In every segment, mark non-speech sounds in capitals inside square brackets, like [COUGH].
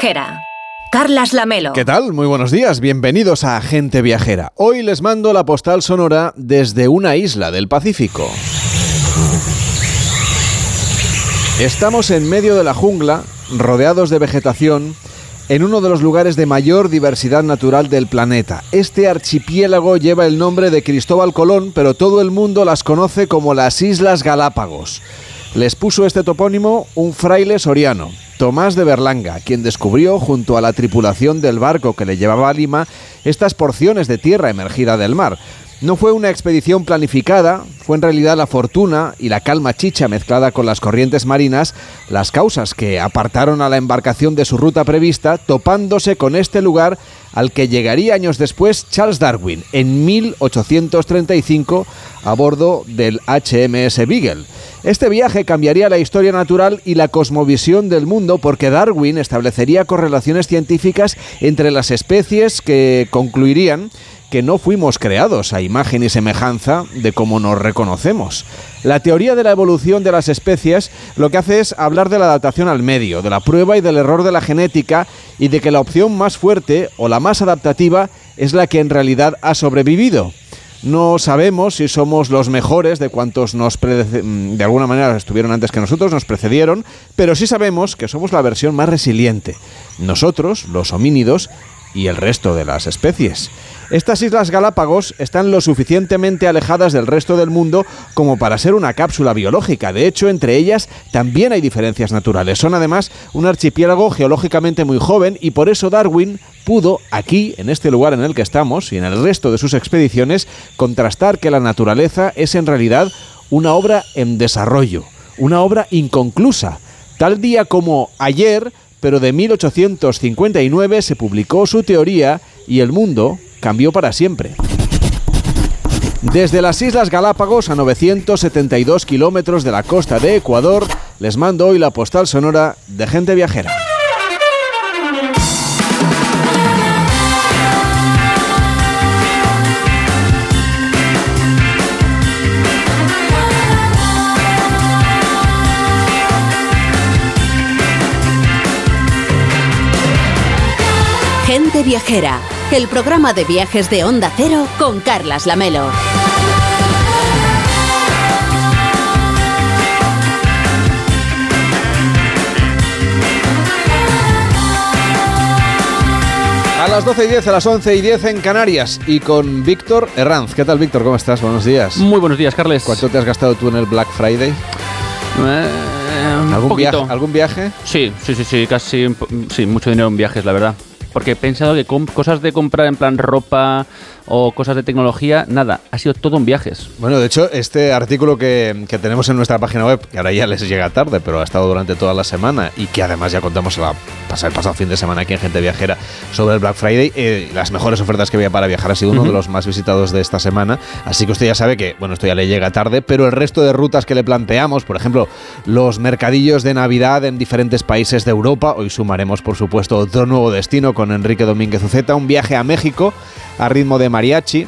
viajera. Carlas Lamelo. ¿Qué tal? Muy buenos días, bienvenidos a Gente Viajera. Hoy les mando la postal sonora desde una isla del Pacífico. Estamos en medio de la jungla, rodeados de vegetación, en uno de los lugares de mayor diversidad natural del planeta. Este archipiélago lleva el nombre de Cristóbal Colón, pero todo el mundo las conoce como las Islas Galápagos. Les puso este topónimo un fraile soriano, Tomás de Berlanga, quien descubrió, junto a la tripulación del barco que le llevaba a Lima, estas porciones de tierra emergida del mar. No fue una expedición planificada, fue en realidad la fortuna y la calma chicha mezclada con las corrientes marinas las causas que apartaron a la embarcación de su ruta prevista, topándose con este lugar al que llegaría años después Charles Darwin en 1835 a bordo del HMS Beagle. Este viaje cambiaría la historia natural y la cosmovisión del mundo porque Darwin establecería correlaciones científicas entre las especies que concluirían que no fuimos creados a imagen y semejanza de cómo nos reconocemos. La teoría de la evolución de las especies lo que hace es hablar de la adaptación al medio, de la prueba y del error de la genética y de que la opción más fuerte o la más adaptativa es la que en realidad ha sobrevivido. No sabemos si somos los mejores de cuantos nos de alguna manera estuvieron antes que nosotros, nos precedieron, pero sí sabemos que somos la versión más resiliente. Nosotros, los homínidos, y el resto de las especies. Estas Islas Galápagos están lo suficientemente alejadas del resto del mundo como para ser una cápsula biológica. De hecho, entre ellas también hay diferencias naturales. Son además un archipiélago geológicamente muy joven y por eso Darwin pudo aquí, en este lugar en el que estamos y en el resto de sus expediciones, contrastar que la naturaleza es en realidad una obra en desarrollo, una obra inconclusa. Tal día como ayer, pero de 1859 se publicó su teoría y el mundo cambió para siempre. Desde las Islas Galápagos a 972 kilómetros de la costa de Ecuador, les mando hoy la postal sonora de gente viajera. Gente Viajera, el programa de viajes de Onda Cero con Carlas Lamelo. A las 12 y 10, a las 11 y 10 en Canarias y con Víctor Herranz. ¿Qué tal, Víctor? ¿Cómo estás? Buenos días. Muy buenos días, Carles. ¿Cuánto te has gastado tú en el Black Friday? Eh, ¿Algún, poquito. viaje, ¿Algún viaje? Sí, sí, sí, sí, casi, sí, mucho dinero en viajes, la verdad. Porque he pensado que cosas de comprar en plan ropa o cosas de tecnología, nada, ha sido todo en viajes. Bueno, de hecho, este artículo que, que tenemos en nuestra página web, que ahora ya les llega tarde, pero ha estado durante toda la semana y que además ya contamos la, el pasado fin de semana aquí en Gente Viajera sobre el Black Friday, eh, las mejores ofertas que había para viajar ha sido uno de los más visitados de esta semana. Así que usted ya sabe que, bueno, esto ya le llega tarde, pero el resto de rutas que le planteamos, por ejemplo, los mercadillos de Navidad en diferentes países de Europa, hoy sumaremos, por supuesto, otro nuevo destino con Enrique Domínguez Uceta, un viaje a México a ritmo de mariachi,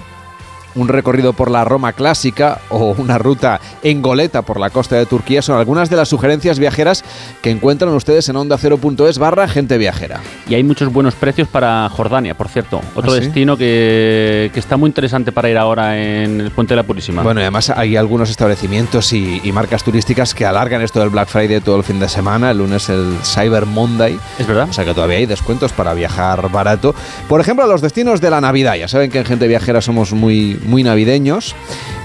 un recorrido por la Roma clásica o una ruta en goleta por la costa de Turquía son algunas de las sugerencias viajeras que encuentran ustedes en onda0.es barra gente viajera. Y hay muchos buenos precios para Jordania, por cierto. Otro ¿Ah, sí? destino que, que está muy interesante para ir ahora en el Puente de la Purísima. Bueno, y además hay algunos establecimientos y, y marcas turísticas que alargan esto del Black Friday todo el fin de semana. El lunes el Cyber Monday. ¿Es verdad? O sea que todavía hay descuentos para viajar barato. Por ejemplo, a los destinos de la Navidad. Ya saben que en Gente Viajera somos muy, muy navideños.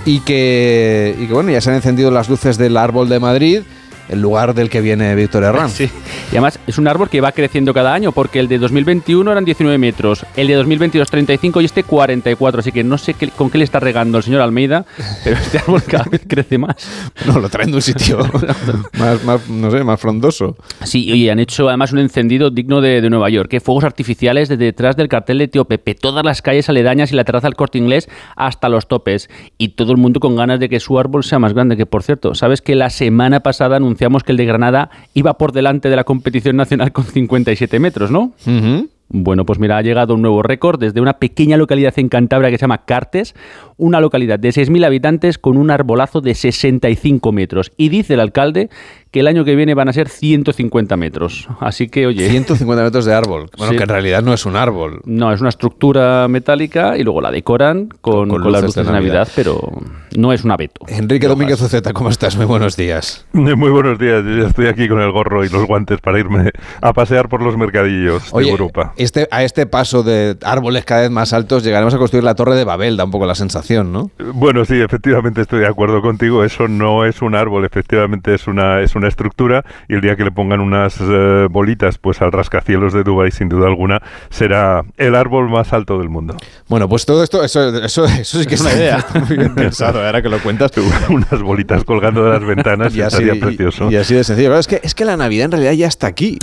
Y que, y que, bueno, ya se han encendido las luces del árbol de Madrid, el lugar del que viene Víctor Herranz. Sí. Y además es un árbol que va creciendo cada año porque el de 2021 eran 19 metros, el de 2022 35 y este 44. Así que no sé qué- con qué le está regando el señor Almeida, pero este árbol cada vez [LAUGHS] crece más. No, lo traen de un sitio [LAUGHS] más, más, no sé, más frondoso. Sí, oye, han hecho además un encendido digno de, de Nueva York. que Fuegos artificiales desde detrás del cartel de Tío Pepe, todas las calles aledañas y la terraza del corte inglés hasta los topes. Y todo el mundo con ganas de que su árbol sea más grande. Que por cierto, ¿sabes que la semana pasada anunciamos que el de Granada iba por delante de la competición nacional con 57 metros, ¿no? Bueno, pues mira, ha llegado un nuevo récord desde una pequeña localidad en Cantabria que se llama Cartes, una localidad de 6.000 habitantes con un arbolazo de 65 metros. Y dice el alcalde que el año que viene van a ser 150 metros. Así que, oye... 150 metros de árbol. Bueno, que en realidad no es un árbol. No, es una estructura metálica y luego la decoran con, con, las luces de Navidad. pero no es un abeto. Enrique Domínguez Uceta, ¿cómo estás? Muy buenos días. Muy buenos días. Yo ya estoy aquí con el gorro y los guantes para irme a pasear por los mercadillos de Europa. Este, a este paso de árboles cada vez más altos llegaremos a construir la Torre de Babel, da un poco la sensación, ¿no? Bueno, sí, efectivamente estoy de acuerdo contigo. Eso no es un árbol, efectivamente es una, es una estructura y el día que le pongan unas eh, bolitas pues al rascacielos de Dubái, sin duda alguna, será el árbol más alto del mundo. Bueno, pues todo esto, eso, eso, eso sí que es una idea. [LAUGHS] muy bien [LAUGHS] pensado, ahora que lo cuentas. unas bolitas colgando de las ventanas y así, sería precioso. Y, así de sencillo. es que, es que la Navidad en realidad ya está aquí.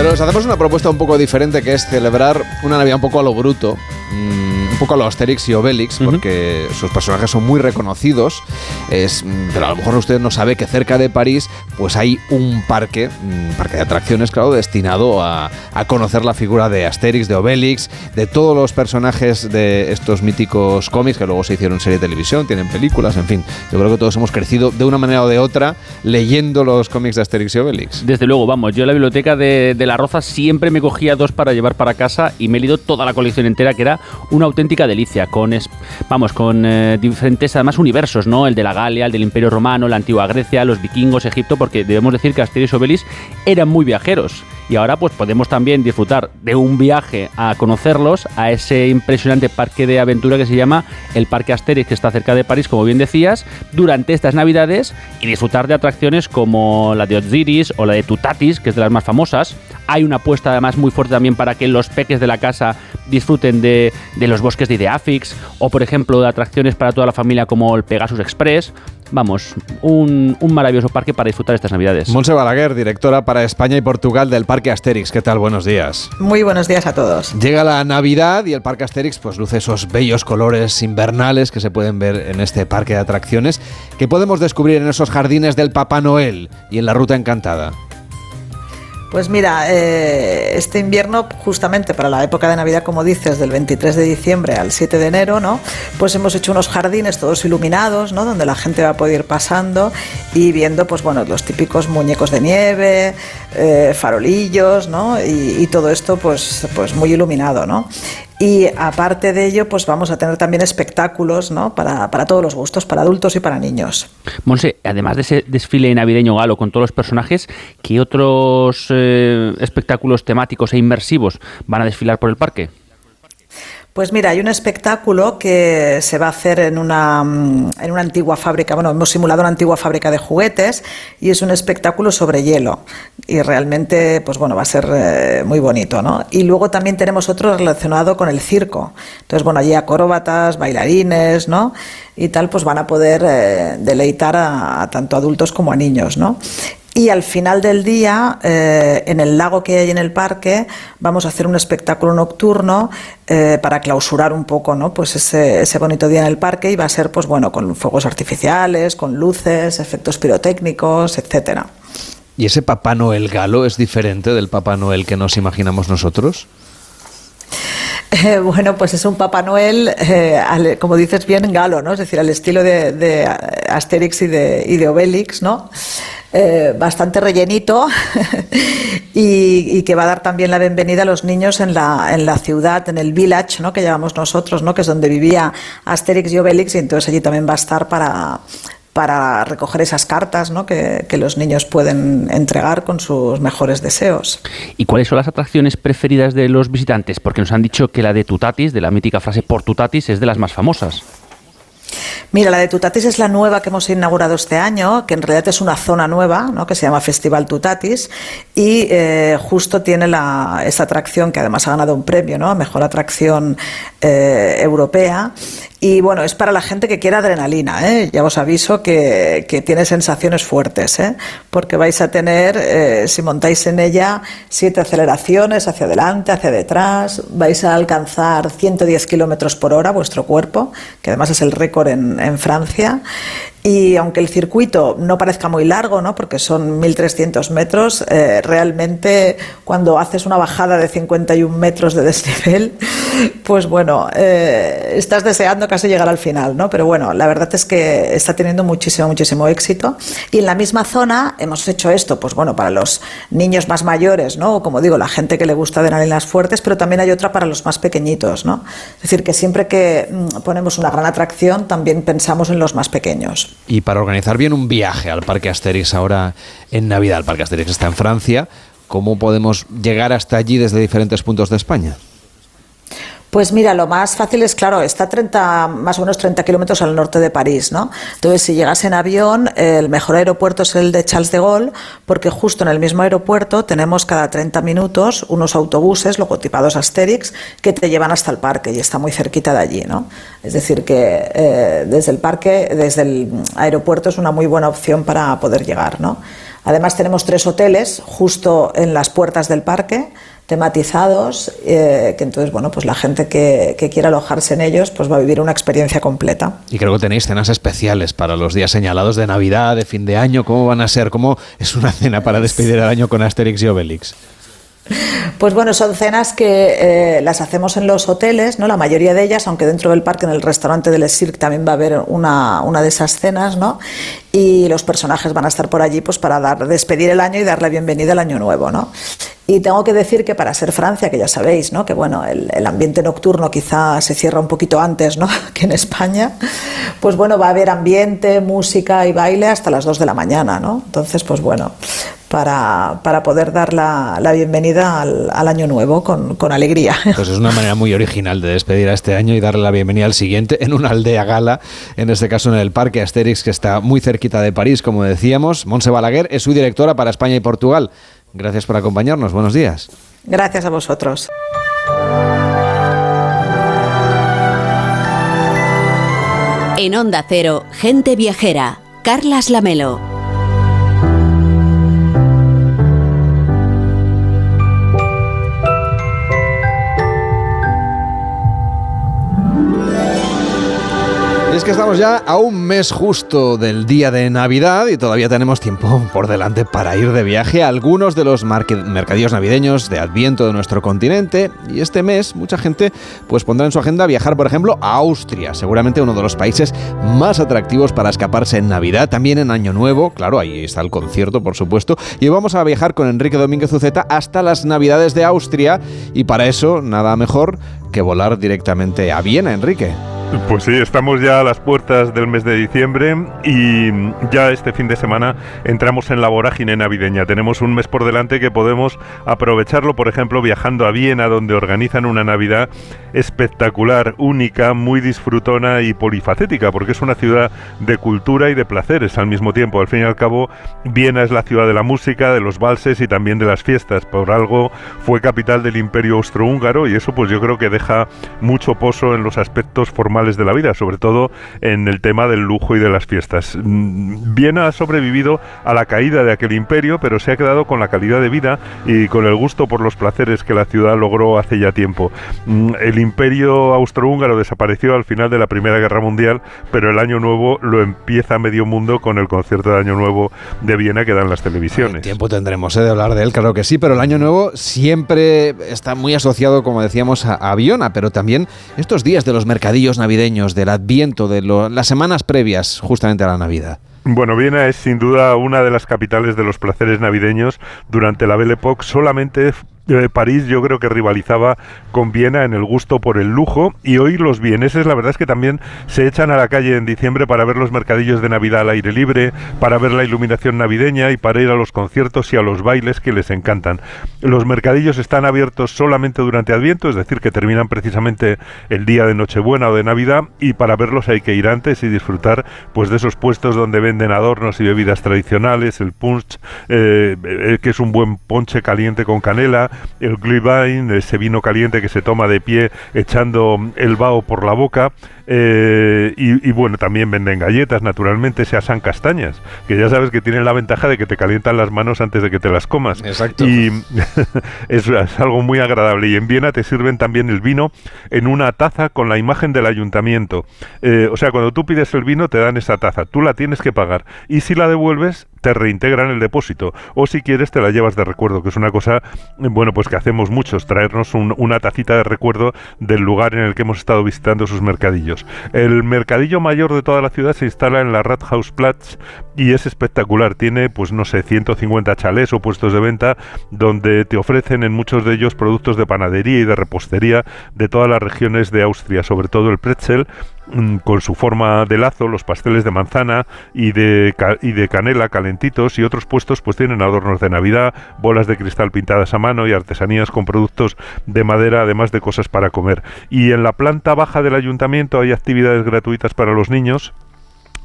Pero os hacemos una propuesta un poco diferente que es celebrar una Navidad un poco a lo bruto. Mm, poco a los Asterix y Obelix, porque sus personajes son muy reconocidos, es, pero a lo mejor usted no sabe que cerca de París pues hay un parque, un parque de atracciones, claro, destinado a, a conocer la figura de Asterix, de Obelix, de todos los personajes de estos míticos cómics que luego se hicieron serie de televisión, tienen películas, en fin. Yo creo que todos hemos crecido de una manera o de otra leyendo los cómics de Asterix y Obelix. Desde luego, vamos, yo en la biblioteca de, de La Roza siempre me cogía dos para llevar para casa y me he leído toda la colección entera, que era una auténtica delicia, con, vamos, con eh, diferentes además universos, ¿no? El de la Galia, el del Imperio Romano, la antigua Grecia, los vikingos, Egipto, porque debemos decir que Asterix y Obelix eran muy viajeros. Y ahora pues podemos también disfrutar de un viaje a conocerlos, a ese impresionante parque de aventura que se llama el Parque Asterix, que está cerca de París, como bien decías, durante estas navidades y disfrutar de atracciones como la de Osiris o la de Tutatis, que es de las más famosas. Hay una apuesta además muy fuerte también para que los peques de la casa disfruten de, de los bosques de Ideafix o por ejemplo de atracciones para toda la familia como el Pegasus Express vamos, un, maravilloso parque para disfrutar estas navidades. Monse Balaguer, directora para España y Portugal del Parque Asterix. ¿Qué tal? Buenos días. Muy buenos días a todos. Llega la Navidad y el Parque Asterix pues luce esos bellos colores invernales que se pueden ver en este parque de atracciones que podemos descubrir en esos jardines del Papá Noel y en la Ruta Encantada. Pues mira, eh, este invierno, justamente para la época de Navidad, como dices, del 23 de diciembre al 7 de enero, ¿no? Pues hemos hecho unos jardines todos iluminados, ¿no? Donde la gente va a poder ir pasando y viendo, pues bueno, los típicos muñecos de nieve, eh, farolillos, ¿no? Y, y, todo esto, pues, pues muy iluminado, ¿no? Y aparte de ello, pues vamos a tener también espectáculos ¿no? para, para todos los gustos, para adultos y para niños. Monse, además de ese desfile navideño galo con todos los personajes, ¿qué otros eh, espectáculos temáticos e inmersivos van a desfilar por el parque? Pues mira, hay un espectáculo que se va a hacer en una, mm, en una antigua fábrica, bueno, hemos simulado una antigua fábrica de juguetes y es un espectáculo sobre hielo y realmente, pues bueno, va a ser eh, muy bonito, ¿no? Y luego también tenemos otro relacionado con el circo. Entonces, bueno, allí acróbatas, bailarines, ¿no? Y tal, pues van a poder eh, deleitar a, a, tanto adultos como a niños, ¿no? Y al final del día, eh, en el lago que hay en el parque, vamos a hacer un espectáculo nocturno eh, para clausurar un poco ¿no? pues ese, ese, bonito día en el parque y va a ser pues, bueno, con fuegos artificiales, con luces, efectos pirotécnicos, etcétera. ¿Y ese Papá Noel galo es diferente del Papá Noel que nos imaginamos nosotros? Eh, bueno, pues es un Papá Noel, eh, como dices bien, galo, ¿no? Es decir, al estilo de, de Asterix y de, y de ¿no? Eh, bastante rellenito [LAUGHS] y, que va a dar también la bienvenida a los niños en la, en la ciudad, en el village, ¿no? que llamamos nosotros, ¿no? que es donde vivía Asterix y Obelix, y entonces allí también va a estar para, para recoger esas cartas ¿no? que, que, los niños pueden entregar con sus mejores deseos. ¿Y cuáles son las atracciones preferidas de los visitantes? Porque nos han dicho que la de Tutatis, de la mítica frase por Tutatis, es de las más famosas. Mira, la de Tutatis es la nueva que hemos inaugurado este año, que en realidad es una zona nueva, ¿no? que se llama Festival Tutatis, y eh, justo tiene la, atracción que además ha ganado un premio, ¿no? Mejor atracción eh, europea, y bueno, es para la gente que quiere adrenalina, ¿eh? ya os aviso que, que tiene sensaciones fuertes, ¿eh? porque vais a tener, eh, si montáis en ella, siete aceleraciones hacia adelante, hacia detrás, vais a alcanzar 110 kilómetros por hora vuestro cuerpo, que además es el récord en, en Francia, Y aunque el circuito no parezca muy largo, ¿no? porque son 1.300 metros, eh, realmente cuando haces una bajada de 51 metros de desnivel, [LAUGHS] pues bueno, eh, estás deseando casi llegar al final, ¿no? Pero bueno, la verdad es que está teniendo muchísimo, muchísimo éxito. Y en la misma zona hemos hecho esto, pues bueno, para los niños más mayores, ¿no? Como digo, la gente que le gusta adrenalinas fuertes, pero también hay otra para los más pequeñitos, ¿no? Es decir, que siempre que mm, ponemos una gran atracción, también pensamos en los más pequeños. Y para organizar bien un viaje al Parque Asterix ahora en Navidad, el Parque Asterix está en Francia, ¿cómo podemos llegar hasta allí desde diferentes puntos de España? Pues mira, lo más fácil es, claro, está 30, más o menos 30 kilómetros al norte de París, ¿no? Entonces, si llegas en avión, el mejor aeropuerto es el de Charles de Gaulle, porque justo en el mismo aeropuerto tenemos cada 30 minutos unos autobuses logotipados Asterix que te llevan hasta el parque y está muy cerquita de allí, ¿no? Es decir, que eh, desde el parque, desde el aeropuerto es una muy buena opción para poder llegar, ¿no? Además tenemos tres hoteles justo en las puertas del parque tematizados, eh, que entonces, bueno, pues la gente que, quiera alojarse en ellos, pues va a vivir una experiencia completa. Y creo que tenéis cenas especiales para los días señalados de Navidad, de fin de año, ¿cómo van a ser? ¿Cómo es una cena para despedir el año con Asterix y Obelix? Pues bueno, son cenas que eh, las hacemos en los hoteles, ¿no? La mayoría de ellas, aunque dentro del parque, en el restaurante del Cirque también va a haber una, una, de esas cenas, ¿no? Y los personajes van a estar por allí pues para dar, despedir el año y dar la bienvenida al año nuevo, ¿no? Y tengo que decir que para ser Francia, que ya sabéis, ¿no? que bueno, el, ambiente nocturno quizá se cierra un poquito antes ¿no? [LAUGHS] que en España, pues bueno, va a haber ambiente, música y baile hasta las 2 de la mañana. ¿no? Entonces, pues bueno, para, para poder dar la, la bienvenida al, año nuevo con, con, alegría. [LAUGHS] Pues es una manera muy original de despedir a este año y darle la bienvenida al siguiente en una aldea gala, en este caso en el Parque Asterix, que está muy cerquita de París, como decíamos. Monse Balaguer es su directora para España y Portugal. Gracias por acompañarnos. Buenos días. Gracias a vosotros. En Onda Cero, Gente Viajera, Carlas Lamelo. Es que estamos ya a un mes justo del día de Navidad y todavía tenemos tiempo por delante para ir de viaje a algunos de los mercadillos navideños de Adviento de nuestro continente. Y este mes mucha gente pues pondrá en su agenda viajar, por ejemplo, a Austria, seguramente uno de los países más atractivos para escaparse en Navidad, también en Año Nuevo, claro, ahí está el concierto, por supuesto. Y vamos a viajar con Enrique Domínguez Uceta hasta las Navidades de Austria y para eso nada mejor que volar directamente a Viena, Enrique. Pues sí, estamos ya a las puertas del mes de diciembre y ya este fin de semana entramos en la vorágine navideña. Tenemos un mes por delante que podemos aprovecharlo, por ejemplo, viajando a Viena, donde organizan una Navidad espectacular, única, muy disfrutona y polifacética, porque es una ciudad de cultura y de placeres al mismo tiempo. Al fin y al cabo, Viena es la ciudad de la música, de los valses y también de las fiestas. Por algo fue capital del Imperio Austrohúngaro y eso pues yo creo que deja mucho pozo en los aspectos formales de la vida, sobre todo en el tema del lujo y de las fiestas. Mm, Viena ha sobrevivido a la caída de aquel imperio, pero se ha quedado con la calidad de vida y con el gusto por los placeres que la ciudad logró hace ya tiempo. Mm, el imperio austrohúngaro desapareció al final de la Primera Guerra Mundial, pero el año nuevo lo empieza medio mundo con el concierto de Año Nuevo de Viena que dan las televisiones. Tiempo tendremos ¿eh? de hablar de él, claro que sí, pero el Año Nuevo siempre está muy asociado, como decíamos, a, a Viena, pero también estos días de los mercadillos navideños navideños, del adviento, de las semanas previas justamente a la Navidad? Bueno, Viena es sin duda una de las capitales de los placeres navideños. Durante la Belle Époque solamente París yo creo que rivalizaba con Viena en el gusto por el lujo y hoy los vieneses la verdad es que también se echan a la calle en diciembre para ver los mercadillos de Navidad al aire libre, para ver la iluminación navideña y para ir a los conciertos y a los bailes que les encantan. Los mercadillos están abiertos solamente durante Adviento, es decir, que terminan precisamente el día de Nochebuena o de Navidad y para verlos hay que ir antes y disfrutar pues de esos puestos donde venden adornos y bebidas tradicionales, el punch, eh, eh, que es un buen ponche caliente con canela, el Glühwein, ese vino caliente que se toma de pie echando el vaho por la boca, Eh, y, bueno, también venden galletas, naturalmente, se asan castañas, que ya sabes que tienen la ventaja de que te calientan las manos antes de que te las comas. Exacto. Y [LAUGHS] es, algo muy agradable. Y en Viena te sirven también el vino en una taza con la imagen del ayuntamiento. Eh, o sea, cuando tú pides el vino, te dan esa taza. Tú la tienes que pagar. Y si la devuelves, te reintegran el depósito. O si quieres, te la llevas de recuerdo, que es una cosa, bueno, pues que hacemos muchos, traernos una tacita de recuerdo del lugar en el que hemos estado visitando sus mercadillos. El mercadillo mayor de toda la ciudad se instala en la Rathausplatz y es espectacular. Tiene, pues no sé, 150 chalés o puestos de venta donde te ofrecen en muchos de ellos productos de panadería y de repostería de todas las regiones de Austria, sobre todo el pretzel con su forma de lazo, los pasteles de manzana y de, y de canela calentitos y otros puestos pues tienen adornos de Navidad, bolas de cristal pintadas a mano y artesanías con productos de madera, además de cosas para comer. Y en la planta baja del ayuntamiento hay actividades gratuitas para los niños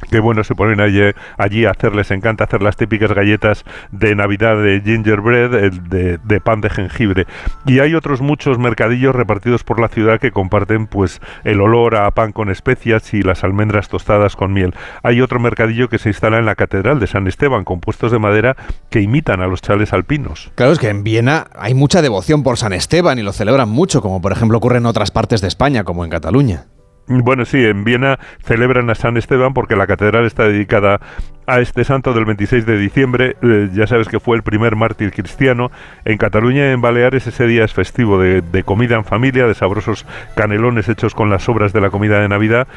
que bueno, se ponen allí, allí a hacer, les encanta hacer las típicas galletas de Navidad de gingerbread, de, de, pan de jengibre. Y hay otros muchos mercadillos repartidos por la ciudad que comparten pues el olor a pan con especias y las almendras tostadas con miel. Hay otro mercadillo que se instala en la Catedral de San Esteban, con puestos de madera que imitan a los chales alpinos. Claro, es que en Viena hay mucha devoción por San Esteban y lo celebran mucho, como por ejemplo ocurre en otras partes de España, como en Cataluña. Bueno, sí, en Viena celebran a San Esteban porque la catedral está dedicada a este santo del 26 de diciembre. Eh, ya sabes que fue el primer mártir cristiano. En Cataluña en Baleares ese día es festivo de, de comida en familia, de sabrosos canelones hechos con las sobras de la comida de Navidad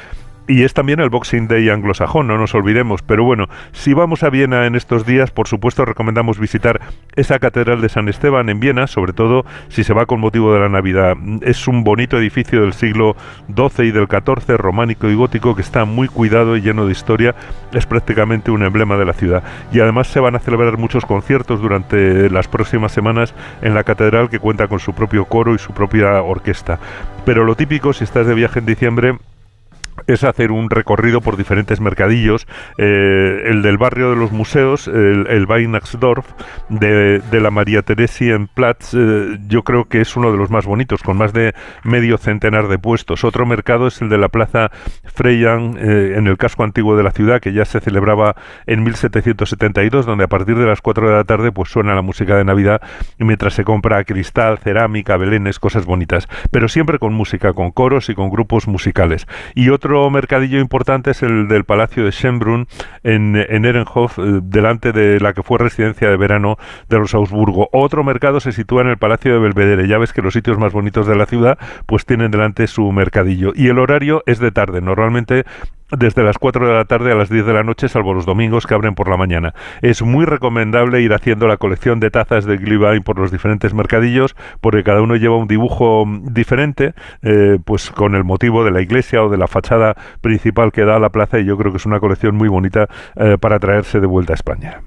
y es también el Boxing Day anglosajón, no nos olvidemos. Pero bueno, si vamos a Viena en estos días, por supuesto recomendamos visitar esa Catedral de San Esteban en Viena, sobre todo si se va con motivo de la Navidad. Es un bonito edificio del siglo XII y del XIV, románico y gótico, que está muy cuidado y lleno de historia. Es prácticamente un emblema de la ciudad. Y además se van a celebrar muchos conciertos durante las próximas semanas en la catedral que cuenta con su propio coro y su propia orquesta. Pero lo típico, si estás de viaje en diciembre, es hacer un recorrido por diferentes mercadillos, eh, el del barrio de los museos, el, el Weihnachtsdorf de, la María en Platz, eh, yo creo que es uno de los más bonitos, con más de medio centenar de puestos. Otro mercado es el de la Plaza Freyan, eh, en el casco antiguo de la ciudad, que ya se celebraba en 1772, donde a partir de las 4 de la tarde pues suena la música de Navidad mientras se compra cristal, cerámica, belenes, cosas bonitas, pero siempre con música, con coros y con grupos musicales. Y otro mercadillo importante es el del Palacio de Schönbrunn en, en Ehrenhof, eh, delante de la que fue residencia de verano de los Augsburgo. Otro mercado se sitúa en el Palacio de Belvedere. Ya ves que los sitios más bonitos de la ciudad pues tienen delante su mercadillo. Y el horario es de tarde. Normalmente desde las 4 de la tarde a las 10 de la noche, salvo los domingos que abren por la mañana. Es muy recomendable ir haciendo la colección de tazas de Glühwein por los diferentes mercadillos, porque cada uno lleva un dibujo mm, diferente, eh, pues con el motivo de la iglesia o de la fachada principal que da a la plaza, y yo creo que es una colección muy bonita eh, para traerse de vuelta a España.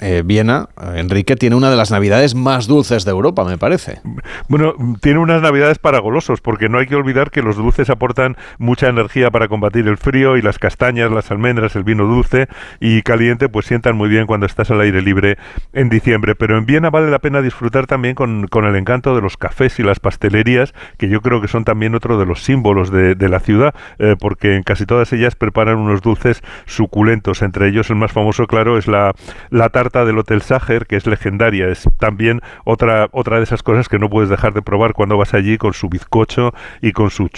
Eh, Viena, Enrique, tiene una de las navidades más dulces de Europa, me parece. Bueno, tiene unas navidades para golosos, porque no hay que olvidar que los dulces aportan mucha energía para combatir el frío y las castañas, las almendras, el vino dulce y caliente, pues sientan muy bien cuando estás al aire libre en diciembre. Pero en Viena vale la pena disfrutar también con, el encanto de los cafés y las pastelerías, que yo creo que son también otro de los símbolos de, la ciudad, eh, porque en casi todas ellas preparan unos dulces suculentos. Entre ellos el más famoso, claro, es la, la tarta del Hotel Sacher, que es legendaria. Es también otra, otra de esas cosas que no puedes dejar de probar cuando vas allí con su bizcocho y con su,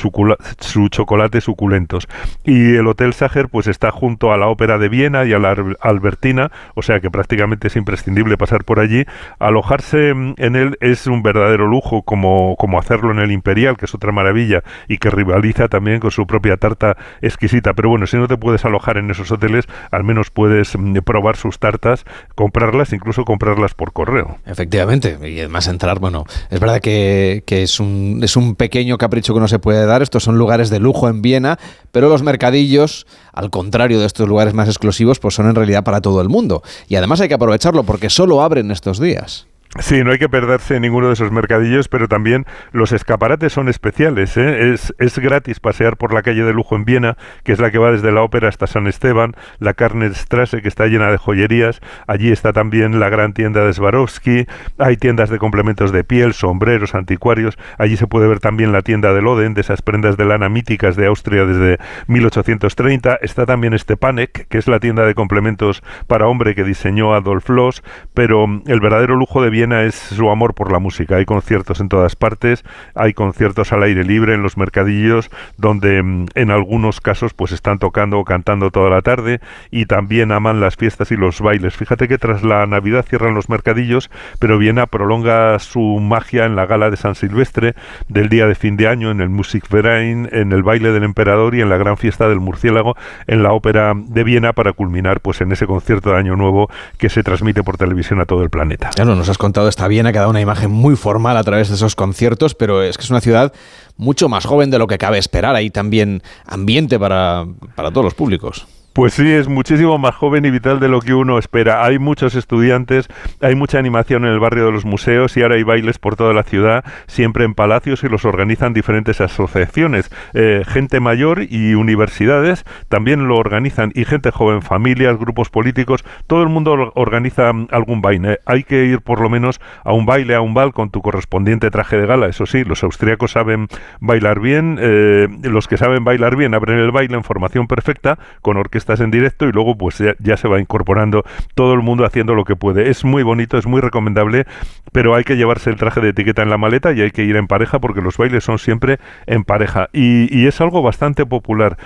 su chocolate suculentos. Y el Hotel Sacher pues está junto a la Ópera de Viena y a la Albertina, o sea que prácticamente es imprescindible pasar por allí. Alojarse en él es un verdadero lujo, como, como hacerlo en el Imperial, que es otra maravilla y que rivaliza también con su propia tarta exquisita. Pero bueno, si no te puedes alojar en esos hoteles, al menos puedes mm, probar sus tartas comprarlas, incluso comprarlas por correo. Efectivamente, y además entrar, bueno, es verdad que, es, un, es un pequeño capricho que no se puede dar, estos son lugares de lujo en Viena, pero los mercadillos, al contrario de estos lugares más exclusivos, pues son en realidad para todo el mundo. Y además hay que aprovecharlo porque solo abren estos días. Sí, no hay que perderse ninguno de esos mercadillos, pero también los escaparates son especiales. ¿eh? Es, es, gratis pasear por la calle de lujo en Viena, que es la que va desde la ópera hasta San Esteban, la Karnestrasse, que está llena de joyerías. Allí está también la gran tienda de Swarovski. Hay tiendas de complementos de piel, sombreros, anticuarios. Allí se puede ver también la tienda de Loden, de esas prendas de lana míticas de Austria desde 1830. Está también Stepanek, que es la tienda de complementos para hombre que diseñó Adolf Loss. Pero mm, el verdadero lujo de Viena es su amor por la música. Hay conciertos en todas partes, hay conciertos al aire libre en los mercadillos, donde mm, en algunos casos pues están tocando o cantando toda la tarde y también aman las fiestas y los bailes. Fíjate que tras la Navidad cierran los mercadillos, pero Viena prolonga su magia en la gala de San Silvestre, del día de fin de año, en el Musikverein, en el baile del emperador y en la gran fiesta del murciélago en la ópera de Viena para culminar pues en ese concierto de Año Nuevo que se transmite por televisión a todo el planeta. Nos has contado esta Viena que da una imagen muy formal a través de esos conciertos, pero es que es una ciudad mucho más joven de lo que cabe esperar. Hay también ambiente para, para todos los públicos. Pues sí, es muchísimo más joven y vital de lo que uno espera. Hay muchos estudiantes, hay mucha animación en el barrio de los museos y ahora hay bailes por toda la ciudad, siempre en palacios y los organizan diferentes asociaciones. Eh, gente mayor y universidades también lo organizan y gente joven, familias, grupos políticos, todo el mundo organiza algún baile. Hay que ir por lo menos a un baile, a un bal con tu correspondiente traje de gala. Eso sí, los austríacos saben bailar bien, eh, los que saben bailar bien abren el baile en formación perfecta con orquesta estás en directo y luego pues ya, se va incorporando todo el mundo haciendo lo que puede. Es muy bonito, es muy recomendable, pero hay que llevarse el traje de etiqueta en la maleta y hay que ir en pareja porque los bailes son siempre en pareja y, es algo bastante popular.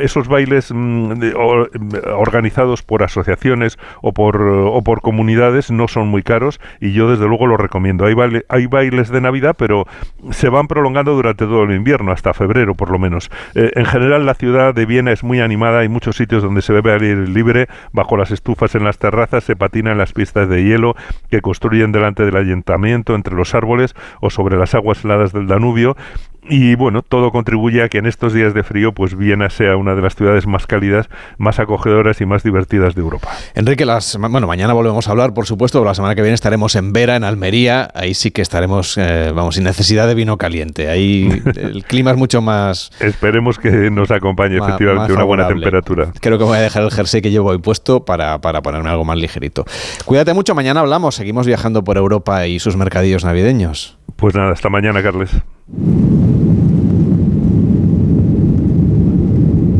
Esos bailes mm, organizados por asociaciones o por, o por comunidades no son muy caros y yo desde luego lo recomiendo. Hay, hay bailes de Navidad, pero se van prolongando durante todo el invierno, hasta febrero por lo menos. Eh, en general la ciudad de Viena es muy animada, hay muchos sitios donde se bebe aire libre, bajo las estufas en las terrazas, se patina en las pistas de hielo que construyen delante del ayuntamiento, entre los árboles o sobre las aguas heladas del Danubio y bueno, todo contribuye a que en estos días de frío, pues Viena sea una de las ciudades más cálidas, más acogedoras y más divertidas de Europa. Enrique, las, bueno, mañana volvemos a hablar, por supuesto, pero la semana que viene estaremos en Vera, en Almería. Ahí sí que estaremos, eh, vamos, sin necesidad de vino caliente. Ahí [LAUGHS] el clima es mucho más. Esperemos que nos acompañe efectivamente una buena temperatura. Creo que voy a dejar el jersey que llevo hoy puesto para, para ponerme algo más ligerito. Cuídate mucho, mañana hablamos. Seguimos viajando por Europa y sus mercadillos navideños. Pues nada, hasta mañana, Carles.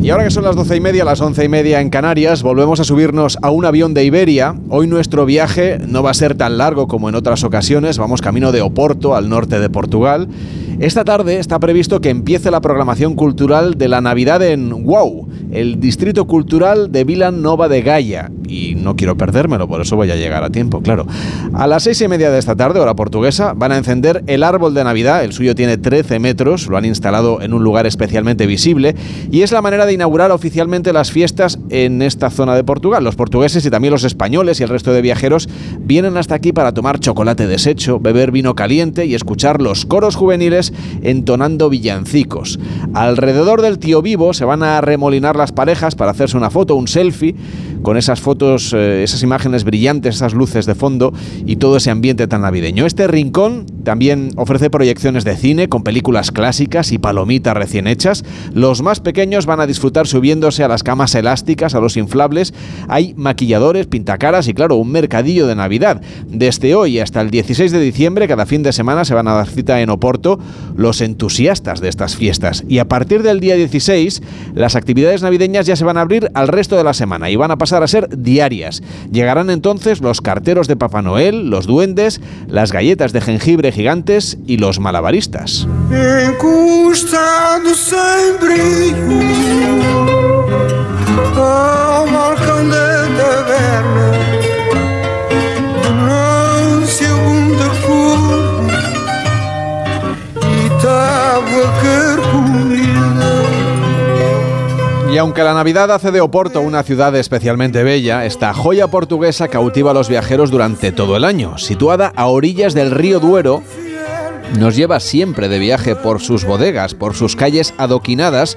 Y ahora que son las doce y media, las once y media en Canarias, volvemos a subirnos a un avión de Iberia. Hoy nuestro viaje no va a ser tan largo como en otras ocasiones. Vamos camino de Oporto, al norte de Portugal. Esta tarde está previsto que empiece la programación cultural de la Navidad en Wow, el distrito cultural de Vila Nova de Gaia. Y no quiero perdérmelo, por eso voy a llegar a tiempo, claro. A las seis y media de esta tarde, hora portuguesa, van a encender el árbol de Navidad. El suyo tiene 13 metros, lo han instalado en un lugar especialmente visible y es la manera de inaugurar oficialmente las fiestas en esta zona de Portugal. Los portugueses y también los españoles y el resto de viajeros vienen hasta aquí para tomar chocolate deshecho, beber vino caliente y escuchar los coros juveniles entonando villancicos. Alrededor del tío vivo se van a remolinar las parejas para hacerse una foto, un selfie, con esas fotos, eh, esas imágenes brillantes, esas luces de fondo y todo ese ambiente tan navideño. Este rincón también ofrece proyecciones de cine con películas clásicas y palomitas recién hechas. Los más pequeños van a disfrutar subiéndose a las camas elásticas, a los inflables. Hay maquilladores, pintacaras y claro, un mercadillo de Navidad. Desde hoy hasta el 16 de diciembre, cada fin de semana se van a dar cita en Oporto los entusiastas de estas fiestas. Y a partir del día 16, las actividades navideñas ya se van a abrir al resto de la semana y van a pasar a ser diarias. Llegarán entonces los carteros de Papá Noel, los duendes, las galletas de jengibre gigantes y los malabaristas. Y aunque la Navidad hace de Oporto una ciudad especialmente bella, esta joya portuguesa cautiva a los viajeros durante todo el año. Situada a orillas del río Duero, nos lleva siempre de viaje por sus bodegas, por sus calles adoquinadas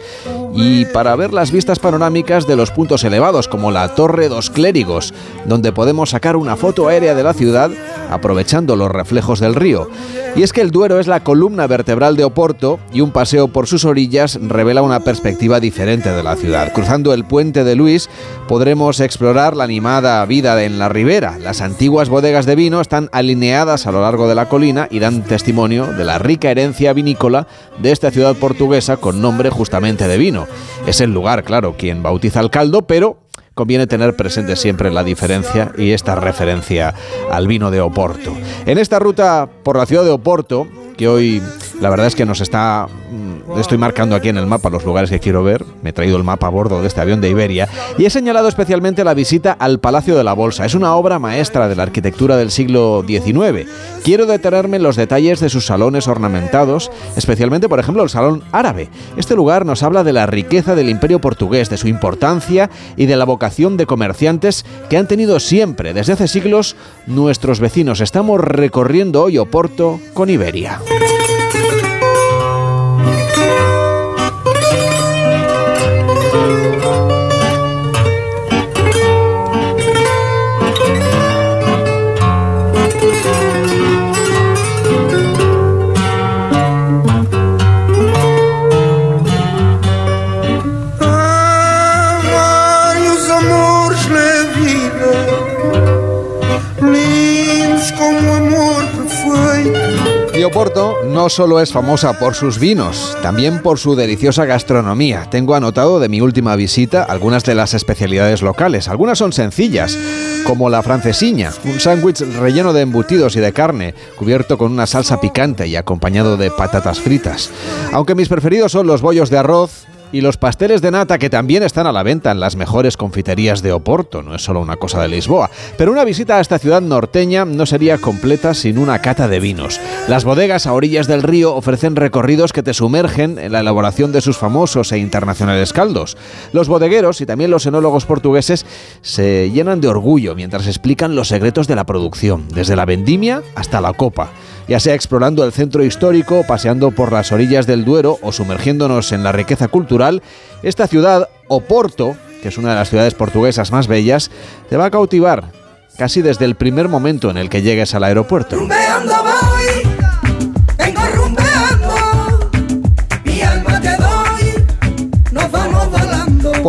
y para ver las vistas panorámicas de los puntos elevados como la Torre dos Clérigos, donde podemos sacar una foto aérea de la ciudad aprovechando los reflejos del río. Y es que el Duero es la columna vertebral de Oporto y un paseo por sus orillas revela una perspectiva diferente de la ciudad. Cruzando el puente de Luis podremos explorar la animada vida en la ribera. Las antiguas bodegas de vino están alineadas a lo largo de la colina y dan testimonio de la rica herencia vinícola de esta ciudad portuguesa con nombre justamente de vino. Es el lugar, claro, quien bautiza el caldo, pero conviene tener presente siempre la diferencia y esta referencia al vino de Oporto. En esta ruta por la ciudad de Oporto, que hoy la verdad es que nos está estoy marcando aquí en el mapa los lugares que quiero ver. Me he traído el mapa a bordo de este avión de Iberia y he señalado especialmente la visita al Palacio de la Bolsa. Es una obra maestra de la arquitectura del siglo XIX. Quiero detenerme en los detalles de sus salones ornamentados, especialmente, por ejemplo, el Salón Árabe. Este lugar nos habla de la riqueza del imperio portugués, de su importancia y de la vocación de comerciantes que han tenido siempre, desde hace siglos, nuestros vecinos. Estamos recorriendo hoy Oporto con Iberia. Oporto no solo es famosa por sus vinos, también por su deliciosa gastronomía. Tengo anotado de mi última visita algunas de las especialidades locales. Algunas son sencillas, como la francesiña, un sándwich relleno de embutidos y de carne, cubierto con una salsa picante y acompañado de patatas fritas. Aunque mis preferidos son los bollos de arroz, y los pasteles de nata que también están a la venta en las mejores confiterías de Oporto, no es solo una cosa de Lisboa. Pero una visita a esta ciudad norteña no sería completa sin una cata de vinos. Las bodegas a orillas del río ofrecen recorridos que te sumergen en la elaboración de sus famosos e internacionales caldos. Los bodegueros y también los enólogos portugueses se llenan de orgullo mientras explican los secretos de la producción, desde la vendimia hasta la copa ya sea explorando el centro histórico, paseando por las orillas del Duero o sumergiéndonos en la riqueza cultural, esta ciudad, Oporto, que es una de las ciudades portuguesas más bellas, te va a cautivar casi desde el primer momento en el que llegues al aeropuerto.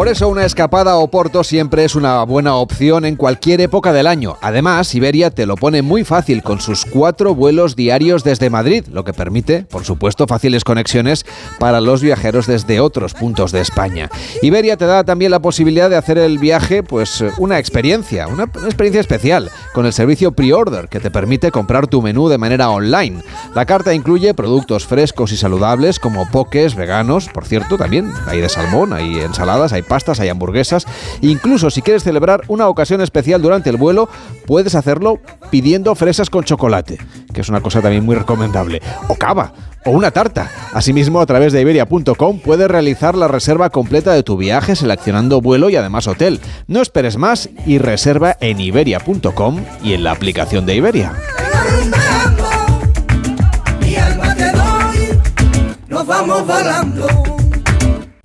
Por eso una escapada a Oporto siempre es una buena opción en cualquier época del año. Además, Iberia te lo pone muy fácil con sus cuatro vuelos diarios desde Madrid, lo que permite, por supuesto, fáciles conexiones para los viajeros desde otros puntos de España. Iberia te da también la posibilidad de hacer el viaje, pues una experiencia, una, experiencia especial, con el servicio pre-order que te permite comprar tu menú de manera online. La carta incluye productos frescos y saludables como poques veganos, por cierto, también hay de salmón, hay ensaladas, hay pastas, hay hamburguesas. Incluso si quieres celebrar una ocasión especial durante el vuelo, puedes hacerlo pidiendo fresas con chocolate, que es una cosa también muy recomendable. O cava, o una tarta. Asimismo, a través de iberia.com puedes realizar la reserva completa de tu viaje seleccionando vuelo y además hotel. No esperes más y reserva en iberia.com y en la aplicación de Iberia.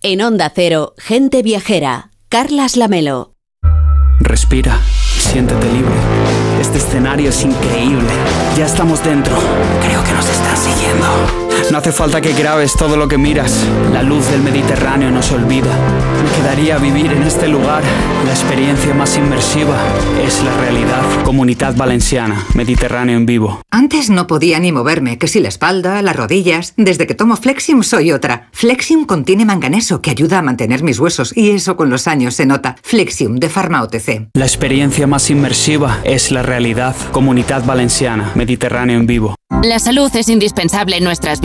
En Onda Cero, Gente Viajera, Carlas Lamelo. Respira, siéntete libre. Este escenario es increíble. Ya estamos dentro. Creo que nos están siguiendo. No hace falta que grabes todo lo que miras. La luz del Mediterráneo no se olvida. Me quedaría vivir en este lugar. La experiencia más inmersiva es la realidad. Comunidad Valenciana, Mediterráneo en vivo. Antes no podía ni moverme, que si la espalda, las rodillas. Desde que tomo Flexium soy otra. Flexium contiene manganeso que ayuda a mantener mis huesos y eso con los años se nota. Flexium de Pharma OTC. La experiencia más inmersiva es la realidad. Comunidad Valenciana, Mediterráneo en vivo. La salud es indispensable en nuestras vidas.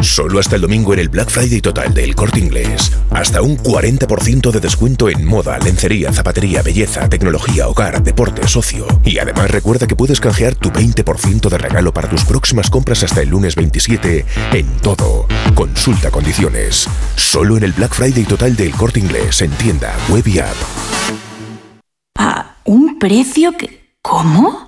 Solo hasta el domingo en el Black Friday total del Corte Inglés. Hasta un 40% de descuento en moda, lencería, zapatería, belleza, tecnología, hogar, deporte, socio. Y además recuerda que puedes canjear tu 20% de regalo para tus próximas compras hasta el lunes 27 en todo. Consulta condiciones. Solo en el Black Friday total del Corte Inglés en tienda, web y app. ¿A un precio que... ¿Cómo?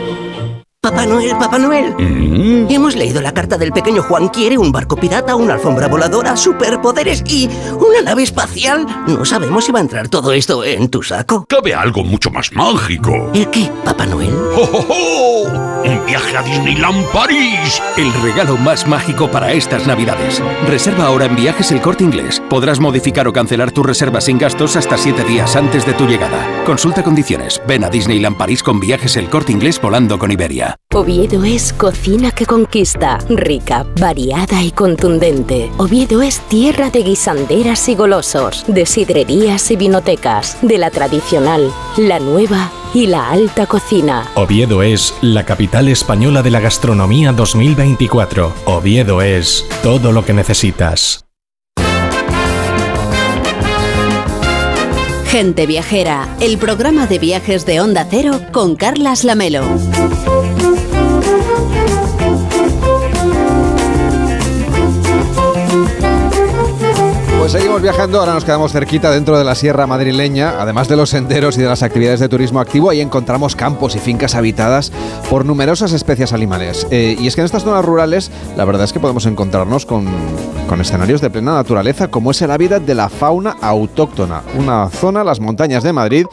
Papá Noel, Papá Noel. Hemos leído la carta del pequeño Juan. Quiere un barco pirata, una alfombra voladora, superpoderes y una nave espacial. No sabemos si va a entrar todo esto en tu saco. Cabe algo mucho más mágico. ¿El qué, Papá Noel? ¡Oh, oh, oh! ¡Un viaje a Disneyland París! El regalo más mágico para estas Navidades. Reserva ahora en Viajes El Corte Inglés. Podrás modificar o cancelar tu reserva sin gastos hasta 7 días antes de tu llegada. Consulta condiciones. Ven a Disneyland París con Viajes El Corte Inglés volando con Iberia. Oviedo es cocina que conquista, rica, variada y contundente. Oviedo es tierra de guisanderas y golosos, de sidrerías y vinotecas, de la tradicional, la nueva y la alta cocina. Oviedo es la capital española de la gastronomía 2024. Oviedo es todo lo que necesitas. Gente Viajera, el programa de viajes de Onda Cero con Carlas Lamelo. Pues seguimos viajando, ahora nos quedamos cerquita dentro de la sierra madrileña, además de los senderos y de las actividades de turismo activo, ahí encontramos campos y fincas habitadas por numerosas especies animales. Eh, y es que en estas zonas rurales la verdad es que podemos encontrarnos con, con escenarios de plena naturaleza, como es el hábitat de la fauna autóctona, una zona, las montañas de Madrid,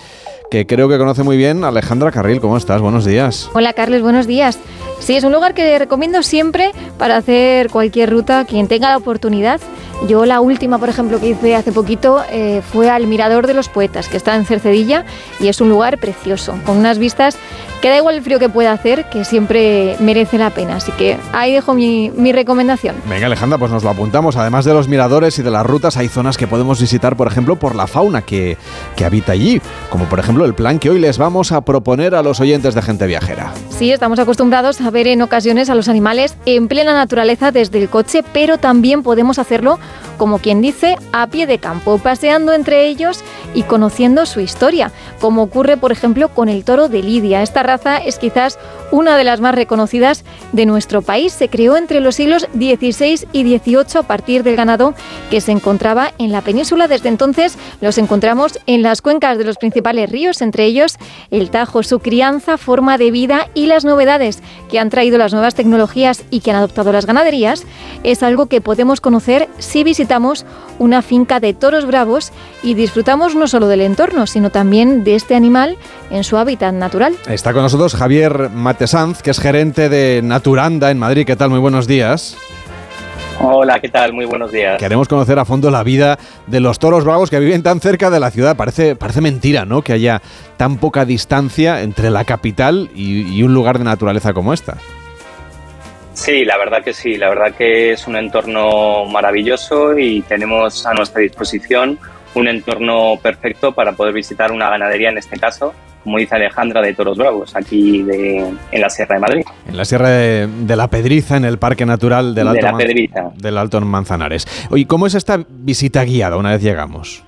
que creo que conoce muy bien Alejandra Carril. ¿Cómo estás? Buenos días. Hola Carles, buenos días. Sí, es un lugar que recomiendo siempre para hacer cualquier ruta, quien tenga la oportunidad. Yo la última, por ejemplo, que hice hace poquito eh, fue al Mirador de los Poetas, que está en Cercedilla y es un lugar precioso, con unas vistas que da igual el frío que pueda hacer, que siempre merece la pena. Así que ahí dejo mi, mi recomendación. Venga Alejandra, pues nos lo apuntamos. Además de los miradores y de las rutas, hay zonas que podemos visitar, por ejemplo, por la fauna que, que habita allí, como por ejemplo el plan que hoy les vamos a proponer a los oyentes de Gente Viajera. Sí, estamos acostumbrados a ver en ocasiones a los animales en plena naturaleza desde el coche, pero también podemos hacerlo, como quien dice, a pie de campo, paseando entre ellos y conociendo su historia, como ocurre, por ejemplo, con el toro de Lidia. Esta raza es quizás una de las más reconocidas de nuestro país. Se creó entre los siglos XVI y XVIII a partir del ganado que se encontraba en la península. Desde entonces los encontramos en las cuencas de los principales ríos, entre ellos el Tajo, su crianza, forma de vida y las novedades que han traído las nuevas tecnologías y que han adoptado las ganaderías, es algo que podemos conocer si visitamos una finca de toros bravos y disfrutamos no solo del entorno, sino también de este animal en su hábitat natural. Está con nosotros Javier Matesanz, que es gerente de Naturanda en Madrid. ¿Qué tal? Muy buenos días. Hola, ¿qué tal? Muy buenos días. Queremos conocer a fondo la vida de los toros bravos que viven tan cerca de la ciudad. Parece, parece mentira, ¿no? Que haya tan poca distancia entre la capital y, y un lugar de naturaleza como esta. Sí, la verdad que sí. La verdad que es un entorno maravilloso y tenemos a nuestra disposición un entorno perfecto para poder visitar una ganadería, en este caso, como dice Alejandra, de Toros Bravos, aquí de, en la Sierra de Madrid. En la Sierra de, de la Pedriza, en el Parque Natural del De Alto, la Pedriza. del Alto Manzanares. Oye, ¿cómo es esta visita guiada una vez llegamos?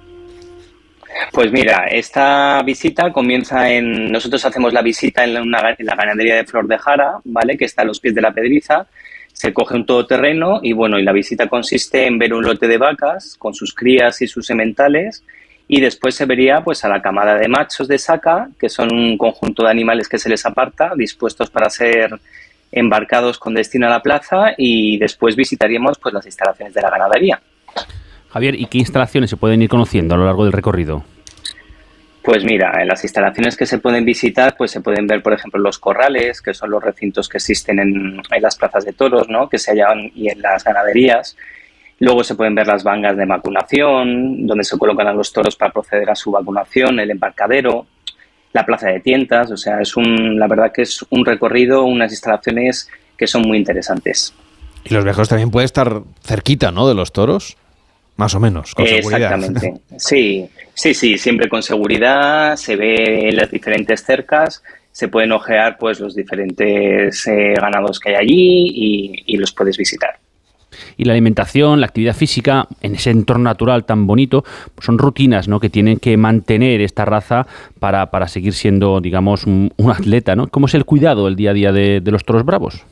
Pues mira, esta visita comienza en. Nosotros hacemos la visita en la, una- en la ganadería de Flor de Jara, ¿vale? Que está a los pies de la Pedriza. Se coge un todoterreno y bueno, y la visita consiste en ver un lote de vacas con sus crías y sus sementales. Y después se vería pues a la camada de machos de saca, que son un conjunto de animales que se les aparta, dispuestos para ser embarcados con destino a la plaza y después visitaríamos pues las instalaciones de la ganadería. Javier, ¿y qué instalaciones se pueden ir conociendo a lo largo del recorrido? Pues mira, en las instalaciones que se pueden visitar, pues se pueden ver, por ejemplo, los corrales, que son los recintos que existen en, en las plazas de toros, ¿no? Que se hallan y en las ganaderías. Luego se pueden ver las vangas de vacunación, donde se colocan a los toros para proceder a su vacunación, el embarcadero, la plaza de tientas. O sea, es un, la verdad que es un recorrido, unas instalaciones que son muy interesantes. Y los viajeros también pueden estar cerquita, ¿no? De los toros. Más o menos, con seguridad. Exactamente. [LAUGHS] Sí, sí, sí, siempre con seguridad, se ve las diferentes cercas, se pueden ojear pues los diferentes eh, ganados que hay allí y, y los puedes visitar. Y la alimentación, la actividad física, en ese entorno natural tan bonito, pues son rutinas ¿no? que tienen que mantener esta raza para, para seguir siendo, digamos, un, atleta. ¿no? ¿Cómo es el cuidado el día a día de, de los toros bravos?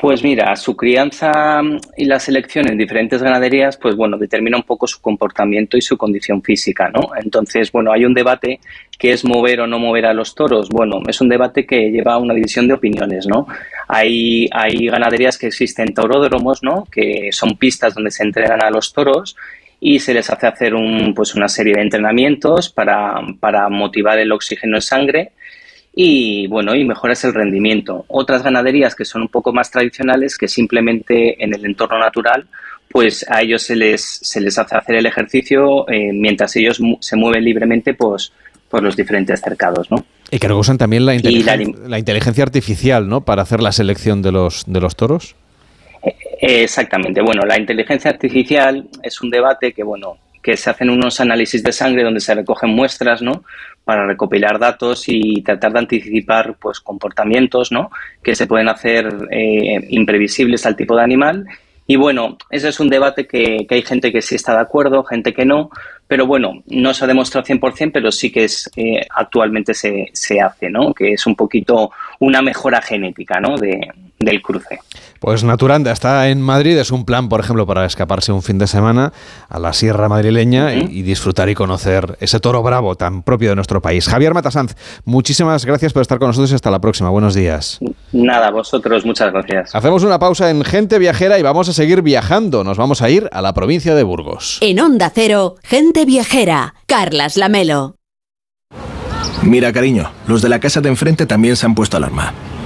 Pues mira, su crianza y la selección en diferentes ganaderías, pues bueno, determina un poco su comportamiento y su condición física, ¿no? Entonces, bueno, hay un debate que es mover o no mover a los toros. Bueno, es un debate que lleva a una división de opiniones, ¿no? Hay, hay ganaderías que existen tauródromos, ¿no? Que son pistas donde se entrenan a los toros y se les hace hacer un, pues una serie de entrenamientos para, para motivar el oxígeno en sangre y bueno, y mejoras el rendimiento. Otras ganaderías que son un poco más tradicionales, que simplemente en el entorno natural, pues a ellos se les, se les hace hacer el ejercicio eh, mientras ellos mu- se mueven libremente pues, por los diferentes cercados, ¿no? Y que usan también la, Y la inteligen- la inteligencia artificial, ¿no? Para hacer la selección de los, de los toros. Eh, Exactamente. Bueno, la inteligencia artificial es un debate que, bueno, que se hacen unos análisis de sangre donde se recogen muestras, ¿no? Para recopilar datos y tratar de anticipar, pues, comportamientos, ¿no? Que se pueden hacer eh, imprevisibles al tipo de animal. Y bueno, ese es un debate que, que hay gente que sí está de acuerdo, gente que no, pero bueno, no se ha demostrado 100%, pero sí que es eh, actualmente se, se hace, ¿no? Que es un poquito una mejora genética, ¿no? De, del cruce. Pues Naturanda está en Madrid, es un plan, por ejemplo, para escaparse un fin de semana a la Sierra Madrileña y, y disfrutar y conocer ese toro bravo tan propio de nuestro país. Javier Matasanz, muchísimas gracias por estar con nosotros y hasta la próxima. Buenos días. Nada, vosotros, muchas gracias. Hacemos una pausa en Gente Viajera y vamos a seguir viajando. Nos vamos a ir a la provincia de Burgos. En Onda Cero, gente viajera. Carlas Lamelo. Mira, cariño, los de la casa de enfrente también se han puesto alarma.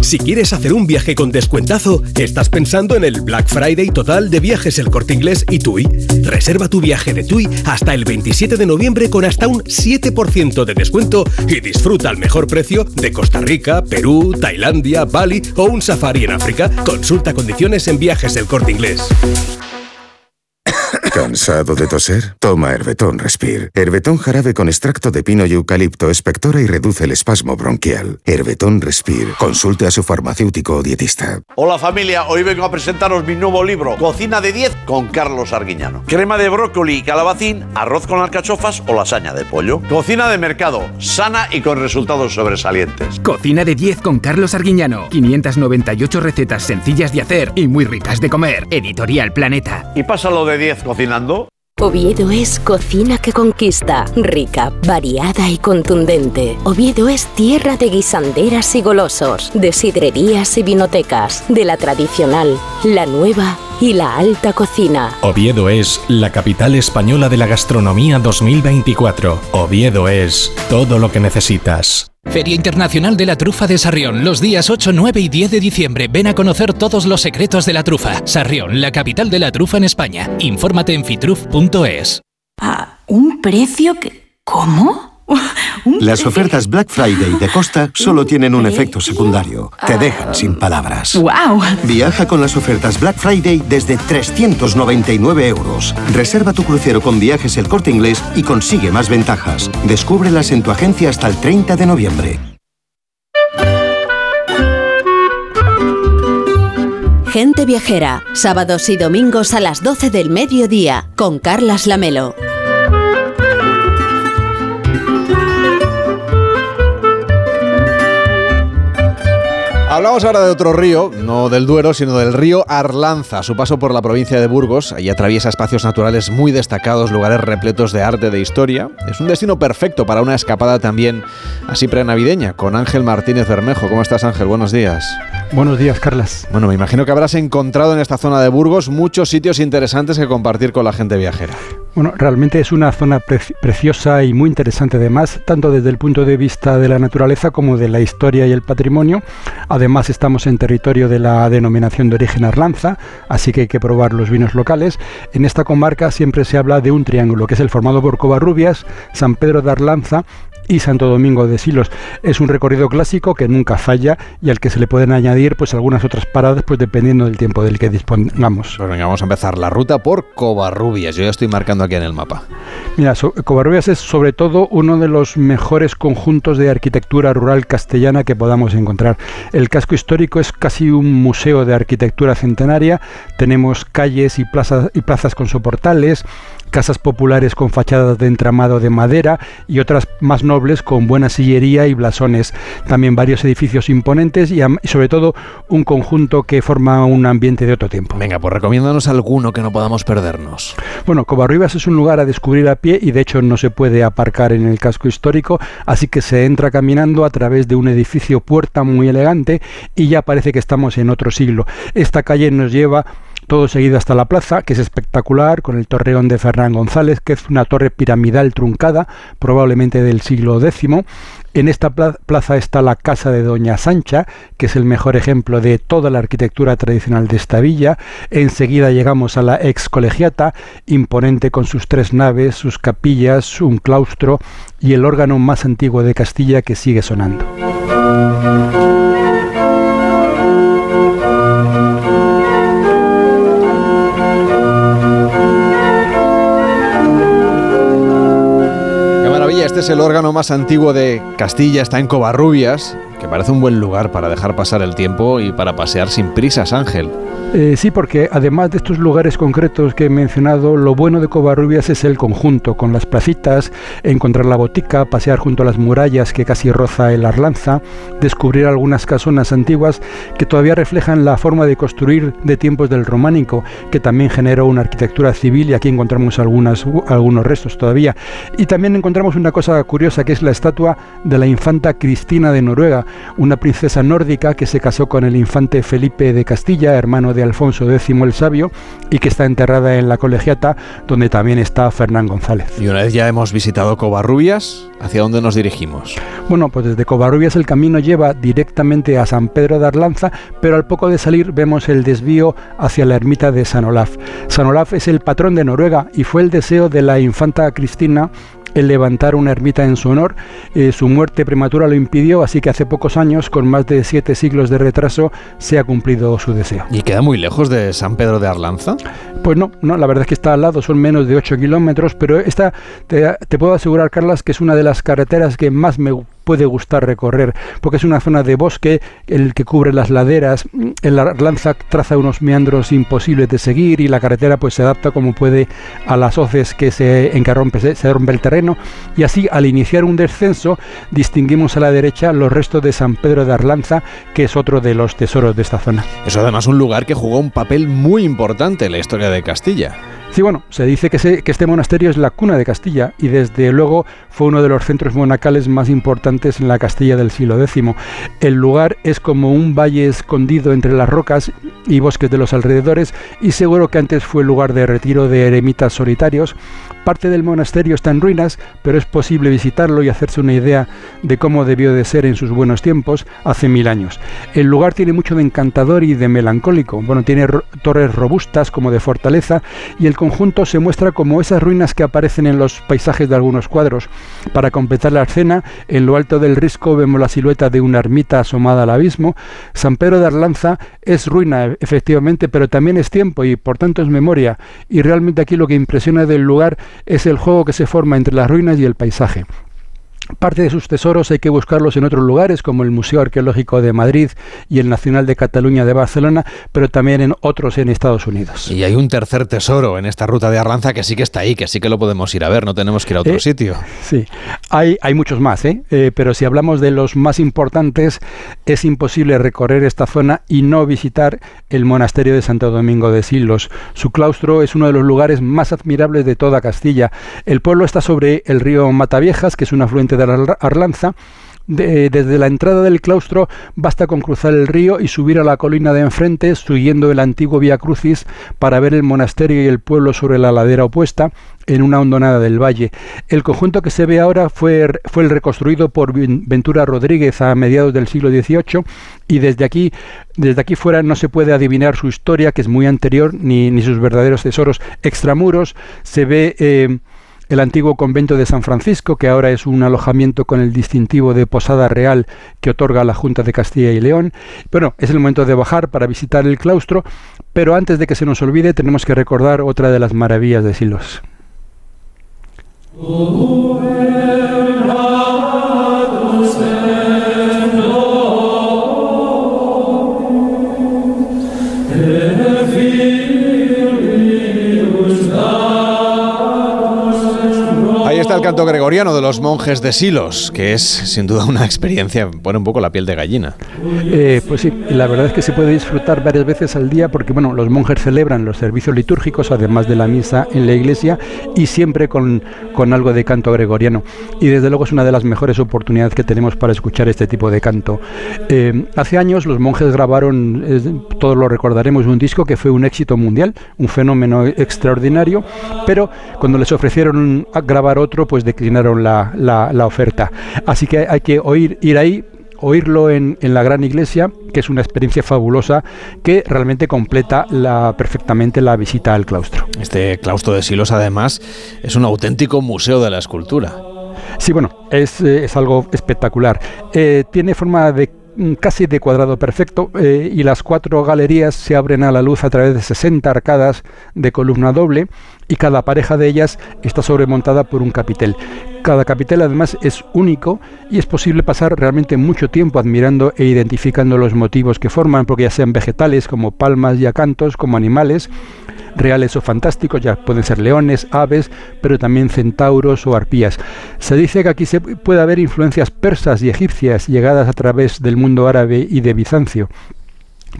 Si quieres hacer un viaje con descuentazo, estás pensando en el Black Friday total de viajes El Corte Inglés y TUI. Reserva tu viaje de TUI hasta el 27 de noviembre con hasta un 7% de descuento y disfruta al mejor precio de Costa Rica, Perú, Tailandia, Bali o un safari en África. Consulta condiciones en viajes El Corte Inglés. ¿Cansado de toser? Toma Herbetón Respire. Herbetón jarabe con extracto de pino y eucalipto espectora y reduce el espasmo bronquial. Herbetón Respire. Consulte a su farmacéutico o dietista. Hola familia, hoy vengo a presentaros mi nuevo libro, Cocina de 10 con Carlos Arguiñano. Crema de brócoli y calabacín, arroz con alcachofas o lasaña de pollo. Cocina de mercado, sana y con resultados sobresalientes. Cocina de 10 con Carlos Arguiñano. 598 recetas sencillas de hacer y muy ricas de comer. Editorial Planeta. ¿Y pasa lo de 10 Oviedo es cocina que conquista, rica, variada y contundente. Oviedo es tierra de guisanderas y golosos, de sidrerías y vinotecas, de la tradicional, la nueva y la alta cocina. Oviedo es la capital española de la gastronomía 2024. Oviedo es todo lo que necesitas. Feria Internacional de la Trufa de Sarrión, los días 8, 9 y 10 de diciembre. Ven a conocer todos los secretos de la trufa. Sarrión, la capital de la trufa en España. Infórmate en fitruf.es. ¿A un precio que... ¿Cómo? [LAUGHS] Las ofertas [LAUGHS] Black Friday de Costa solo tienen un efecto secundario. Te ah. dejan sin palabras. ¡Wow! Viaja con las ofertas Black Friday desde 399 euros. Reserva tu crucero con viajes el corte inglés y consigue más ventajas. Descúbrelas en tu agencia hasta el 30 de noviembre. Gente Viajera, sábados y domingos a las 12 del mediodía, con Carlas Lamelo. Hablamos ahora de otro río, no del Duero, sino del río Arlanza. Su paso por la provincia de Burgos, allí atraviesa espacios naturales muy destacados, lugares repletos de arte, de historia. Es un destino perfecto para una escapada también así prenavideña, con Ángel Martínez Bermejo. ¿Cómo estás, Ángel? Buenos días. Buenos días, Carlas. Bueno, me imagino que habrás encontrado en esta zona de Burgos muchos sitios interesantes que compartir con la gente viajera. Bueno, realmente es una zona preciosa y muy interesante además, tanto desde el punto de vista de la naturaleza como de la historia y el patrimonio. Además estamos en territorio de la denominación de origen Arlanza, así que hay que probar los vinos locales. En esta comarca siempre se habla de un triángulo, que es el formado por Covarrubias, San Pedro de Arlanza y Santo Domingo de Silos. Es un recorrido clásico que nunca falla y al que se le pueden añadir pues algunas otras paradas pues dependiendo del tiempo del que dispongamos. Pues venga, vamos a empezar la ruta por Covarrubias. Yo ya estoy marcando aquí en el mapa. Mira, Covarrubias es sobre todo uno de los mejores conjuntos de arquitectura rural castellana que podamos encontrar. El casco histórico es casi un museo de arquitectura centenaria. Tenemos calles y plazas, y plazas con soportales, casas populares con fachadas de entramado de madera y otras más nobles con buena sillería y blasones. También varios edificios imponentes y, sobre todo un conjunto que forma un ambiente de otro tiempo. Venga, pues recomiéndanos alguno que no podamos perdernos. Bueno, Covarrubias es un lugar a descubrir a pie y de hecho no se puede aparcar en el casco histórico, así que se entra caminando a través de un edificio puerta muy elegante y ya parece que estamos en otro siglo. Esta calle nos lleva todo seguido hasta la plaza, que es espectacular, con el torreón de Fernán González, que es una torre piramidal truncada, probablemente del siglo X. En esta plaza está la casa de Doña Sancha, que es el mejor ejemplo de toda la arquitectura tradicional de esta villa. Enseguida llegamos a la ex colegiata, imponente con sus tres naves, sus capillas, un claustro y el órgano más antiguo de Castilla que sigue sonando. Es el órgano más antiguo de Castilla, está en Covarrubias, que parece un buen lugar para dejar pasar el tiempo y para pasear sin prisas, Ángel. Eh, sí, porque además de estos lugares concretos que he mencionado, lo bueno de Covarrubias es el conjunto, con las placitas, encontrar la botica, pasear junto a las murallas que casi roza el Arlanza, descubrir algunas casonas antiguas que todavía reflejan la forma de construir de tiempos del románico, que también generó una arquitectura civil y aquí encontramos algunas, algunos restos todavía. Y también encontramos una cosa curiosa que es la estatua de la infanta Cristina de Noruega, una princesa nórdica que se casó con el infante Felipe de Castilla, hermano de Alfonso X el Sabio y que está enterrada en la colegiata donde también está Fernán González. Y una vez ya hemos visitado Covarrubias, ¿hacia dónde nos dirigimos? Bueno, pues desde Covarrubias el camino lleva directamente a San Pedro de Arlanza, pero al poco de salir vemos el desvío hacia la ermita de San Olaf. San Olaf es el patrón de Noruega y fue el deseo de la infanta Cristina el levantar una ermita en su honor. Eh, su muerte prematura lo impidió, así que hace pocos años, con más de siete siglos de retraso, se ha cumplido su deseo. ¿Y queda muy lejos de San Pedro de Arlanza? Pues no, no, la verdad es que está al lado, son menos de 8 kilómetros, pero esta, te, te puedo asegurar, Carlas, que es una de las carreteras que más me puede gustar recorrer, porque es una zona de bosque, el que cubre las laderas, el lanza traza unos meandros imposibles de seguir y la carretera pues se adapta como puede a las hoces que se, en que rompe, se, rompe el terreno y así al iniciar un descenso distinguimos a la derecha los restos de San Pedro de Arlanza, que es otro de los tesoros de esta zona. Es además un lugar que jugó un papel muy importante en la historia de Castilla. Sí, bueno, se dice que, que, este monasterio es la cuna de Castilla y desde luego fue uno de los centros monacales más importantes en la Castilla del siglo X. El lugar es como un valle escondido entre las rocas y bosques de los alrededores y seguro que antes fue lugar de retiro de eremitas solitarios. Parte del monasterio está en ruinas, pero es posible visitarlo y hacerse una idea de cómo debió de ser en sus buenos tiempos hace mil años. El lugar tiene mucho de encantador y de melancólico. Bueno, tiene torres robustas como de fortaleza y el conjunto se muestra como esas ruinas que aparecen en los paisajes de algunos cuadros. Para completar la escena, en lo alto del risco vemos la silueta de una ermita asomada al abismo. San Pedro de Arlanza es ruina, efectivamente, pero también es tiempo y por tanto es memoria. Y realmente aquí lo que impresiona del lugar es el juego que se forma entre las ruinas y el paisaje. Parte de sus tesoros hay que buscarlos en otros lugares, como el Museo Arqueológico de Madrid y el Nacional de Cataluña de Barcelona, pero también en otros en Estados Unidos. Y hay un tercer tesoro en esta ruta de Arlanza que sí que está ahí, que sí que lo podemos ir a ver, no tenemos que ir a otro Eh, sitio. Sí, hay, hay muchos más, ¿eh? Eh, pero si hablamos de los más importantes, es imposible recorrer esta zona y no visitar el monasterio de Santo Domingo de Silos. Su claustro es uno de los lugares más admirables de toda Castilla. El pueblo está sobre el río Mataviejas, que es un afluente de la Arla- Arlanza. De- desde la entrada del claustro basta con cruzar el río y subir a la colina de enfrente, siguiendo el antiguo Vía Crucis, para ver el monasterio y el pueblo sobre la ladera opuesta, en una hondonada del valle. El conjunto que se ve ahora fue, fue el reconstruido por Ven- Ventura Rodríguez a mediados del siglo XVIII y desde aquí, desde aquí fuera no se puede adivinar su historia, que es muy anterior, ni, ni sus verdaderos tesoros. Extramuros se ve... eh, el antiguo convento de San Francisco, que ahora es un alojamiento con el distintivo de Posada Real que otorga la Junta de Castilla y León. Bueno, es el momento de bajar para visitar el claustro, pero antes de que se nos olvide tenemos que recordar otra de las maravillas de Silos. El canto gregoriano de los monjes de Silos, que es sin duda una experiencia, pone un poco la piel de gallina. Eh, pues sí, la verdad es que se puede disfrutar varias veces al día porque bueno, los monjes celebran los servicios litúrgicos además de la misa en la iglesia y siempre con, con algo de canto gregoriano. Y desde luego es una de las mejores oportunidades que tenemos para escuchar este tipo de canto. Eh, hace años los monjes grabaron, eh, todos lo recordaremos, un disco que fue un éxito mundial, un fenómeno extraordinario, pero cuando les ofrecieron grabar otro, pues declinaron la, la- la oferta. Así que hay que oír, ir ahí oírlo en, en la gran iglesia, que es una experiencia fabulosa que realmente completa la, perfectamente la visita al claustro. Este claustro de Silos, además, es un auténtico museo de la escultura. Sí, bueno, es, eh, es algo espectacular. Eh, tiene forma de mm, casi de cuadrado perfecto eh, y las cuatro galerías se abren a la luz a través de 60 arcadas de columna doble y cada pareja de ellas está sobremontada por un capitel. Cada capitel además es único y es posible pasar realmente mucho tiempo admirando e identificando los motivos que forman, porque ya sean vegetales como palmas y acantos, como animales, reales o fantásticos, ya pueden ser leones, aves, pero también centauros o arpías. Se dice que aquí se puede haber influencias persas y egipcias llegadas a través del mundo árabe y de Bizancio.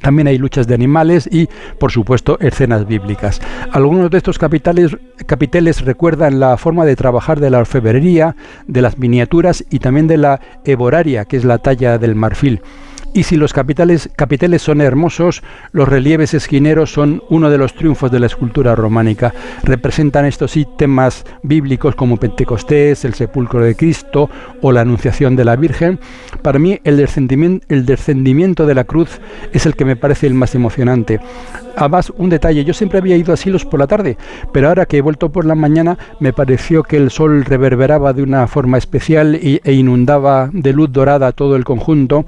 También hay luchas de animales y, por supuesto, escenas bíblicas. Algunos de estos capiteles recuerdan la forma de trabajar de la orfebrería, de las miniaturas y también de la eboraria, que es la talla del marfil. Y si los capiteles, capiteles son hermosos, los relieves esquineros son uno de los triunfos de la escultura románica. Representan estos sí temas bíblicos como Pentecostés, el sepulcro de Cristo o la Anunciación de la Virgen. Para mí el descendimiento, el descendimiento de la cruz es el que me parece el más emocionante. Además, un detalle, yo siempre había ido a Silos por la tarde, pero ahora que he vuelto por la mañana me pareció que el sol reverberaba de una forma especial e inundaba de luz dorada todo el conjunto,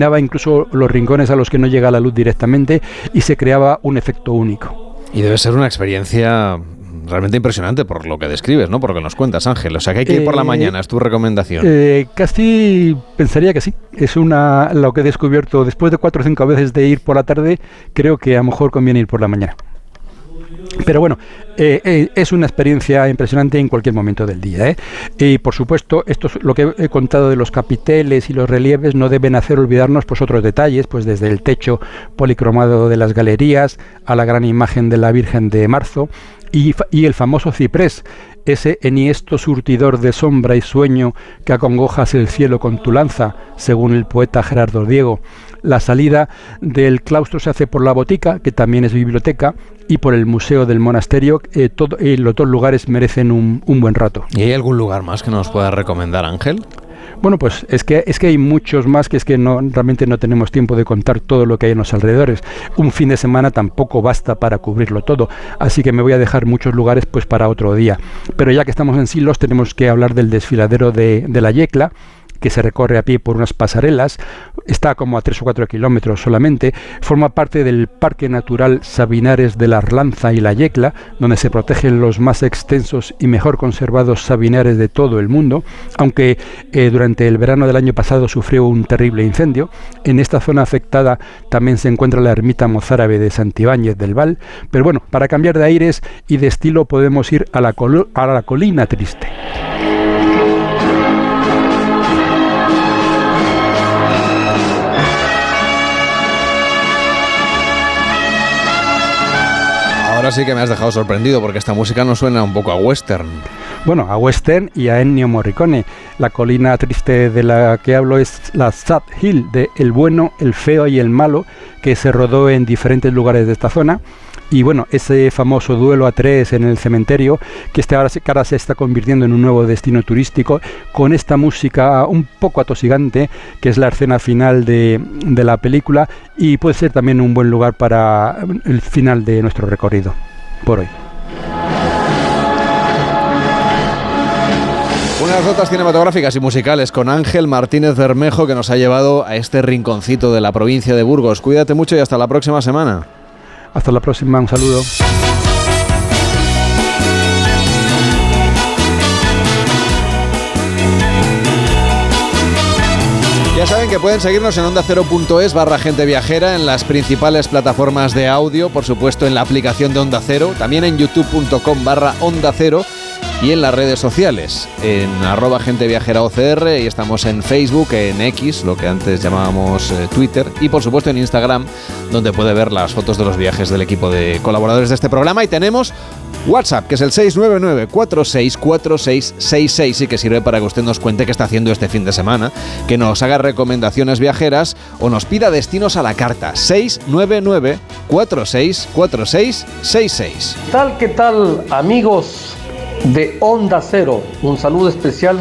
iluminaba incluso los rincones a los que no llega la luz directamente y se creaba un efecto único. Y debe ser una experiencia realmente impresionante por lo que describes, ¿no? Por lo que nos cuentas, Ángel. O sea, que hay que ir por la Eh, mañana, es tu recomendación. Eh, casi pensaría que sí. Es una lo que he descubierto después de cuatro o cinco veces de ir por la tarde. Creo que a lo mejor conviene ir por la mañana. Pero bueno, eh, eh, es una experiencia impresionante en cualquier momento del día. ¿eh? Y por supuesto, esto es lo que he contado de los capiteles y los relieves no deben hacer olvidarnos pues otros detalles, pues desde el techo policromado de las galerías a la gran imagen de la Virgen de Marzo y, y el famoso ciprés, ese enhiesto surtidor de sombra y sueño que acongojas el cielo con tu lanza, según el poeta Gerardo Diego. La salida del claustro se hace por la botica, que también es biblioteca, y por el museo del monasterio. Eh, todo- eh, los dos lugares merecen un, un buen rato. ¿Y hay algún lugar más que nos puedas recomendar, Ángel? Bueno, pues es que es que hay muchos más que es que no realmente no tenemos tiempo de contar todo lo que hay en los alrededores. Un fin de semana tampoco basta para cubrirlo todo, así que me voy a dejar muchos lugares pues para otro día. Pero ya que estamos en Silos tenemos que hablar del desfiladero de, de la Yecla que se recorre a pie por unas pasarelas, está como a 3 o 4 kilómetros solamente, forma parte del Parque Natural Sabinares de la Arlanza y la Yecla, donde se protegen los más extensos y mejor conservados sabinares de todo el mundo, aunque eh, durante el verano del año pasado sufrió un terrible incendio. En esta zona afectada también se encuentra la ermita mozárabe de Santibáñez del Val, pero bueno, para cambiar de aires y de estilo podemos ir a la, a la colina triste. Ahora sí que me has dejado sorprendido porque esta música no suena un poco a western. Bueno, a western y a Ennio Morricone. La colina triste de la que hablo es la Sad Hill de El bueno, el feo y el malo, que se rodó en diferentes lugares de esta zona y bueno, ese famoso duelo a tres en el cementerio, que este ahora, se está convirtiendo en un nuevo destino turístico, con esta música un poco atosigante, que es la escena final de la película, y puede ser también un buen lugar para el final de nuestro recorrido por hoy. Unas notas cinematográficas y musicales con Ángel Martínez Bermejo que nos ha llevado a este rinconcito de la provincia de Burgos. Cuídate mucho y hasta la próxima semana. Hasta la próxima, un saludo. Ya saben que pueden seguirnos en onda ondacero.es barra gente viajera en las principales plataformas de audio, por supuesto en la aplicación de Onda Cero, también en youtube.com barra onda cero y en las redes sociales, en arroba gente viajera OCR y estamos en Facebook, en X, lo que antes llamábamos eh, Twitter y por supuesto en Instagram, donde puede ver las fotos de los viajes del equipo de colaboradores de este programa. Y tenemos WhatsApp, que es el 699-464666 y que sirve para que usted nos cuente qué está haciendo este fin de semana, que nos haga recomendaciones viajeras o nos pida destinos a la carta. 699-464666. Tal, ¿qué tal, amigos? de Onda Cero. Un saludo especial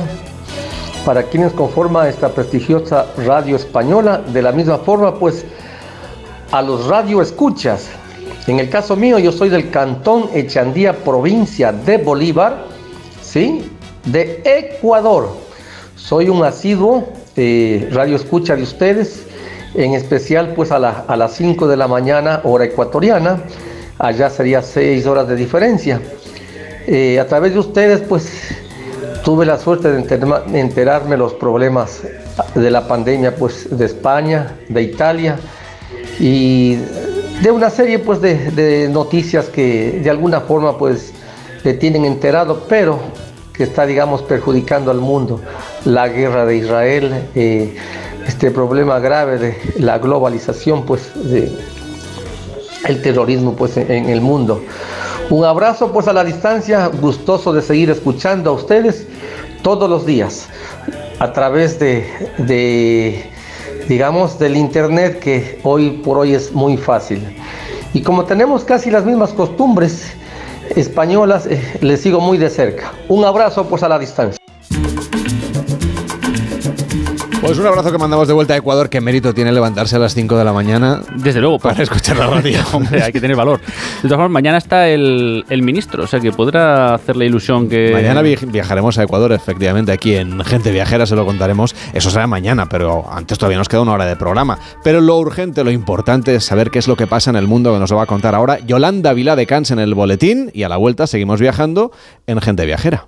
para quienes conforman esta prestigiosa radio española. De la misma forma, pues, a los radio escuchas. En el caso mío, yo soy del Cantón Echandía, provincia de Bolívar, ¿sí? De Ecuador. Soy un asiduo eh, radio escucha de ustedes, en especial pues a, a las 5 de la mañana, hora ecuatoriana. Allá sería 6 horas de diferencia. Eh, a través de ustedes, pues tuve la suerte de enterarme los problemas de la pandemia, pues de España, de Italia y de una serie, pues de, noticias que de alguna forma, pues le tienen enterado, pero que está, digamos, perjudicando al mundo. La guerra de Israel, eh, este problema grave de la globalización, pues de el terrorismo, pues en el mundo. Un abrazo pues a la distancia, gustoso de seguir escuchando a ustedes todos los días a través de, digamos, del internet que hoy por hoy es muy fácil. Y como tenemos casi las mismas costumbres españolas, eh, les sigo muy de cerca. Un abrazo pues a la distancia. Pues un abrazo que mandamos de vuelta a Ecuador. Qué mérito tiene levantarse a las 5 de la mañana. Desde luego, para escuchar la [LAUGHS] radio. Hombre, hay que tener valor. De todas formas, mañana está el, ministro, o sea que podrá hacerle ilusión que. Mañana viajaremos a Ecuador, efectivamente. Aquí en Gente Viajera se lo contaremos. Eso será mañana, pero antes todavía nos queda una hora de programa. Pero lo urgente, lo importante es saber qué es lo que pasa en el mundo que nos lo va a contar ahora Yolanda Vilá de Cans en el boletín. Y a la vuelta seguimos viajando en Gente Viajera.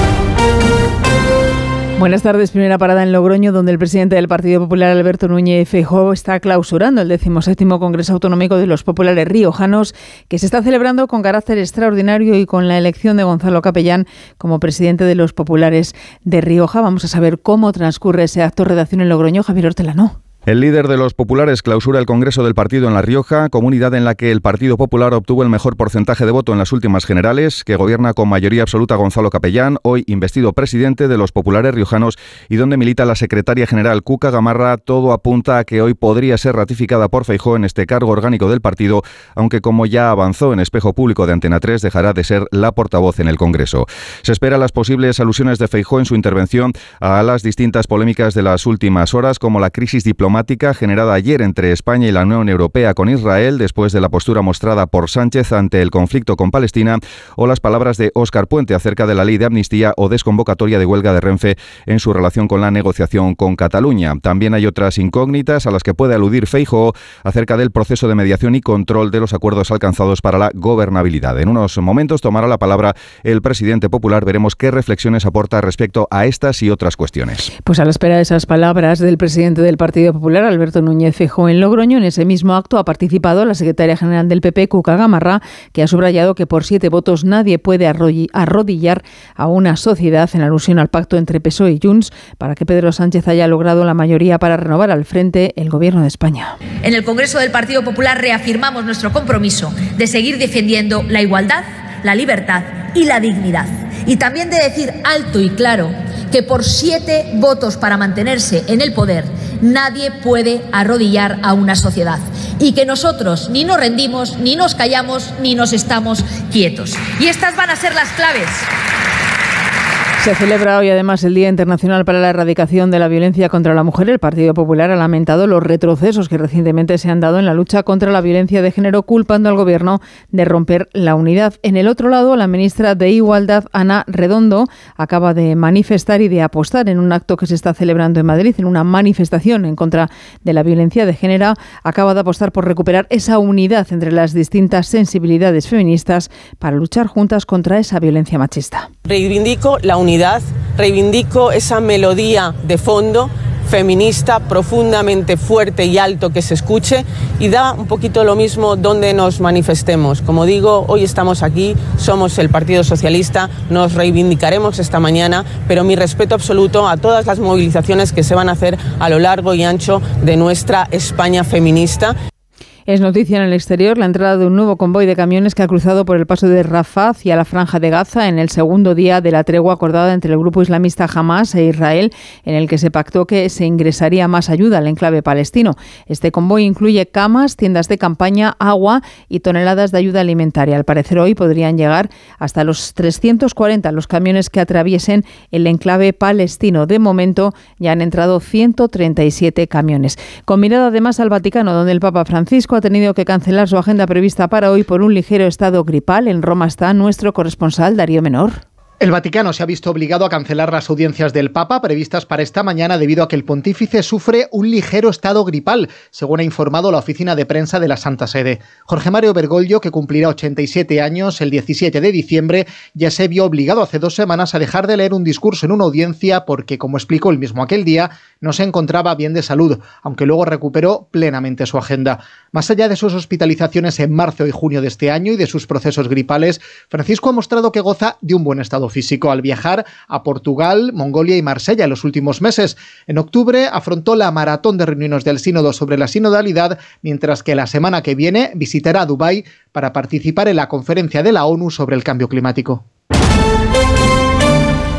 Buenas tardes. Primera parada en Logroño, donde el presidente del Partido Popular, Alberto Núñez Feijóo, está clausurando el 17 Congreso Autonómico de los Populares Riojanos, que se está celebrando con carácter extraordinario y con la elección de Gonzalo Capellán como presidente de los Populares de Rioja. Vamos a saber cómo transcurre ese acto de redacción en Logroño. Javier Hortelano. El líder de los populares clausura el Congreso del Partido en La Rioja, comunidad en la que el Partido Popular obtuvo el mejor porcentaje de voto en las últimas generales, que gobierna con mayoría absoluta Gonzalo Capellán, hoy investido presidente de los populares riojanos y donde milita la secretaria general Cuca Gamarra. Todo apunta a que hoy podría ser ratificada por Feijó en este cargo orgánico del partido, aunque como ya avanzó en espejo público de Antena 3, dejará de ser la portavoz en el Congreso. Se espera las posibles alusiones de Feijó en su intervención a las distintas polémicas de las últimas horas, como la crisis diplomática generada ayer entre España y la Unión Europea con Israel después de la postura mostrada por Sánchez ante el conflicto con Palestina o las palabras de Óscar Puente acerca de la ley de amnistía o desconvocatoria de huelga de Renfe en su relación con la negociación con Cataluña. También hay otras incógnitas a las que puede aludir Feijo acerca del proceso de mediación y control de los acuerdos alcanzados para la gobernabilidad. En unos momentos tomará la palabra el presidente popular. Veremos qué reflexiones aporta respecto a estas y otras cuestiones. Pues a la espera de esas palabras del presidente del Partido Popular Alberto Núñez Feijóo, en Logroño. En ese mismo acto ha participado la secretaria general del PP, Cuca Gamarra, que ha subrayado que por siete votos nadie puede arrodillar a una sociedad en alusión al pacto entre PSOE y Junts para que Pedro Sánchez haya logrado la mayoría para renovar al frente el gobierno de España. En el Congreso del Partido Popular reafirmamos nuestro compromiso de seguir defendiendo la igualdad, la libertad y la dignidad. Y también de decir alto y claro que por siete votos para mantenerse en el poder nadie puede arrodillar a una sociedad y que nosotros ni nos rendimos, ni nos callamos, ni nos estamos quietos. Y estas van a ser las claves se celebra hoy además el Día Internacional para la Erradicación de la Violencia contra la Mujer. El Partido Popular ha lamentado los retrocesos que recientemente se han dado en la lucha contra la violencia de género, culpando al Gobierno de romper la unidad. En el otro lado, la ministra de Igualdad, Ana Redondo, acaba de manifestar y de apostar en un acto que se está celebrando en Madrid, en una manifestación en contra de la violencia de género. Acaba de apostar por recuperar esa unidad entre las distintas sensibilidades feministas para luchar juntas contra esa violencia machista. Reivindico la unidad reivindico esa melodía de fondo feminista profundamente fuerte y alto que se escuche y da un poquito lo mismo donde nos manifestemos. Como digo, hoy estamos aquí, somos el Partido Socialista, nos reivindicaremos esta mañana, pero mi respeto absoluto a todas las movilizaciones que se van a hacer a lo largo y ancho de nuestra España feminista. Es noticia en el exterior la entrada de un nuevo convoy de camiones que ha cruzado por el paso de Rafah hacia la franja de Gaza en el segundo día de la tregua acordada entre el grupo islamista Hamas e Israel, en el que se pactó que se ingresaría más ayuda al enclave palestino. Este convoy incluye camas, tiendas de campaña, agua y toneladas de ayuda alimentaria. Al parecer hoy podrían llegar hasta los 340 los camiones que atraviesen el enclave palestino. De momento ya han entrado 137 camiones. Con mirada además al Vaticano, donde el Papa Francisco ha tenido que cancelar su agenda prevista para hoy por un ligero estado gripal. En Roma está nuestro corresponsal Darío Menor. El Vaticano se ha visto obligado a cancelar las audiencias del Papa previstas para esta mañana debido a que el pontífice sufre un ligero estado gripal, según ha informado la oficina de prensa de la Santa Sede. Jorge Mario Bergoglio, que cumplirá 87 años el 17 de diciembre, ya se vio obligado hace dos semanas a dejar de leer un discurso en una audiencia porque, como explicó el mismo aquel día, no se encontraba bien de salud, aunque luego recuperó plenamente su agenda. Más allá de sus hospitalizaciones en marzo y junio de este año y de sus procesos gripales, Francisco ha mostrado que goza de un buen estado físico al viajar a Portugal, Mongolia y Marsella en los últimos meses. En octubre afrontó la maratón de reuniones del sínodo sobre la sinodalidad, mientras que la semana que viene visitará Dubái para participar en la conferencia de la ONU sobre el cambio climático.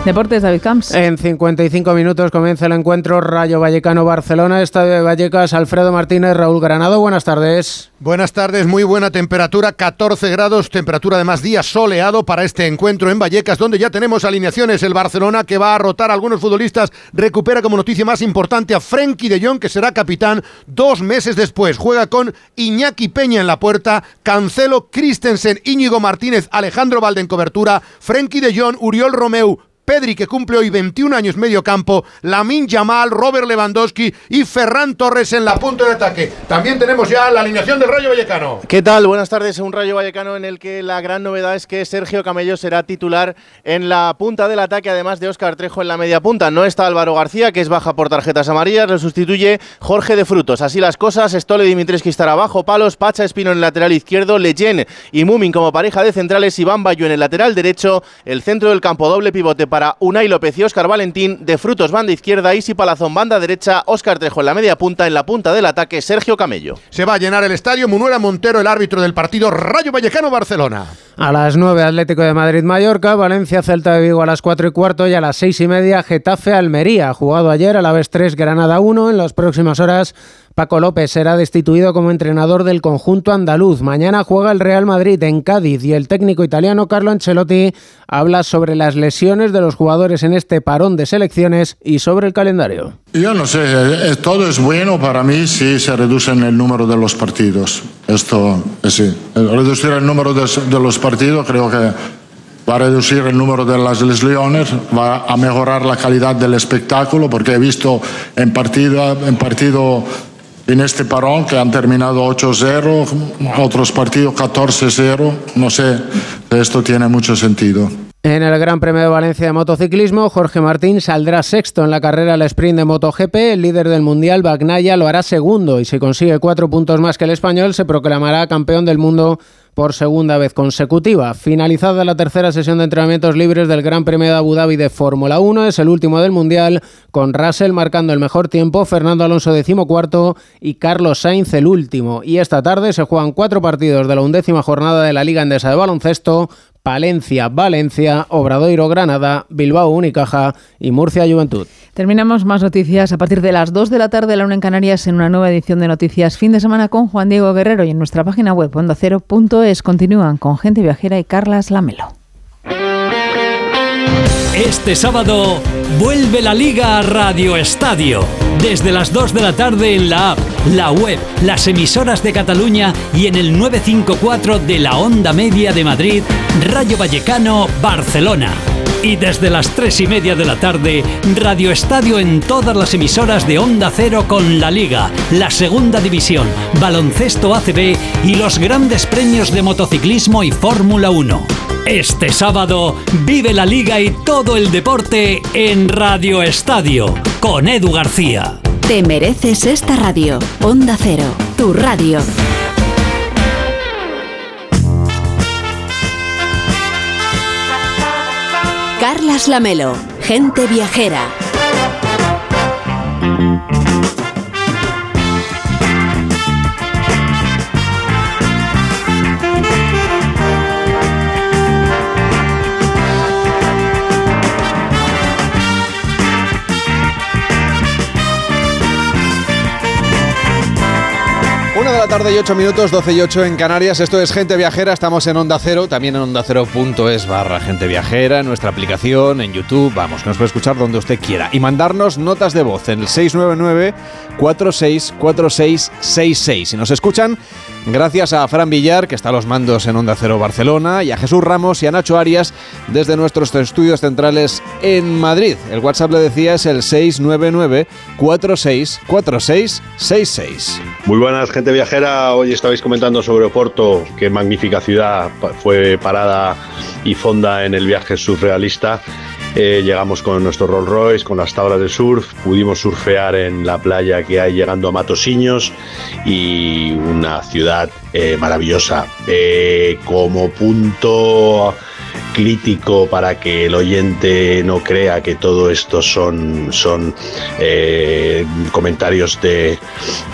Deportes, David Camps. En 55 minutos comienza el encuentro Rayo Vallecano-Barcelona. Estadio de Vallecas, Alfredo Martínez, Raúl Granado. Buenas tardes. Buenas tardes, muy buena temperatura, 14 grados, temperatura de más día soleado para este encuentro en Vallecas, donde ya tenemos alineaciones. El Barcelona que va a rotar a algunos futbolistas recupera como noticia más importante a Frenkie de Jong, que será capitán dos meses después. Juega con Iñaki Peña en la puerta, Cancelo, Christensen, Íñigo Martínez, Alejandro Valde en cobertura, Frenkie de Jong, Uriol Romeu, Pedri, que cumple hoy 21 años medio campo, Lamin Yamal, Robert Lewandowski y Ferran Torres en la punta de ataque. También tenemos ya la alineación del Rayo Vallecano. ¿Qué tal? Buenas tardes. Un Rayo Vallecano en el que la gran novedad es que Sergio Camello será titular en la punta del ataque, además de Óscar Trejo en la media punta. No está Álvaro García, que es baja por tarjetas amarillas, lo sustituye Jorge de Frutos. Así las cosas, Stole Dimitrescu estará abajo, Palos, Pacha Espino en el lateral izquierdo, Leyen y Mumin como pareja de centrales, Iván Bayo en el lateral derecho, el centro del campo doble pivote para Unai López y Óscar Valentín, de Frutos banda izquierda, Isi Palazón banda derecha, Óscar Trejo en la media punta, en la punta del ataque Sergio Camello. Se va a llenar el estadio Munuera Montero, el árbitro del partido Rayo Vallecano-Barcelona. A las 9 Atlético de Madrid-Mallorca, Valencia Celta de Vigo a las 4 y cuarto y a las 6 y media Getafe-Almería. Jugado ayer a la vez 3 Granada 1. En las próximas horas Paco López será destituido como entrenador del conjunto andaluz. Mañana juega el Real Madrid en Cádiz y el técnico italiano Carlo Ancelotti habla sobre las lesiones de los jugadores en este parón de selecciones y sobre el calendario. Yo no sé, eh, todo es bueno para mí si se reduce el número de los partidos. Esto es eh, sí. Reducir el número de, de los partidos creo que va a reducir el número de las lesiones, va a mejorar la calidad del espectáculo, porque he visto en partido, en partido en este parón que han terminado 8-0, otros partidos 14-0, no sé, esto tiene mucho sentido. En el Gran Premio de Valencia de motociclismo, Jorge Martín saldrá sexto en la carrera al sprint de MotoGP. El líder del mundial, Bagnaya, lo hará segundo y si consigue cuatro puntos más que el español, se proclamará campeón del mundo por segunda vez consecutiva. Finalizada la tercera sesión de entrenamientos libres del Gran Premio de Abu Dhabi de Fórmula 1, es el último del Mundial, con Russell marcando el mejor tiempo, Fernando Alonso decimocuarto y Carlos Sainz el último. Y esta tarde se juegan cuatro partidos de la undécima jornada de la Liga Endesa de Baloncesto, Palencia, Valencia, Obradoiro, Granada, Bilbao, Unicaja y Murcia, Juventud. Terminamos más noticias a partir de las 2 de la tarde, la una en Canarias, en una nueva edición de Noticias Fin de Semana con Juan Diego Guerrero y en nuestra página web ondacero.es continúan con Gente Viajera y Carlas Lamelo. Este sábado vuelve la Liga a Radio Estadio. Desde las 2 de la tarde en la app, la web, las emisoras de Cataluña y en el 954 de la Onda Media de Madrid, Rayo Vallecano, Barcelona. Y desde las 3 y media de la tarde, Radio Estadio en todas las emisoras de Onda Cero con la Liga, la Segunda División, Baloncesto ACB y los grandes premios de motociclismo y Fórmula 1. Este sábado vive la liga y todo el deporte en Radio Estadio con Edu García. Te mereces esta radio. Onda Cero, tu radio. Carlas Lamelo, gente viajera. La tarde y 8 minutos, 12 y 8 en Canarias. Esto es Gente Viajera. Estamos en Onda Cero, también en onda cero.es barra Gente Viajera, en nuestra aplicación, en YouTube. Vamos, que nos puede escuchar donde usted quiera. Y mandarnos notas de voz en el 699-464666. Si nos escuchan, gracias a Fran Villar, que está a los mandos en Onda Cero Barcelona, y a Jesús Ramos y a Nacho Arias desde nuestros estudios centrales en Madrid. El WhatsApp le decía es el 699-464666. Muy buenas, gente viajera. Hoy estabais comentando sobre Oporto, qué magnífica ciudad fue parada y fonda en el viaje surrealista. Eh, llegamos con nuestro Rolls Royce, con las tablas de surf, pudimos surfear en la playa que hay llegando a Matosiños y una ciudad eh, maravillosa. Eh, como punto crítico para que el oyente no crea que todo esto son, son eh, comentarios de,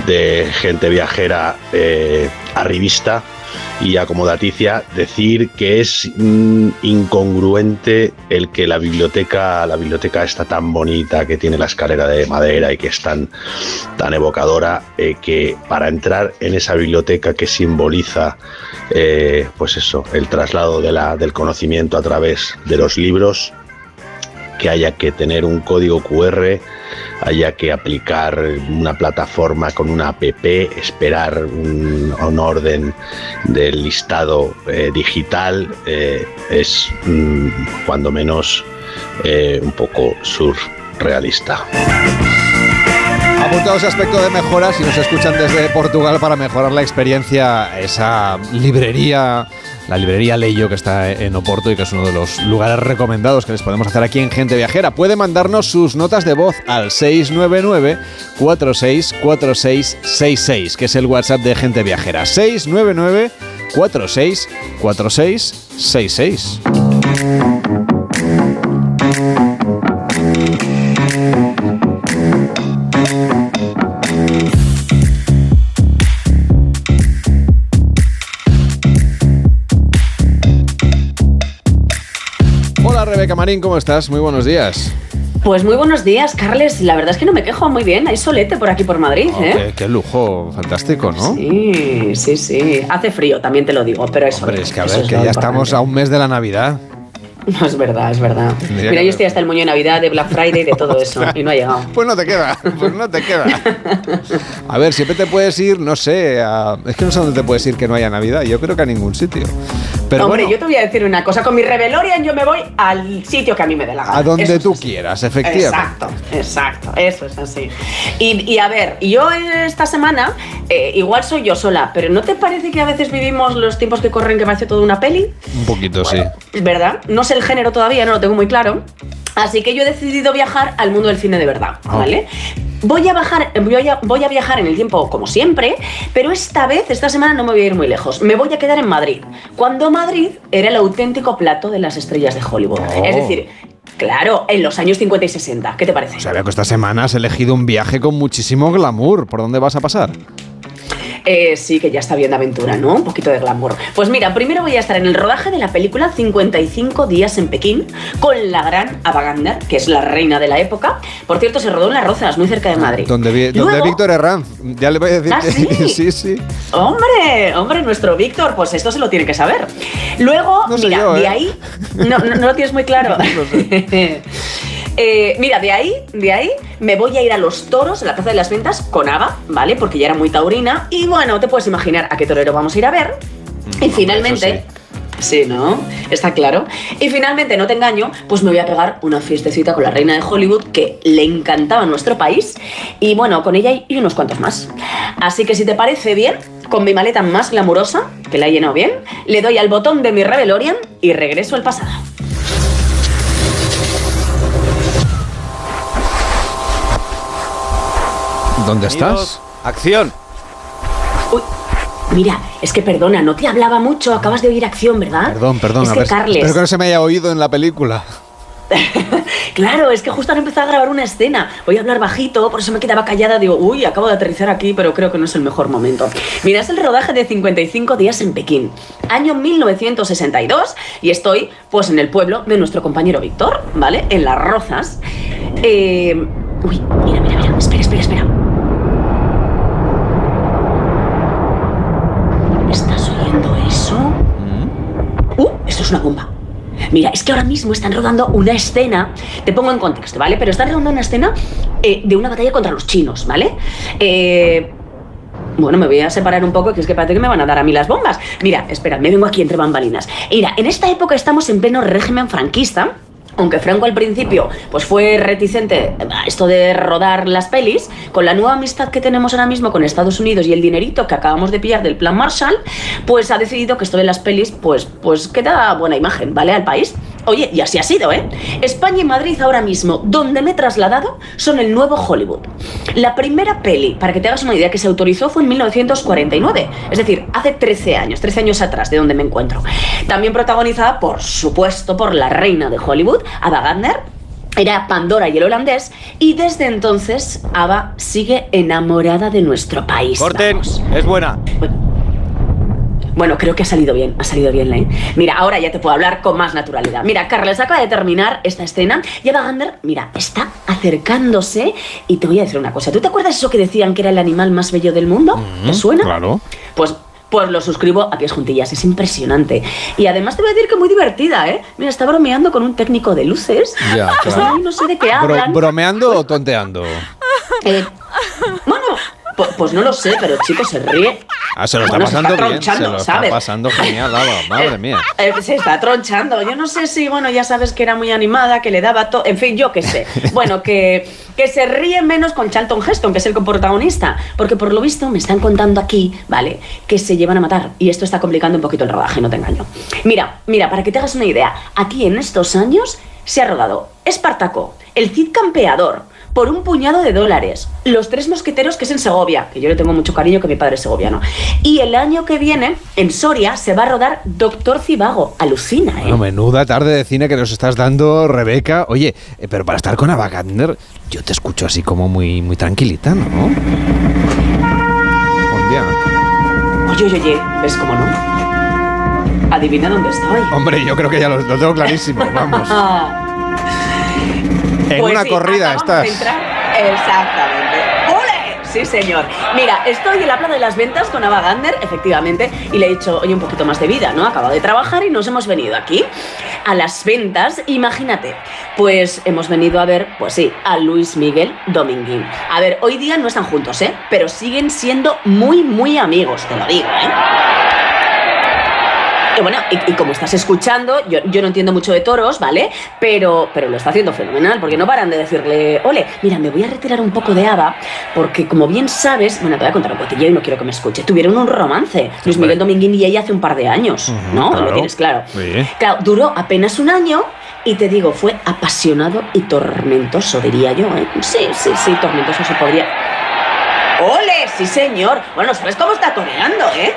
de, gente viajera eh, arribista y acomodaticia decir que es mm, incongruente el que la biblioteca la biblioteca está tan bonita que tiene la escalera de madera y que es tan, tan evocadora eh, que para entrar en esa biblioteca que simboliza eh, pues eso el traslado de la, del conocimiento a través de los libros que haya que tener un código QR, haya que aplicar una plataforma con una app, esperar un, un orden del listado eh, digital, eh, es mm, cuando menos eh, un poco surrealista. Apuntado ese aspecto de mejora, si nos escuchan desde Portugal para mejorar la experiencia, esa librería la librería Leyo que está en Oporto y que es uno de los lugares recomendados que les podemos hacer aquí en Gente Viajera. Puede mandarnos sus notas de voz al 699-464666, que es el WhatsApp de Gente Viajera. 699-464666. Rebeca Marín, ¿cómo estás? Muy buenos días. Pues muy buenos días, Carles. La verdad es que no me quejo muy bien. Hay solete por aquí por Madrid, Oh, ¿eh? qué, qué lujo, fantástico, ¿no? Sí, sí, sí. Hace frío, también te lo digo, pero es Hombre, es que a ver, es que ya estamos a un mes de la Navidad. No, es verdad, es verdad. Tendría Mira, yo estoy hasta el moño de Navidad, de Black Friday, de todo eso, y no ha llegado. [LAUGHS] Pues no te queda, pues no te queda. A ver, siempre te puedes ir, no sé, a- es que no sé dónde te puedes ir que no haya Navidad. Yo creo que a ningún sitio. Pero Hombre, bueno, yo te voy a decir una cosa. Con mi Rebelorian yo me voy al sitio que a mí me dé la gana. a donde Eso tú quieras, efectivamente. Exacto, exacto, eso es así. Y, y a ver, yo esta semana, eh, igual soy yo sola, pero ¿no te parece que a veces vivimos los tiempos que corren que parece toda una peli? Un poquito, sí. ¿Verdad? No sé el género todavía, no lo tengo muy claro. Así que yo he decidido viajar al mundo del cine de verdad, Ah. ¿vale? Voy a, bajar, voy, a, voy a viajar en el tiempo como siempre, pero esta vez, esta semana no me voy a ir muy lejos. Me voy a quedar en Madrid, cuando Madrid era el auténtico plato de las estrellas de Hollywood. Oh. Es decir, claro, en los años 50 y 60. ¿Qué te parece? O sea, veo que esta semana has elegido un viaje con muchísimo glamour. ¿Por dónde vas a pasar? Eh, sí, que ya está bien de aventura, ¿no? Un poquito de glamour. Pues mira, primero voy a estar en el rodaje de la película 55 días en Pekín con la gran Ava Gardner, que es la reina de la época. Por cierto, se rodó en Las Rozas, muy cerca de Madrid. Donde, vi- donde Luego- Víctor Herranz. Ya le voy a decir ¿Ah, sí? [LAUGHS] sí, sí. Hombre, hombre, nuestro Víctor, pues esto se lo tiene que saber. Luego, No sé mira, yo, de ¿eh? ahí. No, no, no lo tienes muy [LAUGHS] claro. [LAUGHS] Eh, mira, de ahí, de ahí me voy a ir a los toros, a la Plaza de las Ventas, con Ava, ¿vale? Porque ya era muy taurina. Y bueno, te puedes imaginar a qué torero vamos a ir a ver. Y finalmente. Sí, ¿no? Está claro. Y finalmente, no te engaño, pues me voy a pegar una fiestecita con la reina de Hollywood que le encantaba en nuestro país. Y bueno, con ella y unos cuantos más. Así que si te parece bien, con mi maleta más glamurosa, que la he llenado bien, le doy al botón de mi Rebelorian y regreso al pasado. ¿Dónde estás? Acción. Mira, es que perdona, no te hablaba mucho, acabas de oír acción, ¿verdad? Perdón, perdón. Es a que ver, Carles, Espero que no se me haya oído en la película. [LAUGHS] Claro, es que justo han empezado a grabar una escena. Voy a hablar bajito, por eso me quedaba callada. Digo, uy, acabo de aterrizar aquí, pero creo que no es el mejor momento. Mira, es el rodaje de 55 días en Pekín, año 1962, y estoy, pues, en el pueblo de nuestro compañero Víctor, ¿vale? En Las Rozas. Eh, uy, mira, mira, mira, espera, espera, espera. ¿Estás oyendo eso? Uh, esto es una bomba. Mira, es que ahora mismo están rodando una escena, te pongo en contexto, ¿vale? Pero están rodando una escena eh, de una batalla contra los chinos, ¿vale? Eh, bueno, me voy a separar un poco, que es que parece que me van a dar a mí las bombas. Mira, espera, me vengo aquí entre bambalinas. Mira, en esta época estamos en pleno régimen franquista. Aunque Franco al principio pues fue reticente a esto de rodar las pelis, con la nueva amistad que tenemos ahora mismo con Estados Unidos y el dinerito que acabamos de pillar del plan Marshall, pues ha decidido que esto de las pelis pues, pues que da buena imagen, ¿vale? Al país. Oye, y así ha sido, ¿eh? España y Madrid ahora mismo, donde me he trasladado, son el nuevo Hollywood. La primera peli, para que te hagas una idea, que se autorizó fue en 1949, es decir, hace 13 años, 13 años atrás de donde me encuentro. También protagonizada, por supuesto, por la reina de Hollywood, Ava Gardner, era Pandora y el holandés, y desde entonces Ava sigue enamorada de nuestro país. Corten, es buena. Bueno, creo que ha salido bien, ha salido bien, ¿eh? Mira, ahora ya te puedo hablar con más naturalidad. Mira, Carles acaba de terminar esta escena y Ava Gardner, mira, está acercándose y te voy a decir una cosa. ¿Tú te acuerdas eso que decían que era el animal más bello del mundo? ¿Te suena? Claro. Pues, pues lo suscribo a pies juntillas, es impresionante. Y además te voy a decir que muy divertida, ¿eh? Mira, está bromeando con un técnico de luces. Ya, [LAUGHS] claro. no sé de qué Bro- hablan. ¿Bromeando o tonteando? Eh, bueno, pues, no lo sé, pero el chico se ríe. Ah, se lo está Bueno, se pasando está bien. Se tronchando, lo está ¿sabes? pasando genial, Ava. [LAUGHS] Madre mía. Eh, se está tronchando. Yo no sé si, bueno, ya sabes que era muy animada, que le daba todo. En fin, yo qué sé. [LAUGHS] Bueno, que, que se ríe menos con Charlton Heston, que es el coprotagonista. Porque por lo visto me están contando aquí, ¿vale? Que se llevan a matar. Y esto está complicando un poquito el rodaje, no te engaño. Mira, mira, para que te hagas una idea, aquí en estos años se ha rodado Espartaco, El Cid Campeador. Por un puñado de dólares. Los tres mosqueteros, que es en Segovia, que yo le tengo mucho cariño, que mi padre es segoviano. Y el año que viene, en Soria, se va a rodar Doctor Cibago. Alucina, ¿eh? Bueno, menuda tarde de cine que nos estás dando, Rebeca. Oye, eh, pero para estar con Ava Gardner, yo te escucho así como muy, muy tranquilita, ¿no? Buen día. Oye, oye, oye, ¿ves cómo no? Adivina dónde estoy. Hombre, yo creo que ya lo, lo tengo clarísimo, vamos. [LAUGHS] [LAUGHS] En Pues una sí, corrida estás. Exactamente. ¡Ole! Sí, señor. Mira, estoy en la plaza de las ventas con Ava Gardner, efectivamente, y le he dicho, oye, un poquito más de vida, ¿no? Acabo de trabajar y nos hemos venido aquí a las ventas. Imagínate, pues hemos venido a ver, pues sí, a Luis Miguel Dominguín. A ver, hoy día no están juntos, ¿eh? Pero siguen siendo muy, muy amigos, te lo digo, ¿eh? Y bueno, y, y como estás escuchando, yo, yo no entiendo mucho de toros, ¿vale? Pero, pero lo está haciendo fenomenal, porque no paran de decirle, ole, mira, me voy a retirar un poco de Ava, porque como bien sabes, bueno, te voy a contar un cotilleo y no quiero que me escuche. Tuvieron un romance, Luis Miguel Dominguín y ella hace un par de años, ¿no? Lo tienes claro. Sí. Claro, duró apenas un año y te digo, fue apasionado y tormentoso, diría yo, ¿eh? Sí, sí, sí, tormentoso se podría. ¡Ole! Sí, señor. Bueno, ¿sabes cómo está toreando, eh?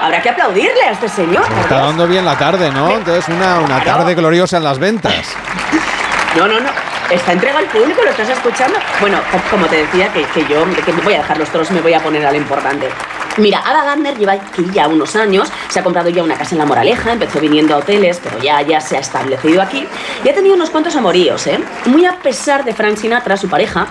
Habrá que aplaudirle a este señor. Está dando bien la tarde, ¿no? Entonces una, una tarde gloriosa en las ventas. No, no, no. Está entrega al público, ¿lo estás escuchando? Bueno, co- como te decía, que, que yo que voy a dejar los toros, me voy a poner a lo importante. Mira, Ada Gardner lleva aquí ya unos años, se ha comprado ya una casa en La Moraleja, empezó viniendo a hoteles, pero ya, ya se ha establecido aquí y ha tenido unos cuantos amoríos, ¿eh? Muy a pesar de Frank Sinatra, su pareja.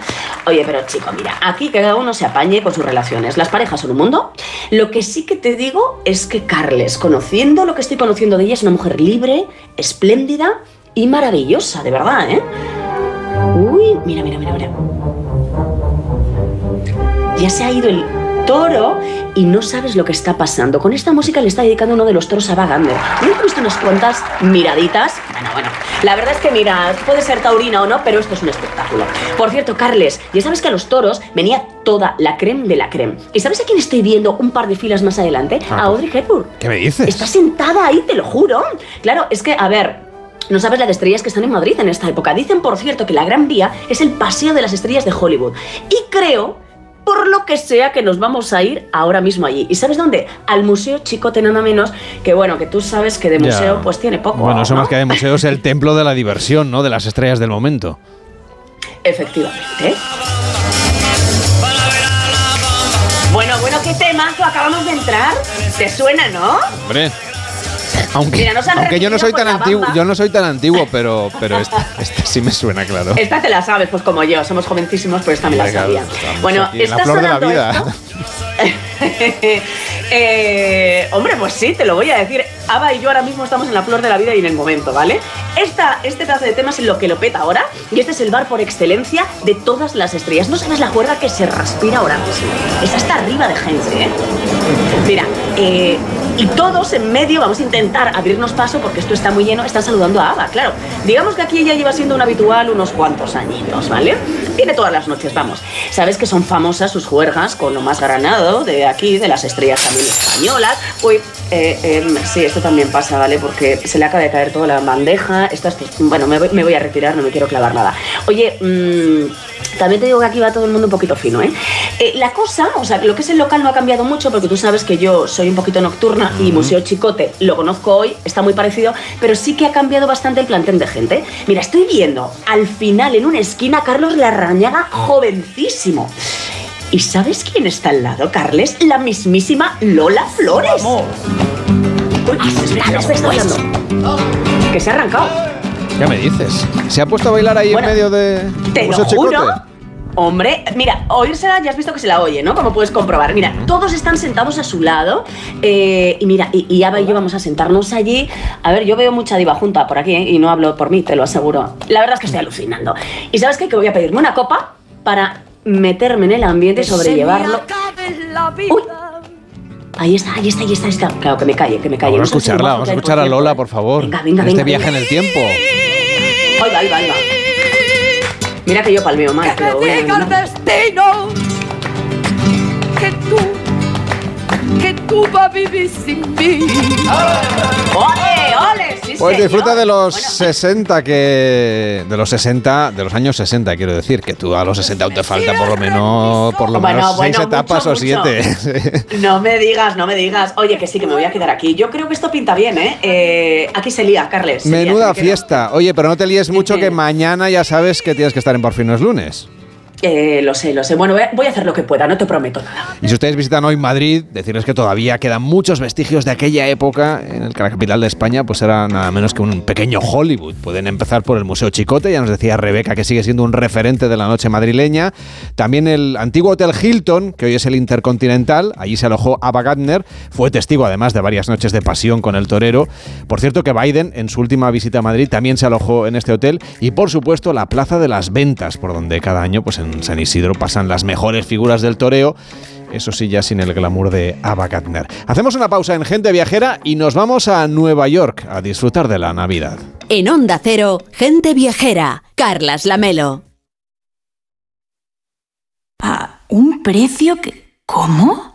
Oye, pero chico, mira, aquí cada uno se apañe con sus relaciones. Las parejas son un mundo. Lo que sí que te digo es que Carles, conociendo lo que estoy conociendo de ella, es una mujer libre, espléndida y maravillosa, de verdad, ¿eh? Uy, mira, mira, mira, mira. Ya se ha ido el toro y no sabes lo que está pasando. Con esta música le está dedicando uno de los toros a Vagander. ¿No he visto unas cuantas miraditas? Bueno, bueno. La verdad es que, mira, puede ser taurina o no, pero esto es un espectáculo. Por cierto, Carles, ya sabes que a los toros venía toda la creme de la creme. ¿Y sabes a quién estoy viendo un par de filas más adelante? Ah, a Audrey Hepburn. ¿Qué me dices? Está sentada ahí, te lo juro. Claro, es que, a ver. No sabes la de estrellas que están en Madrid en esta época. Dicen, por cierto, que la Gran Vía es el paseo de las estrellas de Hollywood. Y creo, por lo que sea, que nos vamos a ir ahora mismo allí. ¿Y sabes dónde? Al Museo Chicote, nada menos. Que bueno, que tú sabes que de Ya. museo pues tiene poco. Bueno, eso ¿no? más que de museo es el templo de la diversión, ¿no? De las estrellas del momento. Efectivamente. Bueno, bueno, qué temazo acabamos de entrar. ¿Te suena, no? Hombre. Aunque, Mira, yo no soy tan antiguo, bamba. yo no soy tan antiguo, pero, pero esta, esta sí me suena, claro. Esta te la sabes, pues como yo, somos jovencísimos, pero esta me la sabía. Bueno, en la está flor de la vida. [LAUGHS] Eh, hombre, pues sí, te lo voy a decir. Ava y yo ahora mismo estamos en la flor de la vida y en el momento, ¿vale? Esta, este pedazo de tema es lo que lo peta ahora y este es el bar por excelencia de todas las estrellas. No sabes la juerga que se respira ahora mismo. Está hasta arriba de gente, ¿eh? Mira, eh, y todos en medio vamos a intentar abrirnos paso porque esto está muy lleno. Están saludando a Ava, claro. Digamos que aquí ella lleva siendo un habitual unos cuantos añitos, ¿vale? Viene todas las noches, vamos. Sabes que son famosas sus juergas con lo más granado de aquí, de las estrellas también españolas. Uy, eh, eh, sí, esto también pasa, ¿vale? Porque se le acaba de caer toda la bandeja. Esto es- bueno, me voy, me voy a retirar, no me quiero clavar nada. Oye, mm, también te digo que aquí va todo el mundo un poquito fino, ¿eh? Eh, La cosa, o sea, lo que es el local no ha cambiado mucho porque tú sabes que yo soy un poquito nocturna y Museo Chicote lo conozco hoy, está muy parecido, pero sí que ha cambiado bastante el plantel de gente. Mira, estoy viendo al final en una esquina a Carlos Larrañaga jovencísimo. ¿Y sabes quién está al lado, Carles? La mismísima Lola Flores. Uy, espera, espera, está hablando. Que se ha arrancado. ¿Qué me dices? ¿Se ha puesto a bailar ahí Bueno, en medio de Te lo juro. Hombre, mira, oírsela ya has visto que se la oye, ¿no? Como puedes comprobar. Mira, todos están sentados a su lado. eh, y mira, y, y Ava y yo vamos a sentarnos allí. A ver, yo veo mucha diva junta por aquí, ¿eh? y no hablo por mí, te lo aseguro. La verdad es que estoy alucinando. ¿Y sabes qué? Que voy a pedirme una copa para meterme en el ambiente y sobrellevarlo. Uy. Ahí está, ahí está, ahí está, ahí está. Claro, que me calle, que me calle. Vamos a escucharla, vamos a escuchar a Lola, por favor. Venga, venga, En este venga, viaje venga. en el tiempo. Ahí va, ahí va, ahí va. Mira que yo palmeo mal, pero destino tú, que tú vas a vivir sin mí. ¡Ole, ole! Sí, Pues Pues disfruta de los 60 que de los 60, de los años 60 quiero decir, que tú a los 60 aún te falta por lo menos por lo Bueno, menos bueno, seis etapas mucho, o siete. No me digas, no me digas. Oye, que sí, que me voy a quedar aquí. Yo creo que esto pinta bien, ¿eh? Eh, aquí se lía, Carles. lía, Menuda fiesta. Oye, pero no te líes mucho que mañana ya sabes que tienes que estar en Por fin no es lunes. Eh, lo sé, lo sé. Bueno, voy a- hacer lo que pueda, no te prometo nada. Y si ustedes visitan hoy Madrid, decirles que todavía quedan muchos vestigios de aquella época en el que la capital de España pues era nada menos que un pequeño Hollywood. Pueden empezar por el Museo Chicote, ya nos decía Rebeca que sigue siendo un referente de la noche madrileña. También el antiguo Hotel Hilton, que hoy es el Intercontinental, allí se alojó Ava Gardner, fue testigo además de varias noches de pasión con el torero. Por cierto que Biden en su última visita a Madrid también se alojó en este hotel y por supuesto la Plaza de las Ventas, por donde cada año pues en San Isidro pasan las mejores figuras del toreo. Eso sí, ya sin el glamour de Ava Gardner. Hacemos una pausa en Gente Viajera y nos vamos a Nueva York a disfrutar de la Navidad. En Onda Cero, gente viajera. Carlas Lamelo. A un precio que... ¿Cómo?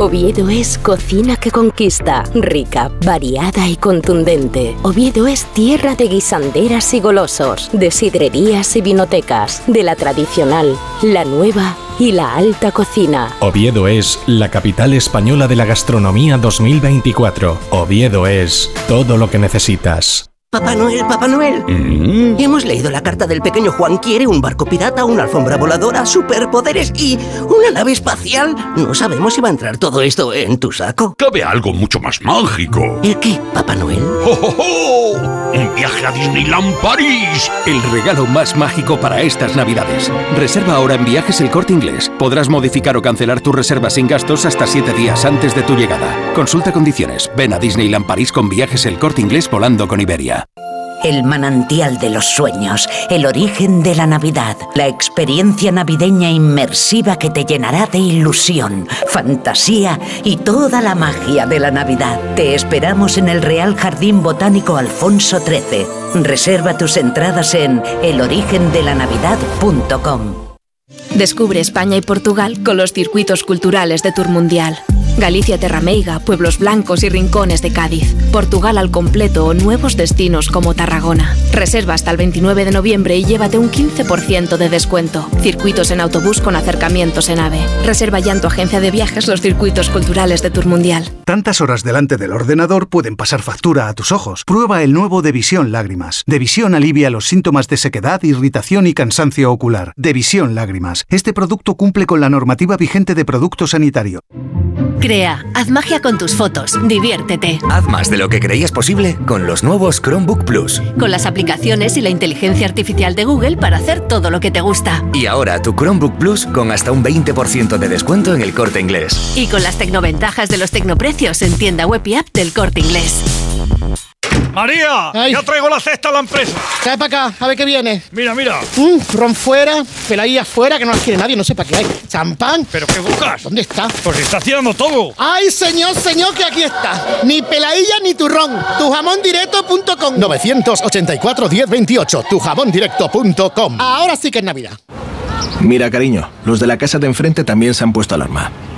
Oviedo es cocina que conquista, rica, variada y contundente. Oviedo es tierra de guisanderas y golosos, de sidrerías y vinotecas, de la tradicional, la nueva y la alta cocina. Oviedo es la capital española de la gastronomía 2024. Oviedo es todo lo que necesitas. Papá Noel, Papá Noel. Hemos leído la carta del pequeño Juan. Quiere un barco pirata, una alfombra voladora, superpoderes y una nave espacial. No sabemos si va a entrar todo esto en tu saco. Cabe algo mucho más mágico. ¿El qué, Papá Noel? ¡Oh, oh, oh! ¡Un viaje a Disneyland París! El regalo más mágico para estas navidades. Reserva ahora en Viajes El Corte Inglés. Podrás modificar o cancelar tu reserva sin gastos hasta 7 días antes de tu llegada. Consulta condiciones. Ven a Disneyland París con Viajes El Corte Inglés volando con Iberia. El manantial de los sueños, el origen de la Navidad, la experiencia navideña inmersiva que te llenará de ilusión, fantasía y toda la magia de la Navidad. Te esperamos en el Real Jardín Botánico Alfonso XIII. Reserva tus entradas en elorigendelanavidad.com. Descubre España y Portugal con los circuitos culturales de Tour Mundial. Galicia Terrameiga, Pueblos Blancos y Rincones de Cádiz. Portugal al completo o nuevos destinos como Tarragona. Reserva hasta el 29 de noviembre y llévate un 15% de descuento. Circuitos en autobús con acercamientos en AVE. Reserva ya en tu agencia de viajes los circuitos culturales de Tour Mundial. Tantas horas delante del ordenador pueden pasar factura a tus ojos. Prueba el nuevo Devisión Lágrimas. Devisión alivia los síntomas de sequedad, irritación y cansancio ocular. Devisión Lágrimas. Este producto cumple con la normativa vigente de producto sanitario. Crea, haz magia con tus fotos, diviértete. Haz más de lo que creías posible con los nuevos Chromebook Plus. Con las aplicaciones y la inteligencia artificial de Google para hacer todo lo que te gusta. Y ahora tu Chromebook Plus con hasta un 20% de descuento en el corte inglés. Y con las tecnoventajas de los tecnoprecios en tienda web y app del corte inglés. María, ya traigo la cesta a la empresa. Trae para acá, a ver qué viene. Mira, mira. Mm, ron fuera, peladilla fuera, que no las quiere nadie, no sé para qué hay. Champán. ¿Pero qué buscas? ¿Dónde está? Pues está haciendo todo. ¡Ay, señor, señor, que aquí está! Ni peladilla ni turrón. Tujamondirecto.com 984-1028, tujamondirecto.com. Ahora sí que es Navidad. Mira, cariño, los de la casa de enfrente también se han puesto alarma.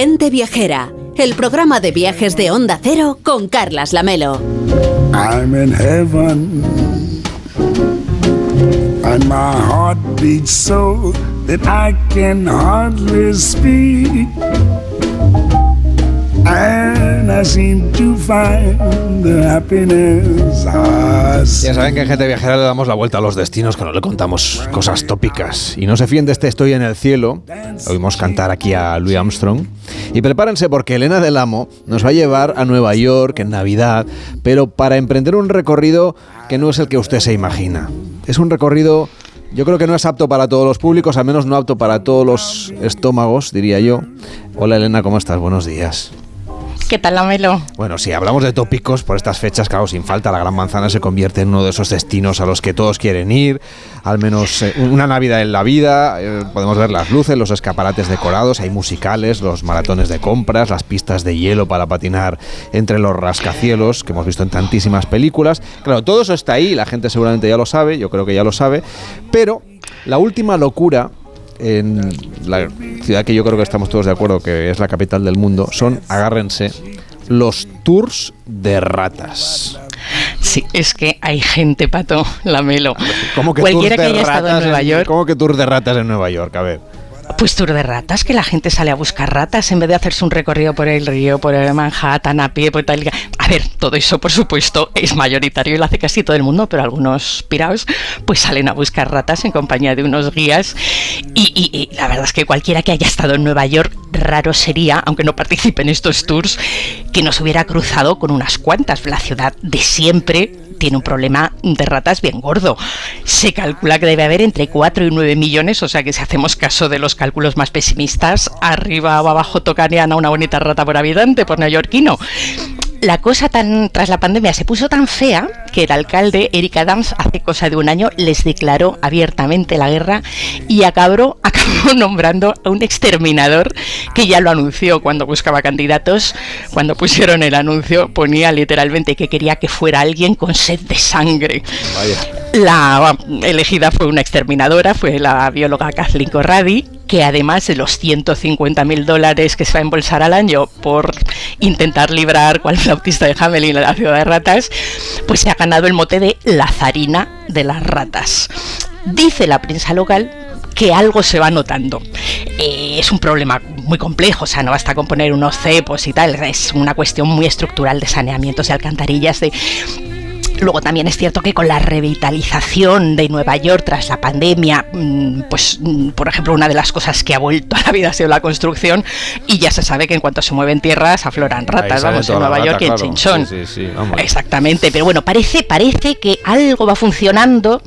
Gente Viajera, el programa de viajes de Onda Cero con Carlas Lamelo. I'm in heaven, and my heart beats so that I can hardly speak. And I seem to Ya saben que en Gente Viajera le damos la vuelta a los destinos, que no le contamos cosas tópicas. Y no se fíen de este Estoy en el cielo. Oímos cantar aquí a Louis Armstrong. Y prepárense porque Elena del Amo nos va a llevar a Nueva York en Navidad, pero para emprender un recorrido que no es el que usted se imagina. Es un recorrido yo creo que no es apto para todos los públicos, al menos no apto para todos los estómagos, diría yo. Hola Elena, ¿cómo estás? Buenos días. ¿Qué tal, Lamelo? Bueno, si hablamos de tópicos por estas fechas, claro, sin falta, la Gran Manzana se convierte en uno de esos destinos a los que todos quieren ir, al menos eh, una Navidad en la vida. eh, podemos ver las luces, los escaparates decorados, hay musicales, los maratones de compras, las pistas de hielo para patinar entre los rascacielos, que hemos visto en tantísimas películas. Claro, todo eso está ahí, la gente seguramente ya lo sabe, yo creo que ya lo sabe, pero la última locura en la ciudad que yo creo que estamos todos de acuerdo que es la capital del mundo, son, agárrense, los tours de ratas. Sí, es que hay gente, Pato, [LAUGHS] Lamelo. ¿Cómo que Cualquiera tours que de haya estado en ratas Nueva York, ¿Cómo que tours de ratas en Nueva York? A ver. Pues tour de ratas, que la gente sale a buscar ratas en vez de hacerse un recorrido por el río, por el Manhattan, a pie, por tal. A ver, todo eso, por supuesto, es mayoritario y lo hace casi todo el mundo, pero algunos piraos pues salen a buscar ratas en compañía de unos guías. Y, y- la verdad es que cualquiera que haya estado en Nueva York, raro sería, aunque no participe en estos tours, que no se hubiera cruzado con unas cuantas. La ciudad de siempre tiene un problema de ratas bien gordo. Se calcula que debe haber entre 4 y 9 millones, o sea que si hacemos caso de los cálculos más pesimistas, arriba o abajo tocarían a una bonita rata por habitante, por neoyorquino. La cosa tan tras la pandemia se puso tan fea que el alcalde Eric Adams hace cosa de un año les declaró abiertamente la guerra y acabó, [LAUGHS] acabó nombrando a un exterminador que ya lo anunció cuando buscaba candidatos. Cuando pusieron el anuncio ponía literalmente que quería que fuera alguien con sed de sangre. La elegida fue una exterminadora, fue la bióloga Kathleen Corradi, que además de los 150 mil dólares que se va a embolsar al año por intentar librar cual [LAUGHS] flautista de Hamelin a la ciudad de ratas, pues se ha ganado el mote de Lazarina de las ratas. Dice la prensa local que algo se va notando. Eh, es un problema muy complejo, o sea, no basta con poner unos cepos y tal, es una cuestión muy estructural de saneamientos y alcantarillas, de Luego también es cierto que con la revitalización de Nueva York tras la pandemia, mm, pues mm, por ejemplo una de las cosas que ha vuelto a la vida ha sido la construcción y ya se sabe que en cuanto se mueven tierras afloran ratas, vamos, en Nueva York y en. Chinchón. Sí, sí, sí, vamos. Exactamente, pero bueno, parece, parece que algo va funcionando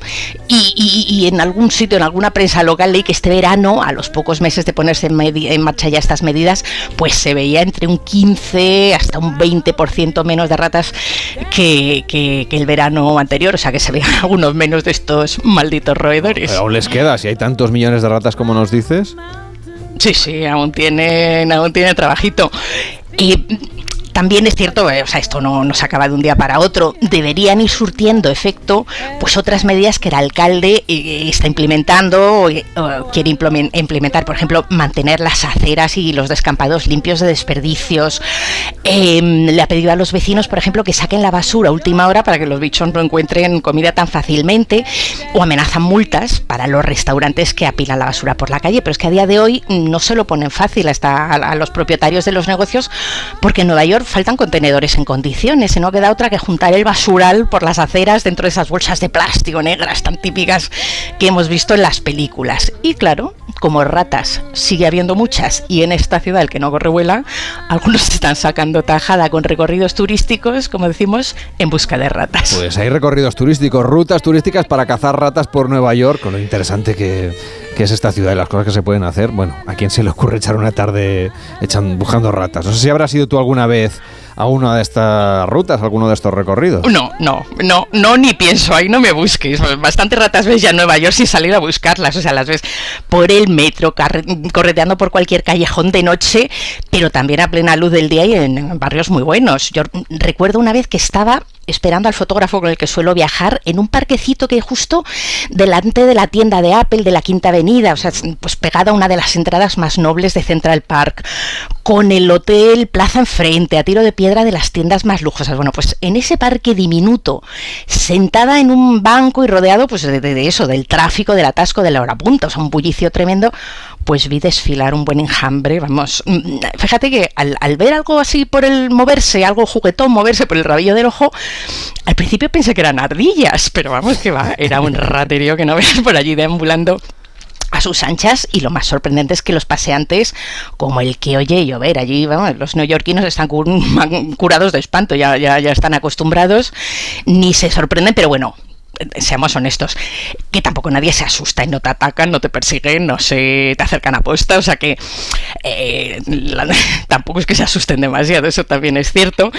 y, y- y en algún sitio, en alguna prensa local leí que este verano, a los pocos meses de ponerse en, en marcha ya estas medidas, pues se veía entre un 15 hasta un 20% menos de ratas que, que- que el verano anterior, o sea que se veían [LAUGHS] algunos menos de estos malditos roedores. Pero aún les queda, si hay tantos millones de ratas como nos dices. Sí, sí, aún tienen, aún tiene trabajito. Y también es cierto, eh, o sea, esto no, no se acaba de un día para otro, deberían ir surtiendo efecto pues otras medidas que el alcalde eh, está implementando o, eh, quiere implemen- implementar, por ejemplo, mantener las aceras y los descampados limpios de desperdicios. Eh, le ha pedido a los vecinos, por ejemplo, que saquen la basura a última hora para que los bichos no encuentren comida tan fácilmente o amenazan multas para los restaurantes que apilan la basura por la calle. Pero es que a día de hoy no se lo ponen fácil hasta a, a los propietarios de los negocios porque en Nueva York faltan contenedores en condiciones y no queda otra que juntar el basural por las aceras dentro de esas bolsas de plástico negras tan típicas que hemos visto en las películas. Y claro, como ratas sigue habiendo muchas y en esta ciudad el que no corre vuela, algunos [LAUGHS] están sacando tajada con recorridos turísticos, como decimos, en busca de ratas. Pues hay recorridos turísticos, rutas turísticas para cazar ratas por Nueva York, con lo interesante que, que es esta ciudad y las cosas que se pueden hacer. Bueno, ¿a quién se le ocurre echar una tarde echan, buscando ratas? No sé si habrás ido tú alguna vez with a una de estas rutas, alguno de estos recorridos. No, no, no, no, ni pienso, ahí no me busques. Bastante ratas ves ya en Nueva York sin salir a buscarlas, o sea, las ves por el metro, correteando por cualquier callejón de noche, pero también a plena luz del día y en barrios muy buenos. Yo recuerdo una vez que estaba esperando al fotógrafo con el que suelo viajar en un parquecito que justo delante de la tienda de Apple de la Quinta Avenida, o sea, pues pegada a una de las entradas más nobles de Central Park, con el hotel Plaza enfrente, a tiro de de las tiendas más lujosas. Bueno, pues en ese parque diminuto, sentada en un banco y rodeado pues de, eso, del tráfico, del atasco, de la hora punta, o sea, un bullicio tremendo, pues vi desfilar un buen enjambre, vamos, mm, fíjate que al, al ver algo así por el moverse, algo juguetón moverse por el rabillo del ojo, al principio pensé que eran ardillas, pero vamos que va, era un raterío que no ves por allí deambulando a sus anchas y lo más sorprendente es que los paseantes, como el que oye llover allí, vamos, los neoyorquinos están [LAUGHS] curados de espanto, ya, ya, ya están acostumbrados, ni se sorprenden, pero bueno, seamos honestos, que tampoco nadie se asusta y no te atacan, no te persiguen, no se te acercan a posta, o sea que eh, [LAUGHS] tampoco es que se asusten demasiado, eso también es cierto.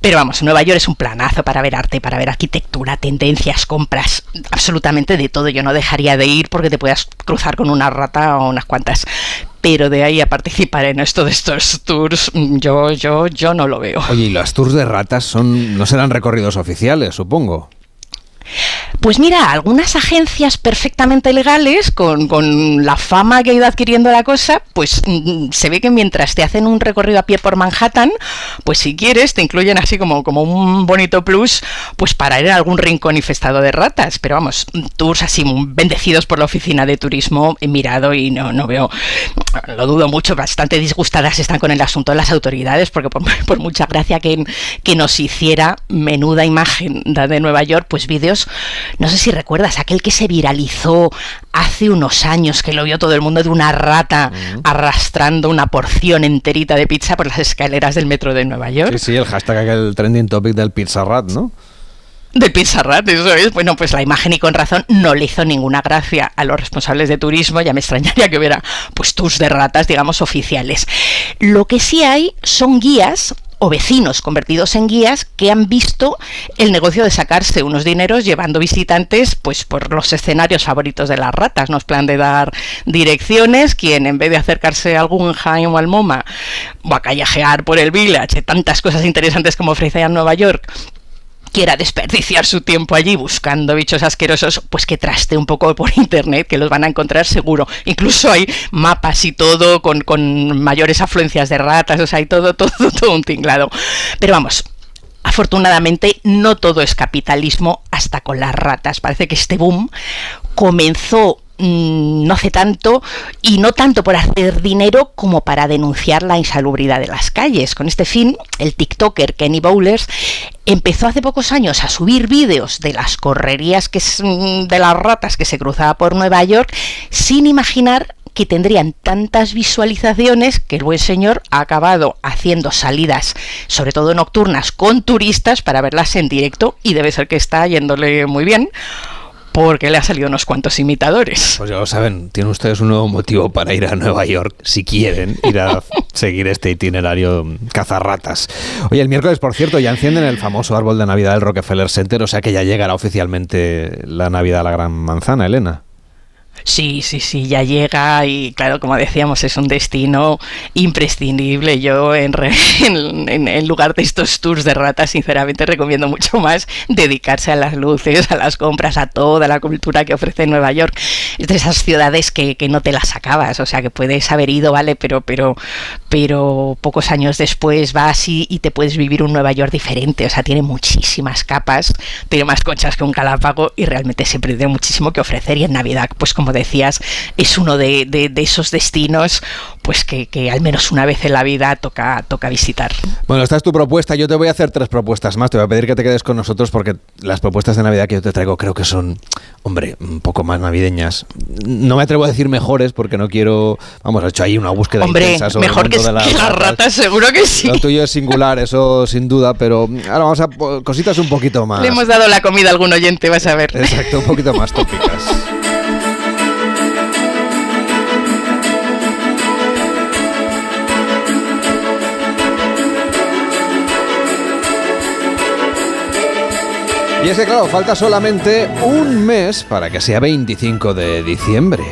Pero vamos, Nueva York es un planazo para ver arte, para ver arquitectura, tendencias, compras, absolutamente de todo. Yo no dejaría de ir porque te puedas cruzar con una rata o unas cuantas pero de ahí a participar en esto de estos tours, yo, yo, yo no lo veo. Oye, y los tours de ratas son, no serán recorridos oficiales, supongo. Pues mira, algunas agencias perfectamente legales, con, con, la fama que ha ido adquiriendo la cosa, pues mm, se ve que mientras te hacen un recorrido a pie por Manhattan, pues si quieres te incluyen así como, como un bonito plus, pues para ir a algún rincón infestado de ratas. Pero vamos, tours así bendecidos por la oficina de turismo, he mirado y no, no veo, lo dudo mucho, bastante disgustadas están con el asunto de las autoridades, porque por, [LAUGHS] mucha gracia que, que nos hiciera menuda imagen de Nueva York, pues vídeos no sé si recuerdas, aquel que se viralizó hace unos años, que lo vio todo el mundo de una rata arrastrando una porción enterita de pizza por las escaleras del metro de Nueva York. Sí, sí, el hashtag aquel trending topic del Pizza Rat, ¿no? de Pizza Rat, eso es. Bueno, pues la imagen y con razón no le hizo ninguna gracia a los responsables de turismo, ya me extrañaría que hubiera pues tus de ratas, digamos, oficiales. Lo que sí hay son guías o vecinos convertidos en guías que han visto el negocio de sacarse unos dineros llevando visitantes pues por los escenarios favoritos de las ratas. Nos plan de dar direcciones, quien en vez de acercarse a algún Jaime o al MoMA o a callejear por el Village, tantas cosas interesantes como ofrece en Nueva York, quiera desperdiciar su tiempo allí buscando bichos asquerosos, pues que traste un poco por internet, que los van a encontrar seguro. Incluso hay mapas y todo con, con mayores afluencias de ratas, o sea, hay todo, [LAUGHS] todo, todo un tinglado. Pero vamos, afortunadamente no todo es capitalismo hasta con las ratas. Parece que este boom comenzó no hace tanto y no tanto por hacer dinero como para denunciar la insalubridad de las calles. Con este fin, el TikToker Kenny Bowlers empezó hace pocos años a subir vídeos de las correrías que mm, de las ratas que se cruzaba por Nueva York sin imaginar que tendrían tantas visualizaciones que el buen señor ha acabado haciendo salidas, sobre todo nocturnas, con turistas para verlas en directo y debe ser que está yéndole muy bien porque le ha salido unos cuantos imitadores. Pues ya lo saben, tienen ustedes un nuevo motivo para ir a Nueva York, si quieren ir a [LAUGHS] seguir este itinerario cazarratas. Oye, el miércoles, por cierto, ya encienden el famoso árbol de Navidad del Rockefeller Center, o sea que ya llegará oficialmente la Navidad a la Gran Manzana, Elena. Sí, sí, sí, ya llega y claro, como decíamos, es un destino imprescindible. Yo en, [LAUGHS] lugar de estos tours de ratas, sinceramente recomiendo mucho más dedicarse a las luces, a las compras, a toda la cultura que ofrece Nueva York. Es de esas ciudades que, que no te las acabas, o sea, que puedes haber ido, ¿vale? Pero, pero, pero pocos años después vas y, y te puedes vivir un Nueva York diferente, o sea, tiene muchísimas capas, tiene más conchas que un calápago y realmente siempre tiene muchísimo que ofrecer y en Navidad, pues como decías, es uno de, esos destinos pues que, al menos una vez en la vida toca, toca visitar. Bueno, esta es tu propuesta. Yo te voy a hacer tres propuestas más. Te voy a pedir que te quedes con nosotros porque las propuestas de Navidad que yo te traigo creo que son, hombre, un poco más navideñas. No me atrevo a decir mejores porque no quiero. Vamos, he hecho ahí una búsqueda hombre, intensa sobre mejor que, las, ratas, seguro que sí. Lo tuyo es singular, eso sin duda, pero ahora vamos a cositas un poquito más. Le hemos dado la comida a algún oyente, vas a ver. Exacto, un poquito más tópicas. [LAUGHS] Y es que, claro, falta solamente un mes para que sea 25 de diciembre.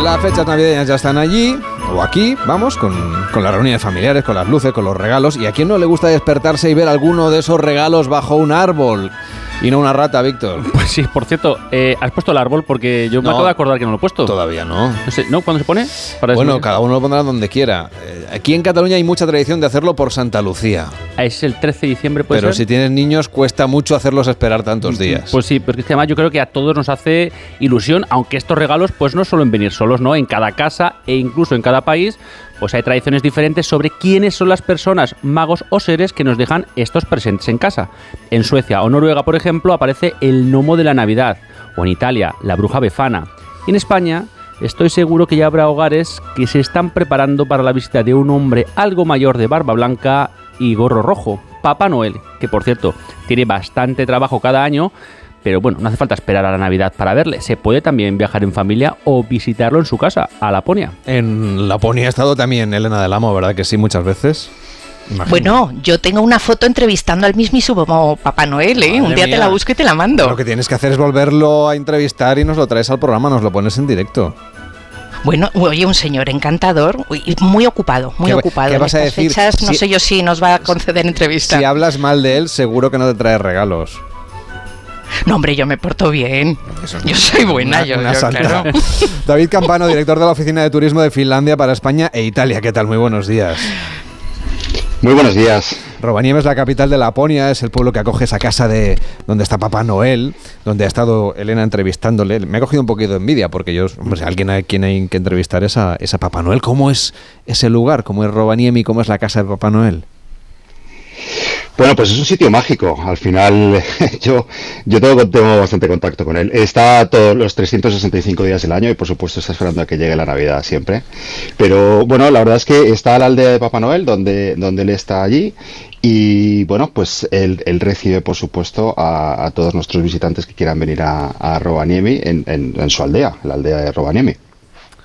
Las fechas navideñas ya están allí, o aquí, vamos, con, con las reuniones familiares, con las luces, con los regalos. ¿Y a quién no le gusta despertarse y ver alguno de esos regalos bajo un árbol? Y no una rata, Víctor. Pues sí, por cierto, eh, ¿has puesto el árbol? Porque yo me acabo de acordar que no lo he puesto. Todavía no. No, sé, ¿no? ¿Cuándo se pone? bueno, cada uno lo pondrá donde quiera. Eh, aquí en Cataluña hay mucha tradición de hacerlo por Santa Lucía. Es el 13 de diciembre, puede Pero ser? si tienes niños, cuesta mucho hacerlos esperar tantos días. Pues sí, porque es que además yo creo que a todos nos hace ilusión, aunque estos regalos pues no suelen venir solos, ¿no? En cada casa e incluso en cada país, pues hay tradiciones diferentes sobre quiénes son las personas, magos o seres que nos dejan estos presentes en casa. En Suecia o Noruega, por ejemplo, aparece el gnomo de la Navidad, o en Italia, la bruja befana. Y en España, estoy seguro que ya habrá hogares que se están preparando para la visita de un hombre algo mayor de barba blanca y gorro rojo, Papá Noel, que por cierto tiene bastante trabajo cada año, pero bueno, no hace falta esperar a la Navidad para verle. Se puede también viajar en familia o visitarlo en su casa, a Laponia. En Laponia ha estado también Elena del Amo, ¿verdad que sí? Muchas veces. Bueno, yo tengo una foto entrevistando al mismísimo Papá Noel, ¿eh? Un día te la busco y te la mando. Lo que tienes que hacer es volverlo a entrevistar y nos lo traes al programa, nos lo pones en directo. Bueno, oye, un señor encantador y muy ocupado, muy ¿Qué va- ocupado. qué En vas a estas decir? fechas no Si- sé yo si nos va a conceder entrevista. Si hablas mal de él, seguro que no te trae regalos. No, hombre, yo me porto bien. Yo soy buena, Una- yo, una yo, santa. claro. [LAUGHS] David Campano, director de la Oficina de Turismo de Finlandia para España e Italia. ¿Qué tal? Muy buenos días. Muy buenos días. Rovaniemi es la capital de Laponia, es el pueblo que acoge esa casa de donde está Papá Noel, donde ha estado Elena entrevistándole. Me ha cogido un poquito de envidia porque yo, hombre, si alguien a quien hay que entrevistar es a, es a Papá Noel. ¿Cómo es ese lugar? ¿Cómo es Rovaniemi? ¿Cómo es la casa de Papá Noel? Bueno, pues es un sitio mágico. Al final, [LAUGHS] yo, yo tengo, bastante contacto con él. Está todos los 365 días del año y, por supuesto, está esperando a que llegue la Navidad siempre. Pero bueno, la verdad es que está la aldea de Papá Noel, donde, donde él está allí. Y bueno, pues él, recibe, por supuesto, a, todos nuestros visitantes que quieran venir a, a en, en- en su aldea, la aldea de Rovaniemi.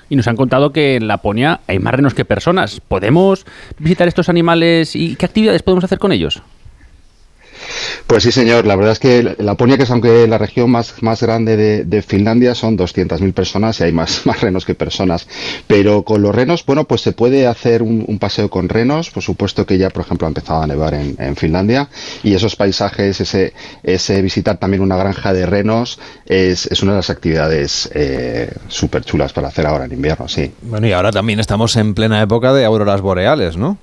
Y nos han contado que en Laponia hay más renos que personas. ¿Podemos visitar estos animales y qué actividades podemos hacer con ellos? Pues sí, señor. La verdad es que Laponia, que es aunque la región más, más grande de, Finlandia, son 200.000 personas y hay más, [LAUGHS] más renos que personas. Pero con los renos, bueno, pues se puede hacer un, paseo con renos. Por supuesto que ya, por ejemplo, ha empezado a nevar en, en Finlandia. Y esos paisajes, ese, ese visitar también una granja de renos, es, es una de las actividades eh, súper chulas para hacer ahora en invierno, sí. Bueno, y ahora también estamos en plena época de auroras boreales, ¿no?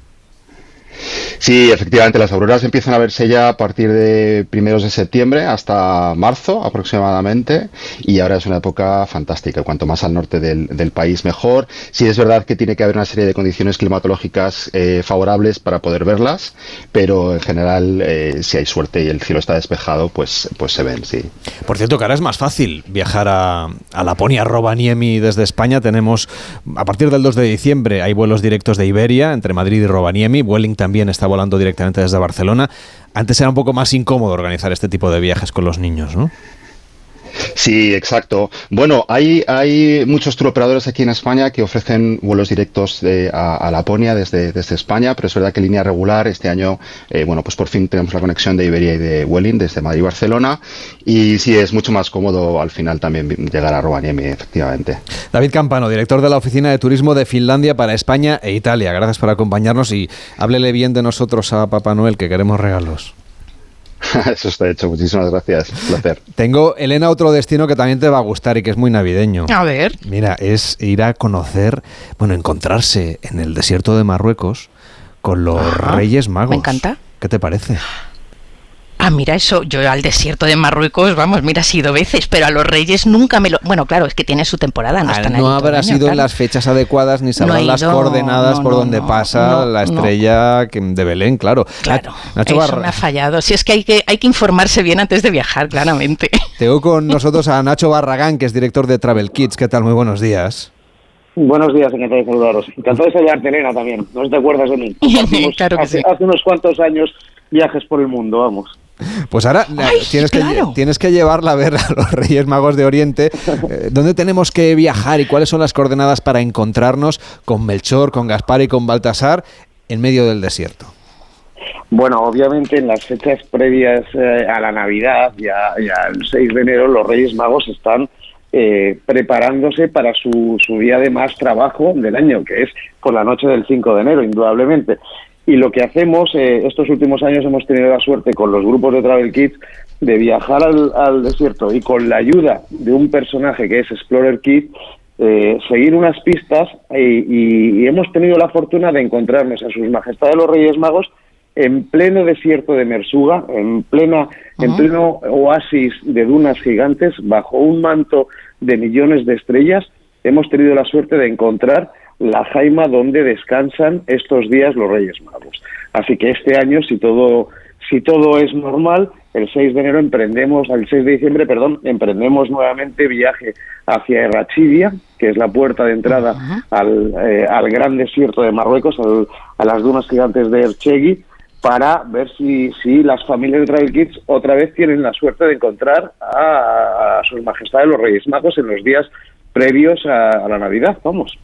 Sí, efectivamente, las auroras empiezan a verse ya a partir de primeros de septiembre hasta marzo aproximadamente y ahora es una época fantástica. Cuanto más al norte del, del país mejor. Sí es verdad que tiene que haber una serie de condiciones climatológicas eh, favorables para poder verlas, pero en general eh, si hay suerte y el cielo está despejado, pues, pues se ven, sí. Por cierto, que ahora es más fácil viajar a, a Laponia, Rovaniemi desde España. Tenemos, a partir del 2 de diciembre, hay vuelos directos de Iberia entre Madrid y Rovaniemi. Vueling también está volando directamente desde Barcelona. Antes era un poco más incómodo organizar este tipo de viajes con los niños, ¿no? Sí, exacto. Bueno, hay, hay muchos turoperadores aquí en España que ofrecen vuelos directos de- a, a Laponia desde, desde España, pero es verdad que línea regular este año, eh, bueno, pues por fin tenemos la conexión de Iberia y de Vueling desde Madrid y Barcelona y sí, es mucho más cómodo al final también llegar a Rovaniemi, efectivamente. David Campano, director de la Oficina de Turismo de Finlandia para España e Italia. Gracias por acompañarnos y háblele bien de nosotros a Papá Noel, que queremos regalos. [LAUGHS] Eso está hecho. Muchísimas gracias. Un placer. Tengo, Elena, otro destino que también te va a gustar y que es muy navideño. A ver. Mira, es ir a conocer, bueno, encontrarse en el desierto de Marruecos con los Ajá, Reyes Magos. me encanta. ¿Qué te parece? Ah, mira eso, yo al desierto de Marruecos, vamos, mira, he ido veces, pero a los reyes nunca me lo... Bueno, claro, es que tiene su temporada, no Ah, están no ahí habrá sido en las fechas adecuadas ni sabrán No las ido, coordenadas no, por no, donde no, pasa no, la estrella de Belén, claro. Claro, Nacho eso Barra- me ha fallado. Si es que hay, que hay que informarse bien antes de viajar, claramente. [LAUGHS] Tengo con nosotros a Nacho Barragán, que es director de Travel Kids. ¿Qué tal? Muy buenos días. Buenos días, encantado de saludaros. Encantado de saludarte, Elena, también. No te acuerdas de mí. [LAUGHS] Claro que hace, sí. hace unos cuantos años viajes por el mundo, vamos. Pues ahora eh, tienes, que, tienes que llevarla a ver a los [LAUGHS] Reyes Magos de Oriente. Eh, ¿Dónde tenemos que viajar y cuáles son las coordenadas para encontrarnos con Melchor, con Gaspar y con Baltasar en medio del desierto? Bueno, obviamente en las fechas previas eh, a la Navidad y, a- y al 6 de enero los Reyes Magos están eh, preparándose para su, su día de más trabajo del año, que es por la noche del 5 de enero, indudablemente. Y lo que hacemos, eh, estos últimos años hemos tenido la suerte con los grupos de Travel Kids de viajar al, al desierto y con la ayuda de un personaje que es Explorer Kid, eh, seguir unas pistas y, y- y hemos tenido la fortuna de encontrarnos a sus majestades los Reyes Magos en pleno desierto de Mersuga, en plena, en pleno oasis de dunas gigantes, bajo un manto de millones de estrellas, hemos tenido la suerte de encontrar la jaima donde descansan estos días los Reyes Magos. Así que este año, si todo, si todo es normal, el 6 de enero emprendemos, el 6 de diciembre, perdón, emprendemos nuevamente viaje hacia Errachidia, que es la puerta de entrada al, eh, al gran desierto de Marruecos, al- a las dunas gigantes de Erchegui, para ver si, si las familias de Travel Kids otra vez tienen la suerte de encontrar a, a sus majestades los Reyes Magos en los días previos a, a la Navidad, vamos.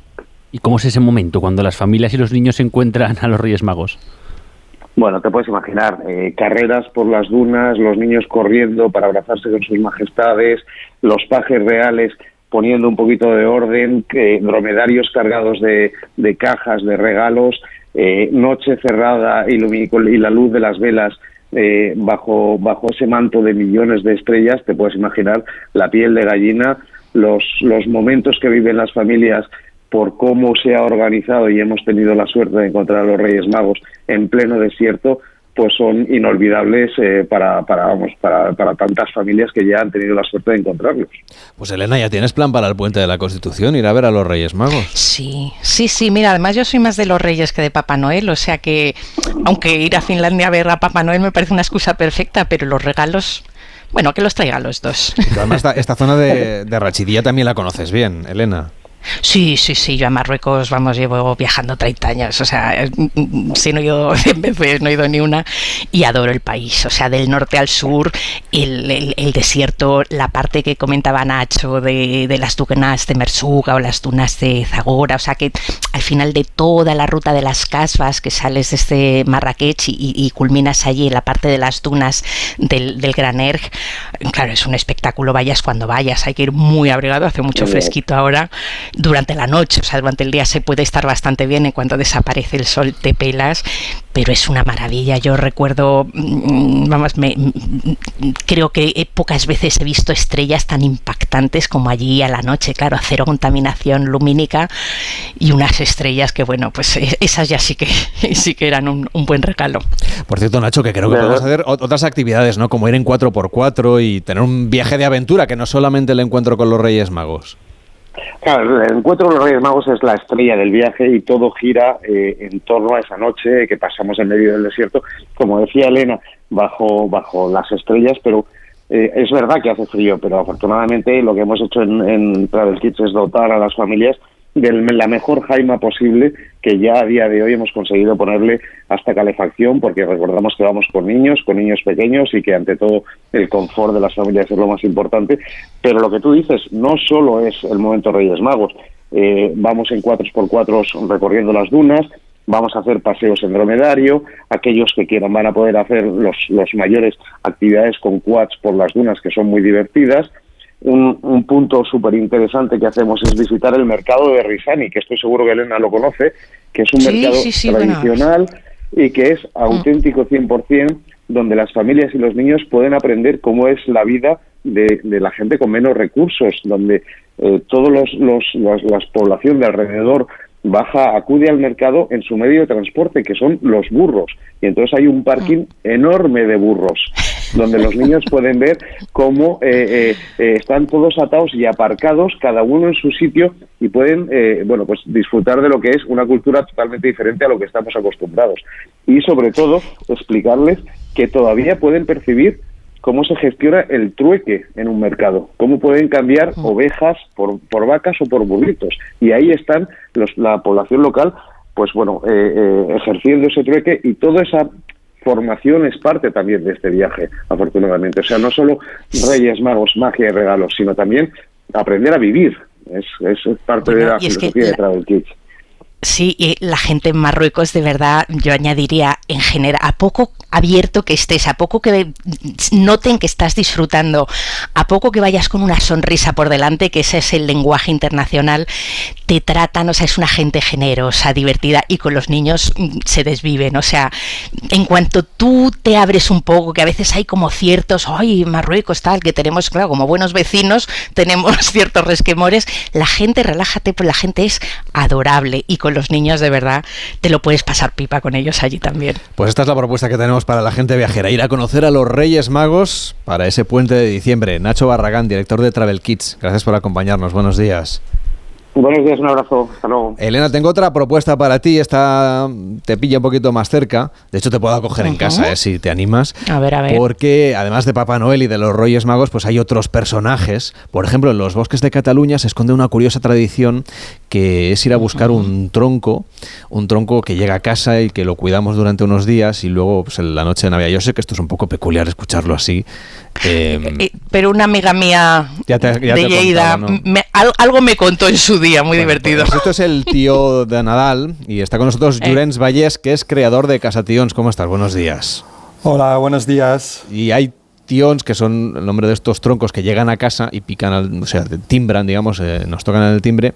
¿Y cómo es ese momento cuando las familias y los niños se encuentran a los Reyes Magos? Bueno, te puedes imaginar, eh, carreras por las dunas, los niños corriendo para abrazarse con sus majestades, los pajes reales poniendo un poquito de orden, que- dromedarios cargados de, de cajas, de regalos, eh, noche cerrada y la luz de las velas eh, bajo, bajo ese manto de millones de estrellas, te puedes imaginar la piel de gallina, los, los momentos que viven las familias por cómo se ha organizado y hemos tenido la suerte de encontrar a los Reyes Magos en pleno desierto, pues son inolvidables eh, para, para, vamos, para, para tantas familias que ya han tenido la suerte de encontrarlos. Pues Elena, ¿ya tienes plan para el puente de la Constitución? Ir a ver a los Reyes Magos. Sí, sí, sí. Mira, además yo soy más de los Reyes que de Papá Noel, o sea que, aunque ir a Finlandia a ver a Papá Noel me parece una excusa perfecta, pero los regalos, bueno, que los traiga los dos. Además [LAUGHS] esta, esta zona de, de Rachidía también la conoces bien, Elena. Sí, sí, sí, yo a Marruecos, vamos, llevo viajando 30 años, o sea, mm, sí, no he ido [LAUGHS] 100 veces, no he ido ni una, y adoro el país, o sea, del norte al sur, el, el- el desierto, la parte que comentaba Nacho de, de las dunas de Mersuga o las dunas de Zagora, o sea, que al final de toda la ruta de las casvas que sales desde Marrakech y, culminas allí en la parte de las dunas del, del Gran Erg, claro, es un espectáculo, vayas cuando vayas, hay que ir muy abrigado, hace mucho fresquito ahora, durante la noche, o sea, durante el día se puede estar bastante bien, en cuanto desaparece el sol te pelas, pero es una maravilla. Yo recuerdo, mm, vamos, me, mm, creo que pocas veces he visto estrellas tan impactantes como allí a la noche, claro, cero contaminación lumínica y unas estrellas que, bueno, pues eh, esas ya sí que, [LAUGHS] sí que eran un, un buen regalo. Por cierto, Nacho, que creo que podemos hacer ot- otras actividades, ¿no? Como ir en 4x4 y tener un viaje de aventura, que no solamente el encuentro con los Reyes Magos. Claro, el encuentro de los Reyes Magos es la estrella del viaje y todo gira eh, en torno a esa noche que pasamos en medio del desierto, como decía Elena, bajo, bajo las estrellas, pero eh, es verdad que hace frío, pero afortunadamente lo que hemos hecho en, en Travel Kids es dotar a las familias de la mejor jaima posible que ya a día de hoy hemos conseguido ponerle hasta calefacción porque recordamos que vamos con niños, con niños pequeños y que ante todo el confort de las familias es lo más importante. Pero lo que tú dices no solo es el momento Reyes Magos, eh, vamos en 4x4 recorriendo las dunas, vamos a hacer paseos en dromedario, aquellos que quieran van a poder hacer los, los mayores actividades con quads por las dunas que son muy divertidas. Un, un punto súper interesante que hacemos es visitar el mercado de Risani, que estoy seguro que Elena lo conoce, que es un Sí, mercado sí, sí, bueno. tradicional y que es auténtico 100%, donde las familias y los niños pueden aprender cómo es la vida de, de la gente con menos recursos, donde eh, todos los, los, los- las población de alrededor baja, acude al mercado en su medio de transporte, que son los burros. Y entonces hay un parking enorme de burros, [LAUGHS] donde los niños pueden ver cómo eh, eh, eh, están todos atados y aparcados, cada uno en su sitio, y pueden, eh, bueno, pues disfrutar de lo que es una cultura totalmente diferente a lo que estamos acostumbrados. Y sobre todo, explicarles que todavía pueden percibir cómo se gestiona el trueque en un mercado, cómo pueden cambiar ovejas por, por vacas o por burritos. Y ahí están los, la población local, pues bueno, eh, eh, ejerciendo ese trueque y toda esa formación es parte también de este viaje, afortunadamente. O sea, no solo Reyes Magos, magia y regalos, sino también aprender a vivir. Es, es parte de la y es que filosofía de Travel Kids. Sí, y la gente en Marruecos, de verdad, yo añadiría en general, a poco abierto que estés, a poco que noten que estás disfrutando, a poco que vayas con una sonrisa por delante, que ese es el lenguaje internacional, te tratan, o sea, es una gente generosa, divertida y con los niños mm, se desviven. O sea, en cuanto tú te abres un poco, que a veces hay como ciertos, ay, Marruecos tal, que tenemos, claro, como buenos vecinos, [LAUGHS] tenemos ciertos resquemores, la gente, relájate, pues la gente es adorable y con con los niños, de verdad, te lo puedes pasar pipa con ellos allí también. Pues esta es la propuesta que tenemos para la gente viajera, ir a conocer a los Reyes Magos para ese puente de diciembre. Nacho Barragán, director de Travel Kids, gracias por acompañarnos. Buenos días. Buenos días, un abrazo. Hasta luego. Elena, tengo otra propuesta para ti. Esta te pilla un poquito más cerca. De hecho, te puedo acoger en casa, eh, si te animas. A ver, a ver. Porque además de Papá Noel y de los Reyes Magos, pues hay otros personajes. Por ejemplo, en los bosques de Cataluña se esconde una curiosa tradición que es ir a buscar un tronco, un tronco que llega a casa y que lo cuidamos durante unos días y luego pues, en la noche de Navidad. Yo sé que esto es un poco peculiar escucharlo así. Eh, eh, pero una amiga mía de Lleida algo me contó en su día, muy divertido. Pues esto es el [LAUGHS] tío de Nadal y está con nosotros eh. Vallés, que es creador de Casations. ¿Cómo estás? Buenos días. Hola, buenos días. Y hay tions, que son el nombre de estos troncos que llegan a casa y pican, o sea, timbran, digamos, nos tocan el timbre.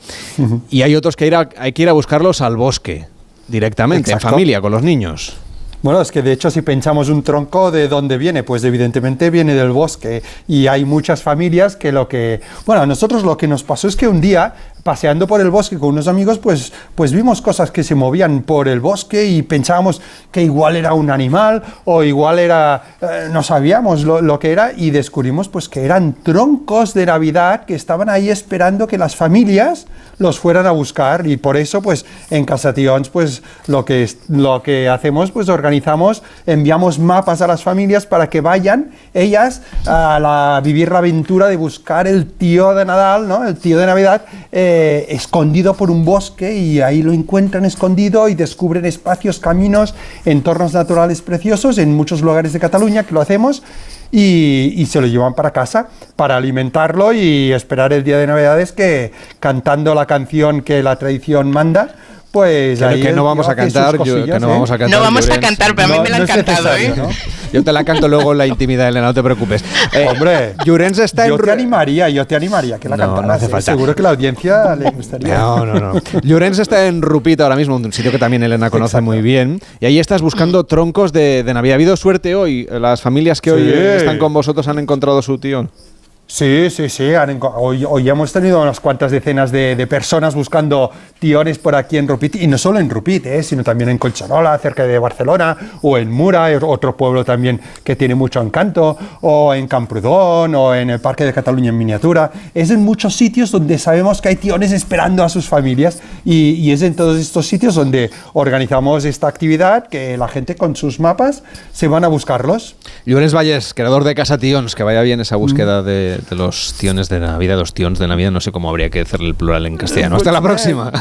Y hay otros que hay que ir a buscarlos al bosque, directamente, en familia, con los niños. Bueno, es que de hecho si pensamos un tronco, ¿de dónde viene? Pues evidentemente viene del bosque y hay muchas familias que lo que... Bueno, a nosotros lo que nos pasó es que un día paseando por el bosque con unos amigos, pues, pues vimos cosas que se movían por el bosque y pensábamos que igual era un animal o igual era, eh, no sabíamos lo, que era y descubrimos pues que eran troncos de Navidad que estaban ahí esperando que las familias los fueran a buscar y por eso pues en Casations pues lo que, lo que hacemos pues organizamos, enviamos mapas a las familias para que vayan ellas a, la, vivir la aventura de buscar el tío de Nadal, ¿no? el tío de Navidad eh, escondido por un bosque y ahí lo encuentran escondido y descubren espacios, caminos, entornos naturales preciosos en muchos lugares de Cataluña que lo hacemos y, se lo llevan para casa para alimentarlo y esperar el día de Navidades que cantando la canción que la tradición manda, pues que, que no vamos a cantar, yo, que no vamos a cantar. No vamos a cantar, pero a mí me la han cantado, ¿eh? Yo te la canto luego en la intimidad, Elena, no te preocupes. [LAUGHS] Eh, Hombre, Llorens está yo te animaría, yo te animaría que la no, No hace ¿eh? falta. Seguro que la audiencia le gustaría. No, no, no. [LAUGHS] Llorens está en Rupita ahora mismo, un sitio que también Elena conoce muy bien. Y ahí estás buscando troncos de, de Navidad. ¿Ha habido suerte hoy? Las familias que hoy están con vosotros han encontrado su tío. Sí, sí, sí. Hoy, hoy, hemos tenido unas cuantas decenas de, personas buscando tiones por aquí en Rupit, y no solo en Rupit, eh, sino también en Colcharola, cerca de Barcelona, o en Mura, otro pueblo también que tiene mucho encanto, o en Camprodón, o en el Parque de Cataluña en miniatura. Es en muchos sitios donde sabemos que hay tiones esperando a sus familias, y, es en todos estos sitios donde organizamos esta actividad, que la gente con sus mapas se van a buscarlos. Llores Valles, creador de Casa Tions, que vaya bien esa búsqueda mm. de de, los tiones de Navidad, los tions de Navidad, no sé cómo habría que hacerle el plural en castellano. Hasta la próxima.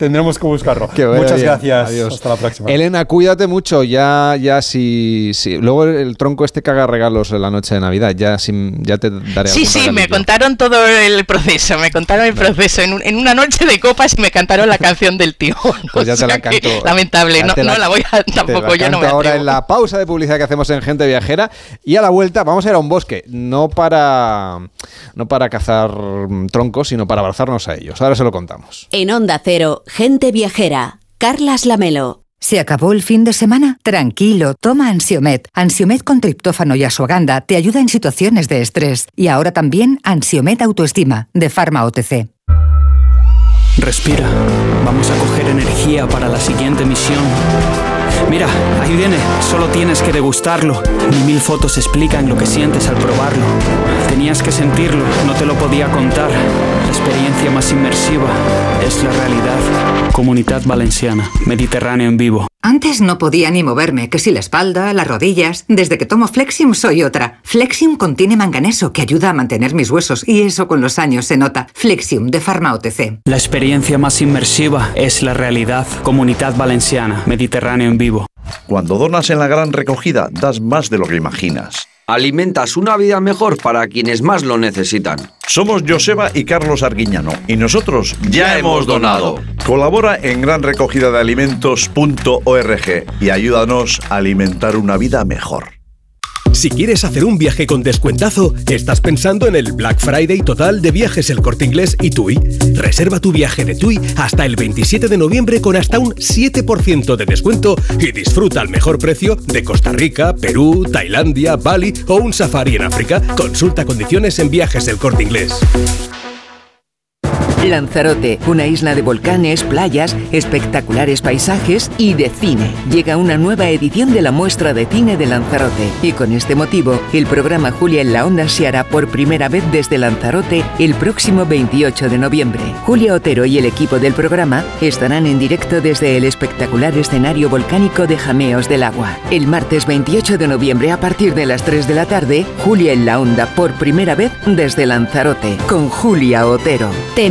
Tendremos que buscarlo. Muchas gracias. Adiós. Hasta la próxima. Elena, cuídate mucho. Ya, ya si, si, Luego el tronco este caga regalos en la noche de Navidad. Ya, si, ya te daré Sí, sí, me contaron todo el proceso. Me contaron el proceso. En, en, una noche de copas y me cantaron la canción del tío. [LAUGHS] Pues ya te la canto. Lamentable. No la, voy a tampoco. ya no me ahora en la pausa de publicidad que hacemos en Gente Viajera. Y a la vuelta vamos a ir a un bosque. No para, no para cazar troncos, sino para abrazarnos a ellos. Ahora se lo contamos. En Onda Cero. Gente viajera. Carlas Lamelo. ¿Se acabó el fin de semana? Tranquilo, toma Ansiomet. Ansiomet con triptófano y asuaganda te ayuda en situaciones de estrés. Y ahora también Ansiomet Autoestima, de Pharma OTC. Respira. Vamos a coger energía para la siguiente misión. Mira, ahí viene, solo tienes que degustarlo. Ni mil fotos explican lo que sientes al probarlo. Tenías que sentirlo, no te lo podía contar. La experiencia más inmersiva es la realidad. Comunidad Valenciana, Mediterráneo en vivo. Antes no podía ni moverme, que si la espalda, las rodillas. Desde que tomo Flexium soy otra. Flexium contiene manganeso que ayuda a mantener mis huesos y eso con los años se nota. Flexium de Pharma OTC. La experiencia más inmersiva es la realidad. Comunidad Valenciana, Mediterráneo en vivo. Cuando donas en la gran recogida, das más de lo que imaginas. Alimentas una vida mejor para quienes más lo necesitan. Somos Joseba y Carlos Arguiñano y nosotros ya, hemos donado. Colabora en granrecogidadealimentos.org y ayúdanos a alimentar una vida mejor. Si quieres hacer un viaje con descuentazo, estás pensando en el Black Friday total de viajes El Corte Inglés y TUI. Reserva tu viaje de TUI hasta el 27 de noviembre con hasta un 7% de descuento y disfruta al mejor precio de Costa Rica, Perú, Tailandia, Bali o un safari en África. Consulta condiciones en viajes El Corte Inglés. Lanzarote, una isla de volcanes, playas, espectaculares paisajes y de cine. Llega una nueva edición de la muestra de cine de Lanzarote y con este motivo, el programa Julia en la Onda se hará por primera vez desde Lanzarote el próximo 28 de noviembre. Julia Otero y el equipo del programa estarán en directo desde el espectacular escenario volcánico de Jameos del Agua. El martes 28 de noviembre a partir de las 3 de la tarde, Julia en la Onda por primera vez desde Lanzarote con Julia Otero. Te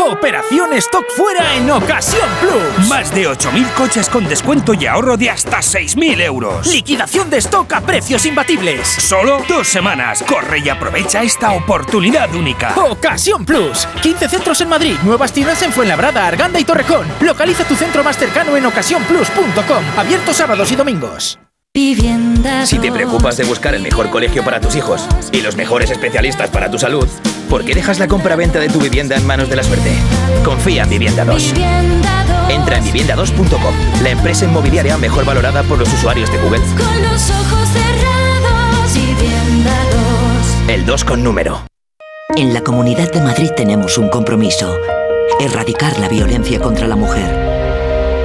Operación Stock Fuera en Ocasión Plus. Más de 8.000 coches con descuento y ahorro de hasta 6.000 euros. Liquidación de stock a precios imbatibles. Solo dos semanas. Corre y aprovecha esta oportunidad única. Ocasión Plus. 15 centros en Madrid, nuevas tiendas en Fuenlabrada, Arganda y Torrejón. Localiza tu centro más cercano en ocasiónplus.com. Abierto sábados y domingos. Si te preocupas de buscar el mejor colegio para tus hijos y los mejores especialistas para tu salud, ¿por qué dejas la compra-venta de tu vivienda en manos de la suerte? Confía en Vivienda 2. Entra en vivienda2.com, la empresa inmobiliaria mejor valorada por los usuarios de Google. Con los ojos cerrados, Vivienda 2. El 2 con número. En la Comunidad de Madrid tenemos un compromiso. Erradicar la violencia contra la mujer.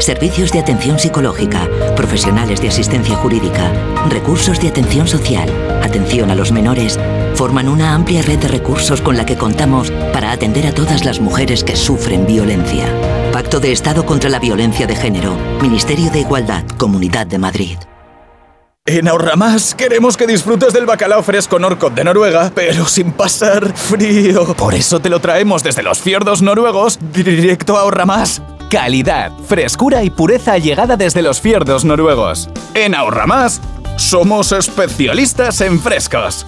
Servicios de atención psicológica, profesionales de asistencia jurídica, recursos de atención social, atención a los menores, forman una amplia red de recursos con la que contamos para atender a todas las mujeres que sufren violencia. Pacto de Estado contra la Violencia de Género, Ministerio de Igualdad, Comunidad de Madrid. En Ahorramás queremos que disfrutes del bacalao fresco Norcod de Noruega, pero sin pasar frío. Por eso te lo traemos desde los fiordos noruegos directo a Ahorramás. Calidad, frescura y pureza llegada desde los fiordos noruegos. En Ahorramás somos especialistas en frescos.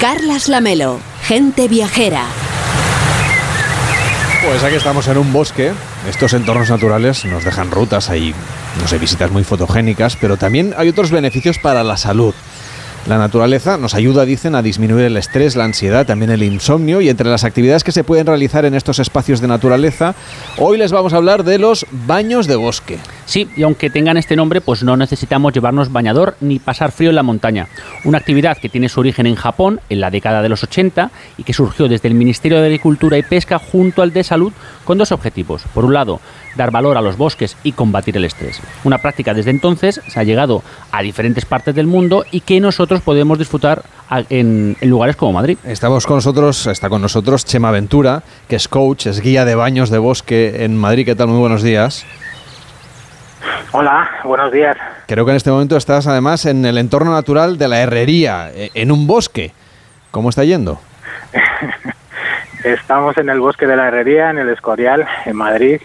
Carlas Lamelo, gente viajera. Pues aquí estamos en un bosque. Estos entornos naturales nos dejan rutas, hay, no sé, visitas muy fotogénicas, pero también hay otros beneficios para la salud. La naturaleza nos ayuda, dicen, a disminuir el estrés, la ansiedad, también el insomnio y entre las actividades que se pueden realizar en estos espacios de naturaleza, hoy les vamos a hablar de los baños de bosque. Sí, y aunque tengan este nombre, pues no necesitamos llevarnos bañador ni pasar frío en la montaña. Una actividad que tiene su origen en Japón en la década de los 80 y que surgió desde el Ministerio de Agricultura y Pesca junto al de Salud con dos objetivos. Por un lado, dar valor a los bosques y combatir el estrés. Una práctica desde entonces se ha llegado a diferentes partes del mundo y que nosotros podemos disfrutar en lugares como Madrid. Estamos con nosotros, está con nosotros Chema Ventura, que es coach, es guía de baños de bosque en Madrid. ¿Qué tal? Muy buenos días. Hola, buenos días. Creo que en este momento estás además en el entorno natural de la herrería, e- en un bosque. ¿Cómo está yendo? [LAUGHS] Estamos en el bosque de la Herrería, en el Escorial, en Madrid,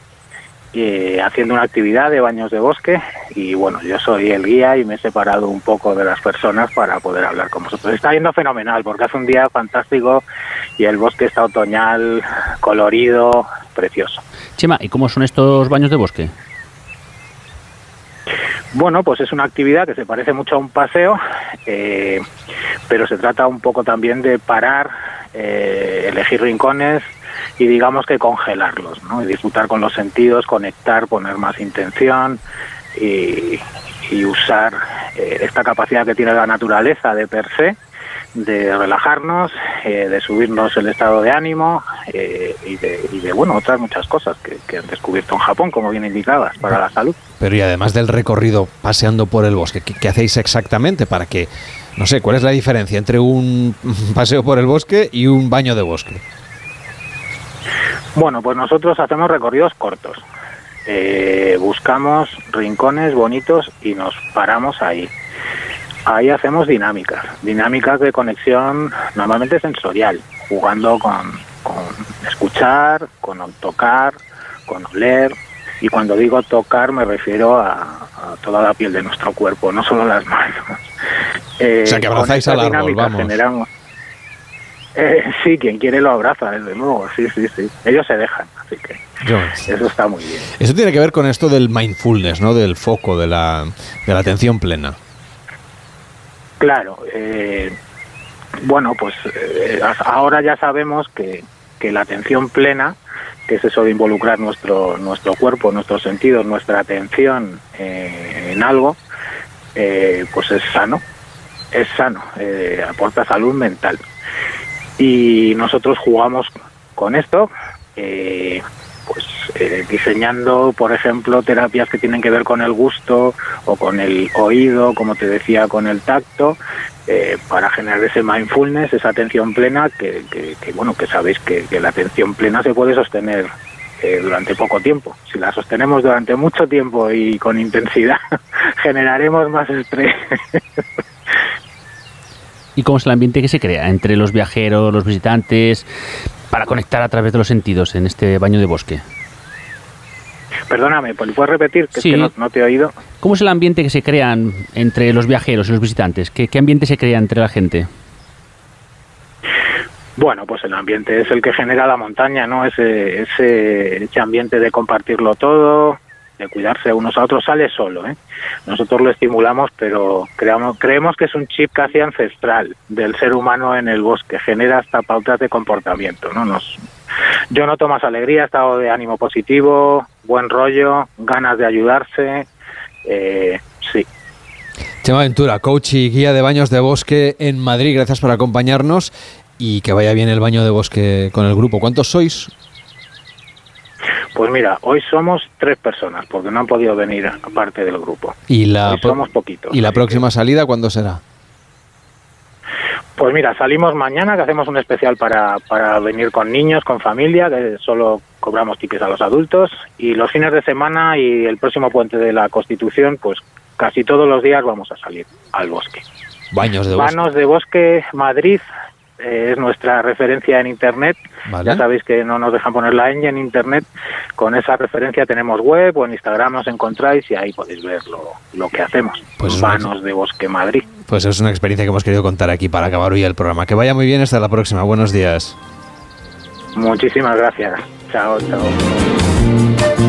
haciendo una actividad de baños de bosque. Y bueno, yo soy el guía y me he separado un poco de las personas para poder hablar con vosotros. Está yendo fenomenal porque hace un día fantástico y el bosque está otoñal, colorido, precioso. Chema, ¿y cómo son estos baños de bosque? Bueno, pues es una actividad que se parece mucho a un paseo, eh, pero se trata un poco también de parar, eh, elegir rincones y digamos que congelarlos, ¿no? Y disfrutar con los sentidos, conectar, poner más intención y, y usar eh, esta capacidad que tiene la naturaleza de per se de relajarnos, eh, de subirnos el estado de ánimo eh, y, de, y de, bueno, otras muchas cosas que, han descubierto en Japón, como bien indicadas, para la salud. Pero y además del recorrido paseando por el bosque, ¿qué, qué hacéis exactamente para que, no sé, cuál es la diferencia entre un [LAUGHS] paseo por el bosque y un baño de bosque? Bueno, pues nosotros hacemos recorridos cortos. Eh, buscamos rincones bonitos y nos paramos ahí. Ahí hacemos dinámicas, dinámicas de conexión normalmente sensorial, jugando con, con escuchar, con tocar, con oler. Y cuando digo tocar me refiero a, a toda la piel de nuestro cuerpo, no solo las manos. Eh, O sea, que con abrazáis al árbol, vamos. generamos- Eh, sí, quien quiere lo abraza, desde luego, sí, sí, sí. Ellos se dejan, así que eso está muy bien. Eso tiene que ver con esto del mindfulness, ¿no? Del foco, de la, de la atención plena. Claro, eh, bueno, pues eh, ahora ya sabemos que, que la atención plena, que es eso de involucrar nuestro, nuestro cuerpo, nuestros sentidos, nuestra atención eh, en algo, eh, pues es sano, es sano, eh, aporta salud mental. Y nosotros jugamos con esto, pues eh, diseñando, por ejemplo, terapias que tienen que ver con el gusto o con el oído, como te decía, con el tacto, eh, para generar ese mindfulness, esa atención plena, que, bueno, que sabéis que, que la atención plena se puede sostener eh, durante poco tiempo. Si la sostenemos durante mucho tiempo y con intensidad, [LAUGHS] generaremos más estrés. ¿Y cómo es el ambiente que se crea entre los viajeros, los visitantes, para conectar a través de los sentidos en este baño de bosque? Perdóname, ¿puedes repetir? Que es que no, no te he oído. ¿Cómo es el ambiente que se crea entre los viajeros y los visitantes? ¿Qué, qué ambiente se crea entre la gente? Bueno, pues el ambiente es el que genera la montaña, ¿no? Ese, ese, ese ambiente de compartirlo todo, de cuidarse unos a otros, sale solo, ¿eh? Nosotros lo estimulamos, pero creamos, creemos que es un chip casi ancestral del ser humano en el bosque, genera hasta pautas de comportamiento, ¿no? Nos, yo noto más alegría, estado de ánimo positivo, buen rollo, ganas de ayudarse, eh, sí. Chema Ventura, coach y guía de baños de bosque en Madrid, gracias por acompañarnos y que vaya bien el baño de bosque con el grupo. ¿Cuántos sois? Pues mira, hoy somos tres personas, porque no han podido venir aparte del grupo. Y la, Hoy somos poquitos. ¿Y la próxima salida cuándo será? Pues mira, salimos mañana, que hacemos un especial para, para venir con niños, con familia, que solo cobramos tickets a los adultos. Y los fines de semana y el próximo puente de la Constitución, pues casi todos los días vamos a salir al bosque. Baños de bosque. Vanos de Bosque Madrid eh, es nuestra referencia en Internet. Vale. Ya sabéis que no nos dejan poner la ñ en Internet. Con esa referencia tenemos web o en Instagram nos encontráis y ahí podéis ver lo, lo que hacemos. Pues es una- Vanos de Bosque Madrid. Pues es una experiencia que hemos querido contar aquí para acabar hoy el programa. Que vaya muy bien, hasta la próxima. Buenos días. Muchísimas gracias. Chao, chao.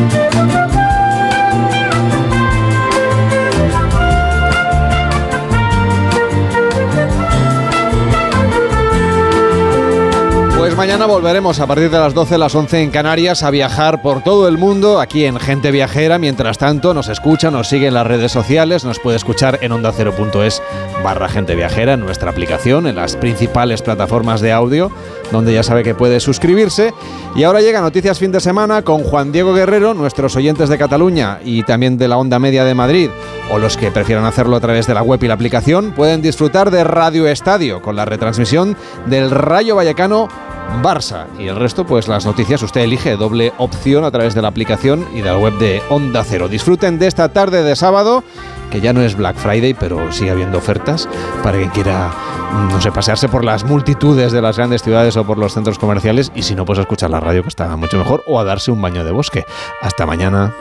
Pues mañana volveremos a partir de las 12, las 11 en Canarias a viajar por todo el mundo aquí en Gente Viajera. Mientras tanto, nos escucha, nos sigue en las redes sociales, nos puede escuchar en onda0.es barra Gente Viajera, en nuestra aplicación, en las principales plataformas de audio, donde ya sabe que puede suscribirse. Y ahora llega Noticias Fin de Semana con Juan Diego Guerrero, nuestros oyentes de Cataluña y también de la Onda Media de Madrid, o los que prefieran hacerlo a través de la web y la aplicación, pueden disfrutar de Radio Estadio con la retransmisión del Rayo Vallecano Barça. Y el resto, pues las noticias, usted elige doble opción a través de la aplicación y de la web de Onda Cero. Disfruten de esta tarde de sábado, que ya no es Black Friday, pero sigue habiendo ofertas para quien quiera, no sé, pasearse por las multitudes de las grandes ciudades o por los centros comerciales y si no, pues escuchar la radio que está mucho mejor o a darse un baño de bosque. Hasta mañana.